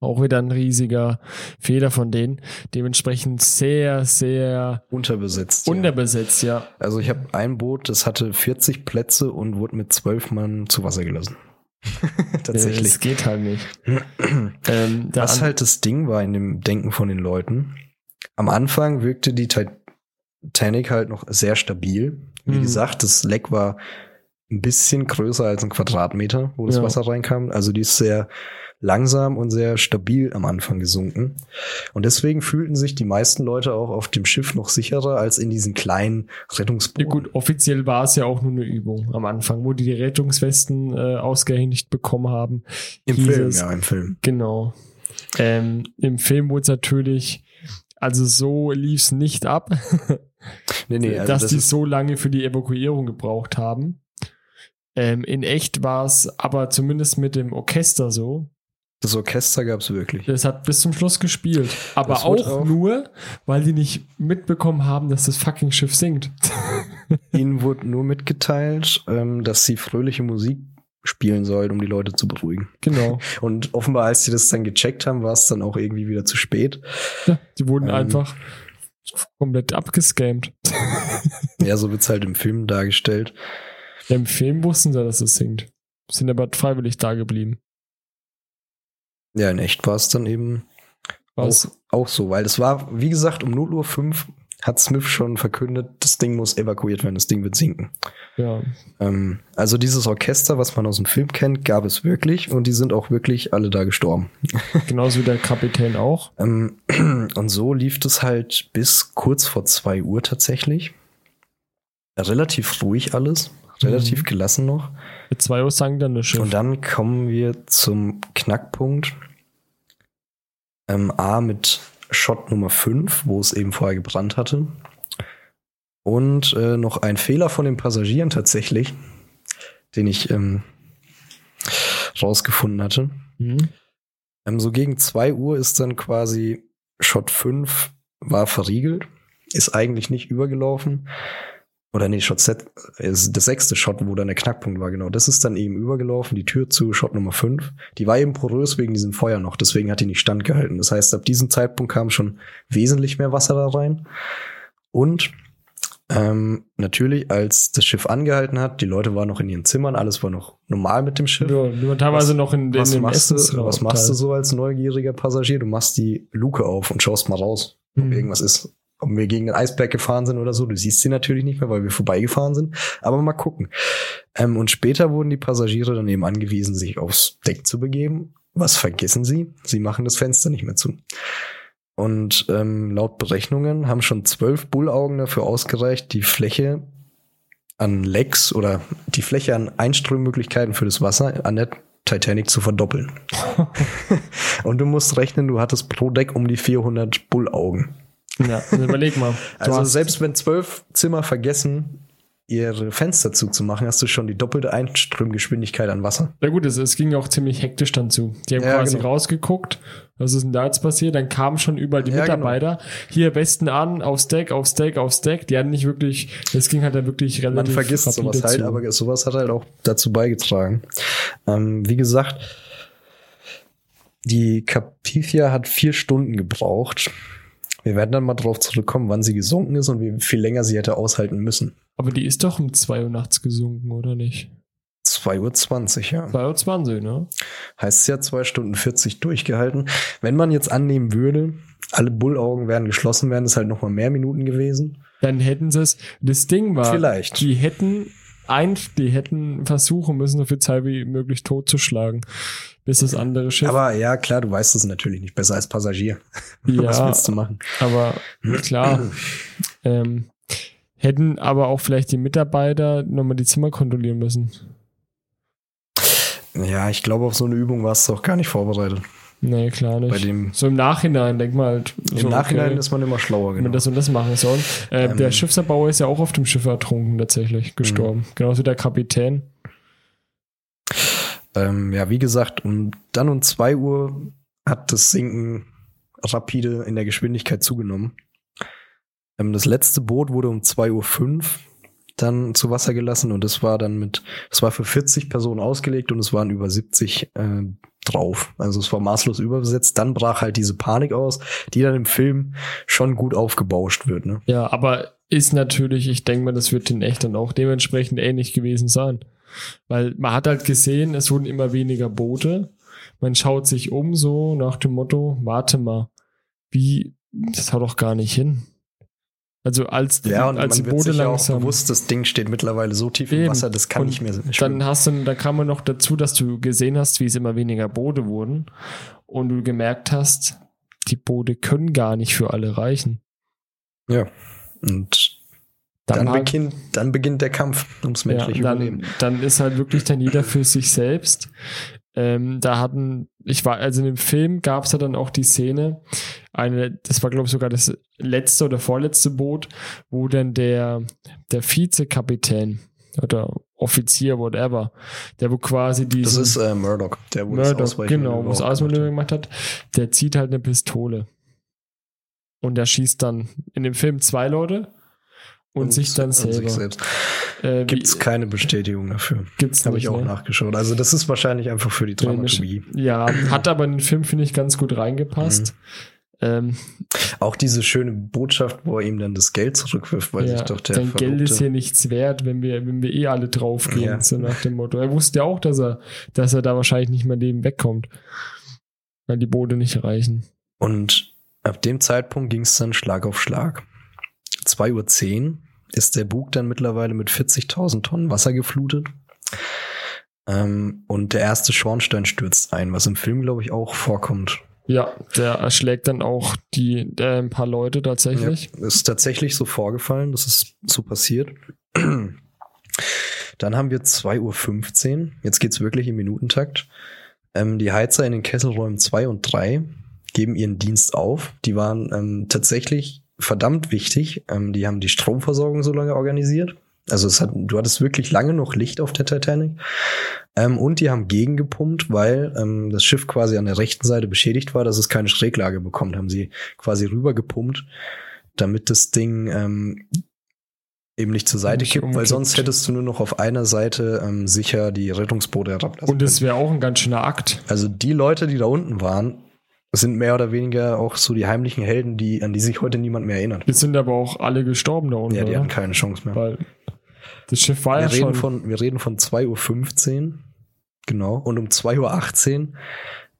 auch wieder ein riesiger Fehler von denen. Dementsprechend sehr, sehr Unterbesetzt. ja. unterbesetzt, ja. Also ich habe ein Boot, das hatte 40 Plätze und wurde mit 12 Mann zu Wasser gelassen. [laughs] Tatsächlich. Es geht halt nicht. [clears throat] ähm, Was halt das Ding war in dem Denken von den Leuten. Am Anfang wirkte die Titanic halt noch sehr stabil. Wie Mhm. gesagt, das Leck war ein bisschen größer als ein Quadratmeter, wo das Ja. Wasser reinkam. Also die ist sehr langsam und sehr stabil am Anfang gesunken. Und deswegen fühlten sich die meisten Leute auch auf dem Schiff noch sicherer als in diesen kleinen Ja, Rettungsbooten. gut, offiziell war es ja auch nur eine Übung am Anfang, wo die die Rettungswesten äh, ausgehändigt bekommen haben. Im Film, es- ja, im Film. Genau. Ähm, Im Film wurde es natürlich, also so lief es nicht ab, [laughs] Nee, nee, also dass das die so lange für die Evakuierung gebraucht haben. Ähm, in echt war es aber zumindest mit dem Orchester so. Das Orchester gab's wirklich. Das hat bis zum Schluss gespielt. Aber auch, auch- nur, weil die nicht mitbekommen haben, dass das fucking Schiff sinkt. [laughs] Ihnen wurde nur mitgeteilt, ähm, dass sie fröhliche Musik spielen sollen, um die Leute zu beruhigen. genau. [laughs] Und offenbar, als sie das dann gecheckt haben, war es dann auch irgendwie wieder zu spät. Ja, die wurden Ähm. einfach komplett abgescammt. [laughs] Ja, so wird's halt im Film dargestellt. Ja, Im Film wussten sie, dass es sinkt. Sind aber freiwillig da geblieben. Ja, in echt war es dann eben auch, auch so, weil es war, wie gesagt, um 0 Uhr 5 hat Smith schon verkündet, das Ding muss evakuiert werden, das Ding wird sinken. Ja. Ähm, also dieses Orchester, was man aus dem Film kennt, gab es wirklich und die sind auch wirklich alle da gestorben. [laughs] Genauso wie der Kapitän auch. Ähm, [clears throat] und so lief es halt bis kurz vor 2 Uhr tatsächlich. Relativ ruhig alles, relativ Mhm. gelassen noch. Mit zwei Uhr sank dann Schiff. Und dann kommen wir zum Knackpunkt. Ähm, A mit Shot Nummer 5, wo es eben vorher gebrannt hatte. Und äh, noch ein Fehler von den Passagieren tatsächlich, den ich ähm, rausgefunden hatte. Mhm. Ähm, so gegen 2 Uhr ist dann quasi Shot 5 war verriegelt, ist eigentlich nicht übergelaufen. Oder nee, Shot Z ist der sechste Shot, wo dann der Knackpunkt war, genau. Das ist dann eben übergelaufen, die Tür zu Shot Nummer 5. Die war eben porös wegen diesem Feuer noch, deswegen hat die nicht standgehalten. Das heißt, ab diesem Zeitpunkt kam schon wesentlich mehr Wasser da rein. Und ähm, natürlich, als das Schiff angehalten hat, die Leute waren noch in ihren Zimmern, alles war noch normal mit dem Schiff. Ja, waren teilweise Was- noch in, in was machst, du, was machst du so als neugieriger Passagier? Du machst die Luke auf und schaust mal raus, ob Mhm. irgendwas ist. Ob wir gegen den Eisberg gefahren sind oder so. Du siehst sie natürlich nicht mehr, weil wir vorbeigefahren sind. Aber mal gucken. Ähm, und später wurden die Passagiere dann eben angewiesen, sich aufs Deck zu begeben. Was vergessen sie? Sie machen das Fenster nicht mehr zu. Und ähm, laut Berechnungen haben schon zwölf Bullaugen dafür ausgereicht, die Fläche an Lecks oder die Fläche an Einströmmöglichkeiten für das Wasser an der Titanic zu verdoppeln. [laughs] Und du musst rechnen, du hattest pro Deck um die 400 Bullaugen. Ja, also überleg mal. Also selbst wenn zwölf Zimmer vergessen, ihre Fenster zuzumachen, hast du schon die doppelte Einströmgeschwindigkeit an Wasser. Ja gut, es, es ging auch ziemlich hektisch dann zu. Die haben Ja, quasi genau. rausgeguckt, was ist denn da jetzt passiert? Dann kamen schon überall die Ja, genau. Mitarbeiter. Hier Westen an, aufs Deck, aufs Deck, aufs Deck. Die hatten nicht wirklich, es ging halt dann wirklich Man relativ vergisst rapide sowas halt, zu. aber sowas hat halt auch dazu beigetragen. Ähm, wie gesagt, die Capithia hat vier Stunden gebraucht. Wir werden dann mal drauf zurückkommen, wann sie gesunken ist und wie viel länger sie hätte aushalten müssen. Aber die ist doch um 2 Uhr nachts gesunken, oder nicht? 2.20 Uhr, ja. 2.20 Uhr, ne? Heißt es ja 2 Stunden 40 durchgehalten. Wenn man jetzt annehmen würde, alle Bullaugen wären geschlossen, wären es halt noch mal mehr Minuten gewesen. Dann hätten sie es. Das Ding war, Vielleicht. die hätten ein, die hätten versuchen müssen, so viel Zeit wie möglich totzuschlagen, bis das andere Schiff. Aber ja, klar, du weißt es natürlich nicht besser als Passagier. [laughs] ja, Was willst du machen? aber klar. [clears throat] ähm, hätten aber auch vielleicht die Mitarbeiter nochmal die Zimmer kontrollieren müssen. Ja, ich glaube, auf so eine Übung warst du auch gar nicht vorbereitet. Nee, klar nicht. Bei dem, so im Nachhinein, denk mal halt. Im so, Nachhinein okay, ist man immer schlauer, wenn genau. das und das machen sollen. Äh, Ähm. der Schiffserbauer ist ja auch auf dem Schiff ertrunken, tatsächlich, gestorben. Genauso wie der Kapitän. Ähm, ja, wie gesagt, um, dann um 2 Uhr hat das Sinken rapide in der Geschwindigkeit zugenommen. Ähm, das letzte Boot wurde um 2.05 Uhr dann zu Wasser gelassen und das war dann mit, das war für 40 Personen ausgelegt und es waren über 70 äh, drauf. Also es war maßlos überbesetzt. Dann brach halt diese Panik aus, die dann im Film schon gut aufgebauscht wird. Ne? Ja, aber ist natürlich, ich denke mal, das wird in echt dann auch dementsprechend ähnlich gewesen sein. Weil man hat halt gesehen, es wurden immer weniger Boote. Man schaut sich um so nach dem Motto, warte mal, wie, das haut doch gar nicht hin. Also als, Ja, und als man die wird Boote sich ja auch langsam. bewusst, das Ding steht mittlerweile so tief im Eben. Wasser, das kann Und nicht mehr schwimmen. Dann hast du, da kam man noch dazu, dass du gesehen hast, wie es immer weniger Boote wurden und du gemerkt hast, die Boote können gar nicht für alle reichen. ja. Und dann, halt- beginnt, dann beginnt der Kampf ums menschliche ja, Überleben. dann, dann ist halt wirklich dann jeder für sich selbst. Ähm, da hatten, ich war, also in dem Film gab es ja dann auch die Szene, eine, das war glaube ich sogar das letzte oder vorletzte Boot, wo dann der, der Vizekapitän oder Offizier, whatever, der wo quasi Das diesen ist äh, Murdoch, der wo das Murdoch, Ausweichen genau, was überhaupt Ausmanöver gemacht gemacht hat, der zieht halt eine Pistole. Und der schießt dann in dem Film zwei Leute und, sich dann selber. Sich selbst. Äh, Gibt es keine Bestätigung dafür. gibt's Habe ich auch ne? nachgeschaut. Also das ist wahrscheinlich einfach für die Dramaturgie. Ja, hat aber in den Film, finde ich, ganz gut reingepasst. Ähm, Auch diese schöne Botschaft, wo er ihm dann das Geld zurückwirft, weil ja, sich doch der dein Geld ist hier nichts wert, wenn wir, wenn wir eh alle draufgehen, Ja. so nach dem Motto. Er wusste ja auch, dass er, dass er da wahrscheinlich nicht mehr leben wegkommt. Weil die Boote nicht reichen. Und ab dem Zeitpunkt ging es dann Schlag auf Schlag. 2.10 Uhr ist der Bug dann mittlerweile mit 40.000 Tonnen Wasser geflutet. Ähm, und der erste Schornstein stürzt ein, was im Film, glaube ich, auch vorkommt. Ja, der erschlägt dann auch die, äh, ein paar Leute tatsächlich. Ja, ist tatsächlich so vorgefallen, das ist so passiert. Dann haben wir 2.15 Uhr. Jetzt geht's wirklich im Minutentakt. Ähm, die Heizer in den Kesselräumen 2 und 3 geben ihren Dienst auf. Die waren ähm, tatsächlich verdammt wichtig. Ähm, die haben die Stromversorgung so lange organisiert. Also es hat, du hattest wirklich lange noch Licht auf der Titanic. Ähm, und die haben gegengepumpt, weil ähm, das Schiff quasi an der rechten Seite beschädigt war, dass es keine Schräglage bekommt. Haben sie quasi rübergepumpt, damit das Ding ähm, eben nicht zur Seite Nicht kippt, weil umkippt. sonst hättest du nur noch auf einer Seite ähm, sicher die Rettungsboote herablassen Und es wäre auch ein ganz schöner Akt. Also die Leute, die da unten waren, sind mehr oder weniger auch so die heimlichen Helden, die, an die sich heute niemand mehr erinnert. Wir sind aber auch alle gestorben da unten, Ja, die oder? hatten keine Chance mehr. Weil das Schiff war Wir ja reden, schon. von, wir reden von 2.15 Uhr. Genau. Und um 2.18 Uhr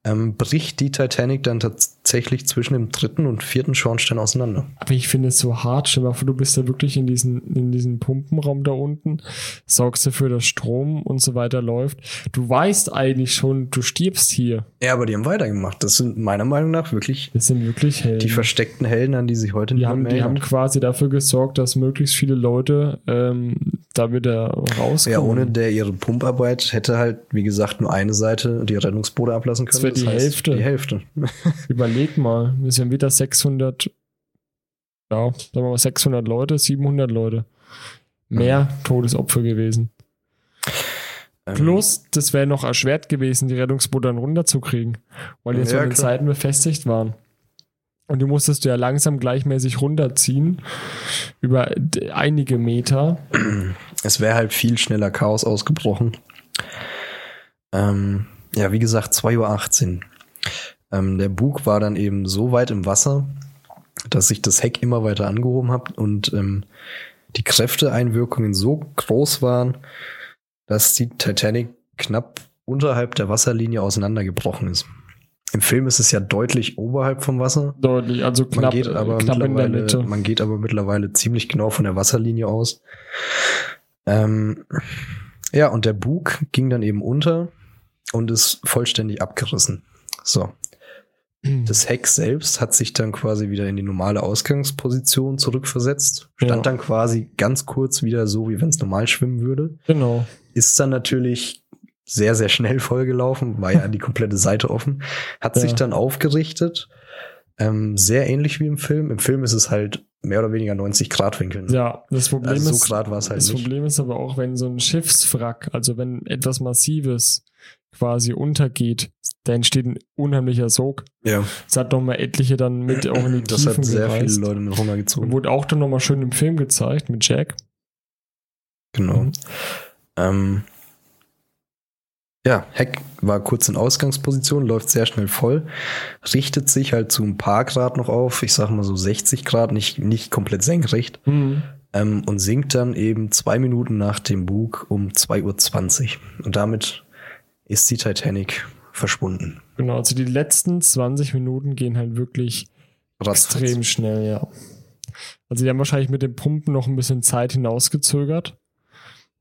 ähm, bricht die Titanic dann tatsächlich zwischen dem dritten und vierten Schornstein auseinander. Aber ich finde es so hart. Stell mal vor, du bist da wirklich in diesem in diesen Pumpenraum da unten, sorgst dafür, dass Strom und so weiter läuft. Du weißt eigentlich schon, du stirbst hier. Ja, aber die haben weitergemacht. Das sind meiner Meinung nach wirklich Wir sind wirklich Helden. die versteckten Helden, an die sich heute die niemand haben, mehr die haben quasi dafür gesorgt, dass möglichst viele Leute ähm, da wieder rauskommen. Ja, ohne der ihre Pumparbeit hätte halt, wie gesagt, nur eine Seite die Rettungsboote ablassen können. Das wär die Hälfte. Die Hälfte. [laughs] Überleg mal, wir sind wieder 600, ja, sagen wir mal 600 Leute, 700 Leute. Mehr Todesopfer gewesen. Ähm, Plus, das wäre noch erschwert gewesen, die Rettungsboote dann runterzukriegen, weil die Ja, so an den klar. Seiten befestigt waren. Und die musstest du ja langsam gleichmäßig runterziehen über einige Meter. [clears throat] Es wäre halt viel schneller Chaos ausgebrochen. Ähm, ja, wie gesagt, 2.18 Uhr. Ähm, der Bug war dann eben so weit im Wasser, dass sich das Heck immer weiter angehoben hat und ähm, die Kräfteeinwirkungen so groß waren, dass die Titanic knapp unterhalb der Wasserlinie auseinandergebrochen ist. Im Film ist es ja deutlich oberhalb vom Wasser. Deutlich, also Man knapp, geht aber knapp in der Mitte. man geht aber mittlerweile ziemlich genau von der Wasserlinie aus. Ähm, ja, und der Bug ging dann eben unter und ist vollständig abgerissen. So. Das Heck selbst hat sich dann quasi wieder in die normale Ausgangsposition zurückversetzt. Stand Ja. dann quasi ganz kurz wieder so, wie wenn es normal schwimmen würde. Genau. Ist dann natürlich sehr, sehr schnell vollgelaufen, war ja die komplette Seite offen. Hat Ja. sich dann aufgerichtet. Ähm, sehr ähnlich wie im Film. Im Film ist es halt mehr oder weniger 90 Grad Winkeln. Ja, das Problem Also so ist, Grad war es halt das nicht. Problem ist aber auch, wenn so ein Schiffswrack, also wenn etwas Massives quasi untergeht, da entsteht ein unheimlicher Sog. Ja, Es hat nochmal etliche dann mit auch in die [clears throat] das hat Tiefen sehr gereist. viele Leute mit runtergezogen. Wurde auch dann nochmal schön im Film gezeigt mit Jack. Genau. Mhm. Ähm, ja, Heck war kurz in Ausgangsposition, läuft sehr schnell voll, richtet sich halt zu ein paar Grad noch auf, ich sag mal so 60 Grad, nicht, nicht komplett senkrecht. Mhm. ähm, und sinkt dann eben zwei Minuten nach dem Bug um 2.20 Uhr. Und damit ist die Titanic verschwunden. Genau, also die letzten 20 Minuten gehen halt wirklich Ratzfatz. extrem schnell, ja. Also die haben wahrscheinlich mit den Pumpen noch ein bisschen Zeit hinausgezögert.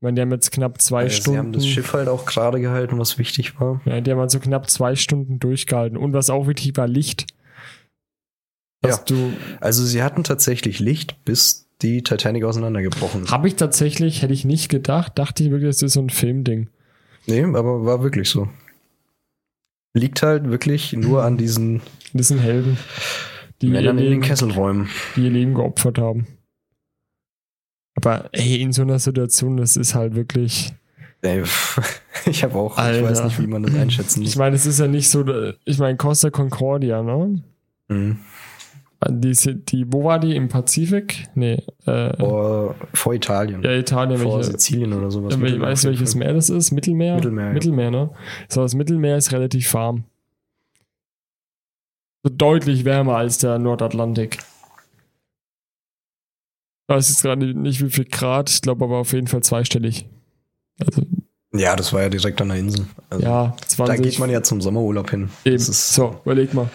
Ich meine, die haben jetzt knapp zwei Äh, Stunden. Sie haben das Schiff halt auch gerade gehalten, was wichtig war. Ja, die haben also knapp zwei Stunden durchgehalten. Und was auch wichtig war, Licht. Ja. du, Also sie hatten tatsächlich Licht, bis die Titanic auseinandergebrochen ist. habe ich tatsächlich, hätte ich nicht gedacht, dachte ich wirklich, das ist so ein Filmding. Nee, aber war wirklich so. Liegt halt wirklich nur an diesen sind Helden, die Männern in den Kesselräumen. die ihr Leben geopfert haben. Aber ey, in so einer Situation, das ist halt wirklich. Ey, [laughs] ich habe auch, ich Alter. weiß nicht, wie man das einschätzen Ich muss. meine, es ist ja nicht so, ich meine, Costa Concordia, ne? Mhm. Die, die, wo war die? Im Pazifik? Nee, äh, Vor, vor Italien. ja, Italien. vor welche, Sizilien oder sowas. Ja, ich weiß, welches. Meer das ist. Mittelmeer? Mittelmeer, ja. Mittelmeer, ne? So, das Mittelmeer ist relativ warm. So deutlich wärmer als der Nordatlantik. Ich weiß jetzt gerade nicht, wie viel Grad. Ich glaube aber auf jeden Fall zweistellig. Also, Ja, das war ja direkt an der Insel. Also, ja, 20. Da geht man ja zum Sommerurlaub hin. eben. Ist, So, überleg mal.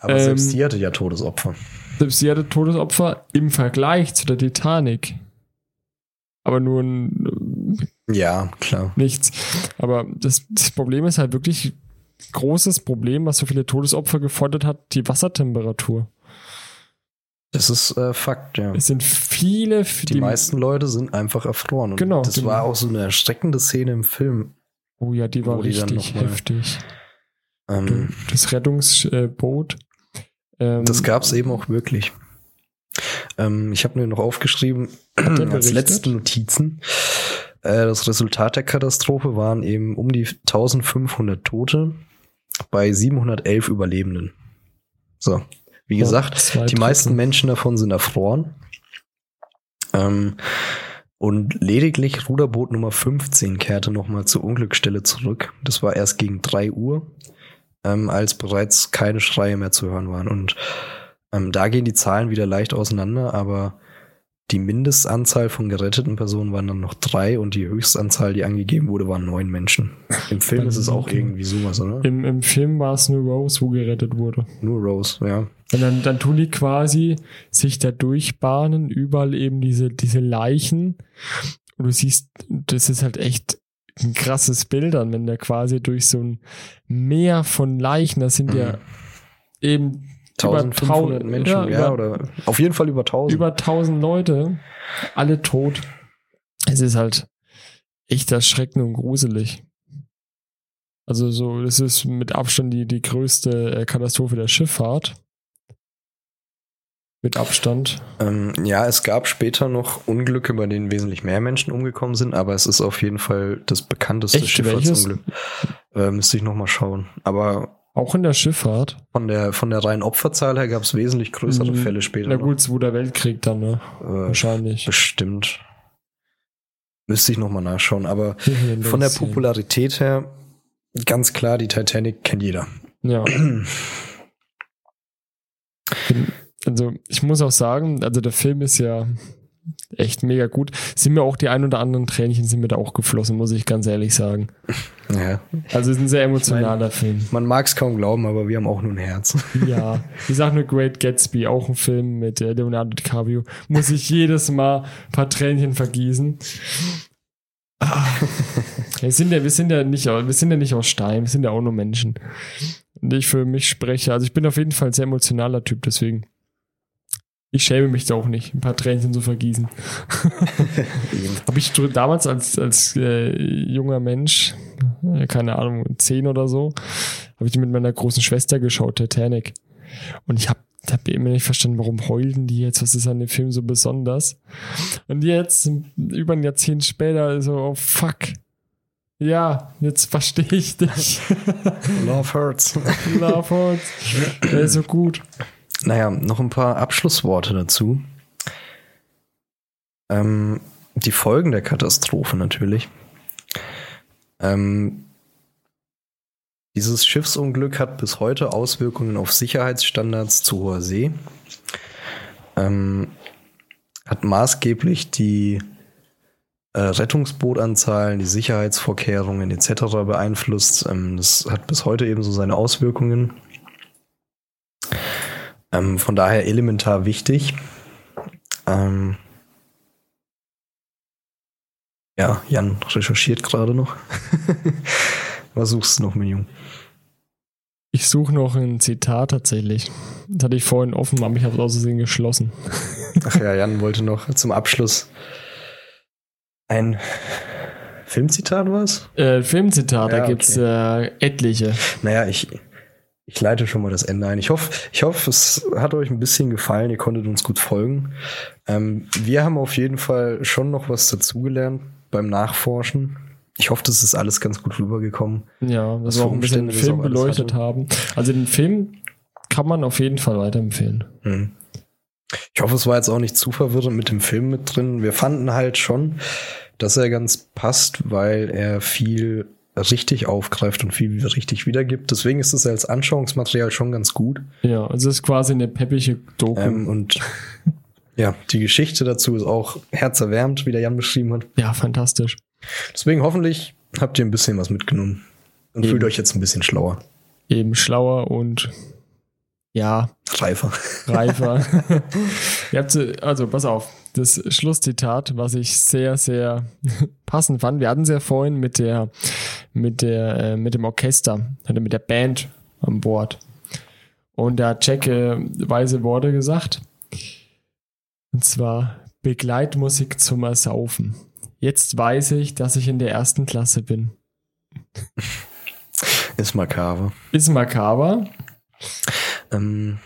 aber ähm, selbst die hatte ja Todesopfer. Selbst sie hatte Todesopfer im Vergleich zu der Titanic. Aber nur ein, Ja, klar. nichts. Aber das, das Problem ist halt wirklich großes Problem, was so viele Todesopfer gefordert hat, die Wassertemperatur. Das ist äh, Fakt, ja. Es sind viele, Die, meisten Leute sind einfach erfroren. Und Genau, das war auch so eine erschreckende Szene im Film. Oh ja, die war die richtig noch mal- heftig. Ähm, Das Rettungsboot. Ähm, Das gab es eben auch wirklich. Ähm, ich habe mir noch aufgeschrieben, [clears throat] als letzte Notizen. Äh, das Resultat der Katastrophe waren eben um die 1500 Tote bei 711 Überlebenden. So, wie Ja, gesagt, zwei die Drittel. meisten Menschen davon sind erfroren. Ähm, und lediglich Ruderboot Nummer 15 kehrte nochmal zur Unglücksstelle zurück. Das war erst gegen 3 Uhr, ähm, als bereits keine Schreie mehr zu hören waren. Und ähm, da gehen die Zahlen wieder leicht auseinander, aber die Mindestanzahl von geretteten Personen waren dann noch drei und die Höchstanzahl, die angegeben wurde, waren neun Menschen. Im Film ist es auch irgendwie sowas, oder? Im, Im Film war es nur Rose, wo gerettet wurde. Nur Rose, ja. Und dann, dann tun die quasi sich da durchbahnen, überall eben diese, diese Leichen. Und du siehst, das ist halt echt ein krasses Bild dann, wenn der quasi durch so ein Meer von Leichen, das sind ja Mhm. eben 1500 trau- Menschen, ja, ja, über- oder auf jeden Fall über 1000. über 1000 Leute, alle tot. Es ist halt echt erschreckend und gruselig. Also so, das ist mit Abstand die, die größte äh, Katastrophe der Schifffahrt. Mit Abstand. Ähm, ja, es gab später noch Unglücke, bei denen wesentlich mehr Menschen umgekommen sind, aber es ist auf jeden Fall das bekannteste Echt? Schifffahrtsunglück. Äh, müsste ich noch mal schauen. Aber Auch in der Schifffahrt. von der, von der reinen Opferzahl her gab es wesentlich größere Mhm. Fälle später. Na noch. gut, Zweiter Weltkrieg dann, ne? Äh, Wahrscheinlich. bestimmt. Müsste ich noch mal nachschauen. Aber [laughs] von der. Popularität her, ganz klar, die Titanic kennt jeder. Ja. [clears throat] Also, ich muss auch sagen, also der Film ist ja echt mega gut. Sind mir auch die ein oder anderen Tränchen sind mir da auch geflossen, muss ich ganz ehrlich sagen. [laughs] Ja. Also es ist ein sehr emotionaler Film. Man mag es kaum glauben, aber wir haben auch nur ein Herz. [laughs] Ja, ich sag nur Great Gatsby, auch ein Film mit äh, Leonardo DiCaprio. Muss ich jedes Mal ein paar Tränchen vergießen. Ah. [laughs] Wir sind ja, wir sind ja nicht, wir sind ja nicht aus Stein, wir sind ja auch nur Menschen. Und ich für mich spreche, also ich bin auf jeden Fall ein sehr emotionaler Typ, deswegen. Ich schäme mich da auch nicht, ein paar Tränchen zu vergießen. [laughs] Habe ich damals als, als äh, junger Mensch, äh, keine Ahnung, zehn oder so, habe ich die mit meiner großen Schwester geschaut, Titanic. Und ich habe hab immer nicht verstanden, warum heulen die jetzt? Was ist an dem Film so besonders? Und jetzt, über ein Jahrzehnt später, so, oh fuck. Ja, jetzt verstehe ich dich. Love hurts. [laughs] Love Hurts. Der ist so gut. Naja, noch ein paar Abschlussworte dazu. Ähm, die Folgen der Katastrophe natürlich. Ähm, dieses Schiffsunglück hat bis heute Auswirkungen auf Sicherheitsstandards zu hoher See. Ähm, hat maßgeblich die äh, Rettungsbootanzahlen, die Sicherheitsvorkehrungen etc. beeinflusst. Ähm, das hat bis heute ebenso seine Auswirkungen. Ähm, von daher elementar wichtig. Ähm, ja, Jan recherchiert gerade noch. [laughs] Was suchst du noch, mein Junge? Ich suche noch ein Zitat tatsächlich. Das hatte ich vorhin offen, aber ich habe es aus Versehen geschlossen. [laughs] Ach ja, Jan wollte noch zum Abschluss ein Filmzitat was? Äh, Filmzitat, Ja, da gibt's äh, etliche. Naja, ich, ich leite schon mal das Ende ein. Ich hoffe, ich hoffe, es hat euch ein bisschen gefallen. Ihr konntet uns gut folgen. Ähm, wir haben auf jeden Fall schon noch was dazugelernt beim Nachforschen. Ich hoffe, das ist alles ganz gut rübergekommen. Ja, dass wir auch ein bisschen den Film beleuchtet haben. Also den Film kann man auf jeden Fall weiterempfehlen. Hm. Ich hoffe, es war jetzt auch nicht zu verwirrend mit dem Film mit drin. Wir fanden halt schon, dass er ganz passt, weil er viel richtig aufgreift und viel richtig wiedergibt. Deswegen ist es als Anschauungsmaterial schon ganz gut. Ja, also es ist quasi eine peppige Doku. Ähm, und [laughs] ja, die Geschichte dazu ist auch herzerwärmend, wie der Jan beschrieben hat. ja, fantastisch. Deswegen hoffentlich habt ihr ein bisschen was mitgenommen und Eben. fühlt euch jetzt ein bisschen schlauer, Eben schlauer und ja, reifer. reifer. [laughs] Ihr habt, also pass auf, das Schlusszitat, was ich sehr, sehr [laughs] passend fand. Wir hatten es ja vorhin mit der, mit der, äh, mit dem Orchester, also mit der Band an Bord. Und da hat Jack äh, weise Worte gesagt. Und zwar Begleitmusik zum Ersaufen. Jetzt weiß ich, dass ich in der ersten Klasse bin. Ist makaber. Ist makaber, Ähm,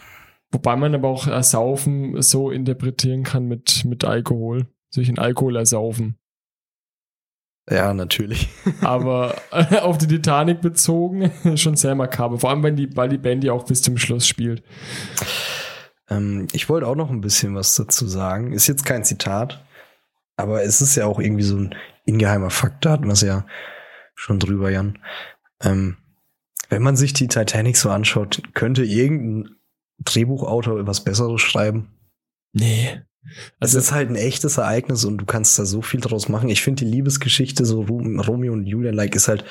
Wobei man aber auch Ersaufen so interpretieren kann mit, mit Alkohol. Sich in Alkohol ersaufen. ja, natürlich. [laughs] Aber auf die Titanic bezogen, [laughs] schon sehr makaber. Vor allem, wenn die, weil die Band ja auch bis zum Schluss spielt. Ähm, ich wollte auch noch ein bisschen was dazu sagen. Ist jetzt kein Zitat, aber es ist ja auch irgendwie so ein ingeheimer Fakt, da hatten wir es ja schon drüber, Jan. Ähm, wenn man sich die Titanic so anschaut, könnte irgendein Drehbuchautor was Besseres schreiben. Nee. Es Also, ist halt ein echtes Ereignis und du kannst da so viel draus machen. Ich finde die Liebesgeschichte, so Rom- Romeo und Julia-like, ist halt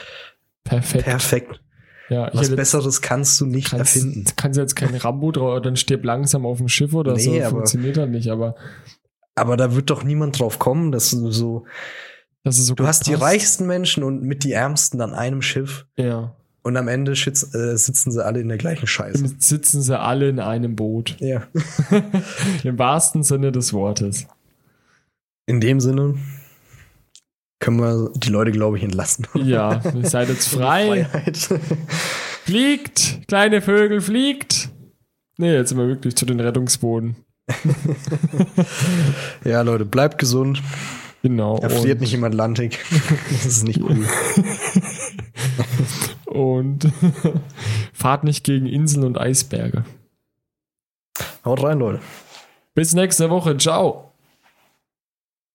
perfekt. perfekt. ja, ich Was Besseres kannst du nicht kannst, erfinden. kannst jetzt kein Rambo drauf, dann stirb langsam auf dem Schiff oder so. Nee, aber- Funktioniert halt nicht, aber Aber da wird doch niemand drauf kommen, dass du so, das ist so du hast die passt. reichsten Menschen und mit die ärmsten an einem Schiff. Ja. Und am Ende schitz, äh, sitzen sie alle in der gleichen Scheiße. Damit sitzen sie alle in einem Boot. Ja. [laughs] Im wahrsten Sinne des Wortes. In dem Sinne können wir die Leute, glaube ich, entlassen. [laughs] Ja, ihr seid jetzt frei. [laughs] Fliegt! Kleine Vögel, fliegt! Nee, jetzt sind wir wirklich zu den Rettungsbooten. ja, Leute, bleibt gesund. Genau. Erfriert nicht im Atlantik. Das ist nicht cool. Und [laughs] fahrt nicht gegen Inseln und Eisberge. Haut rein, Leute. Bis nächste Woche. Ciao.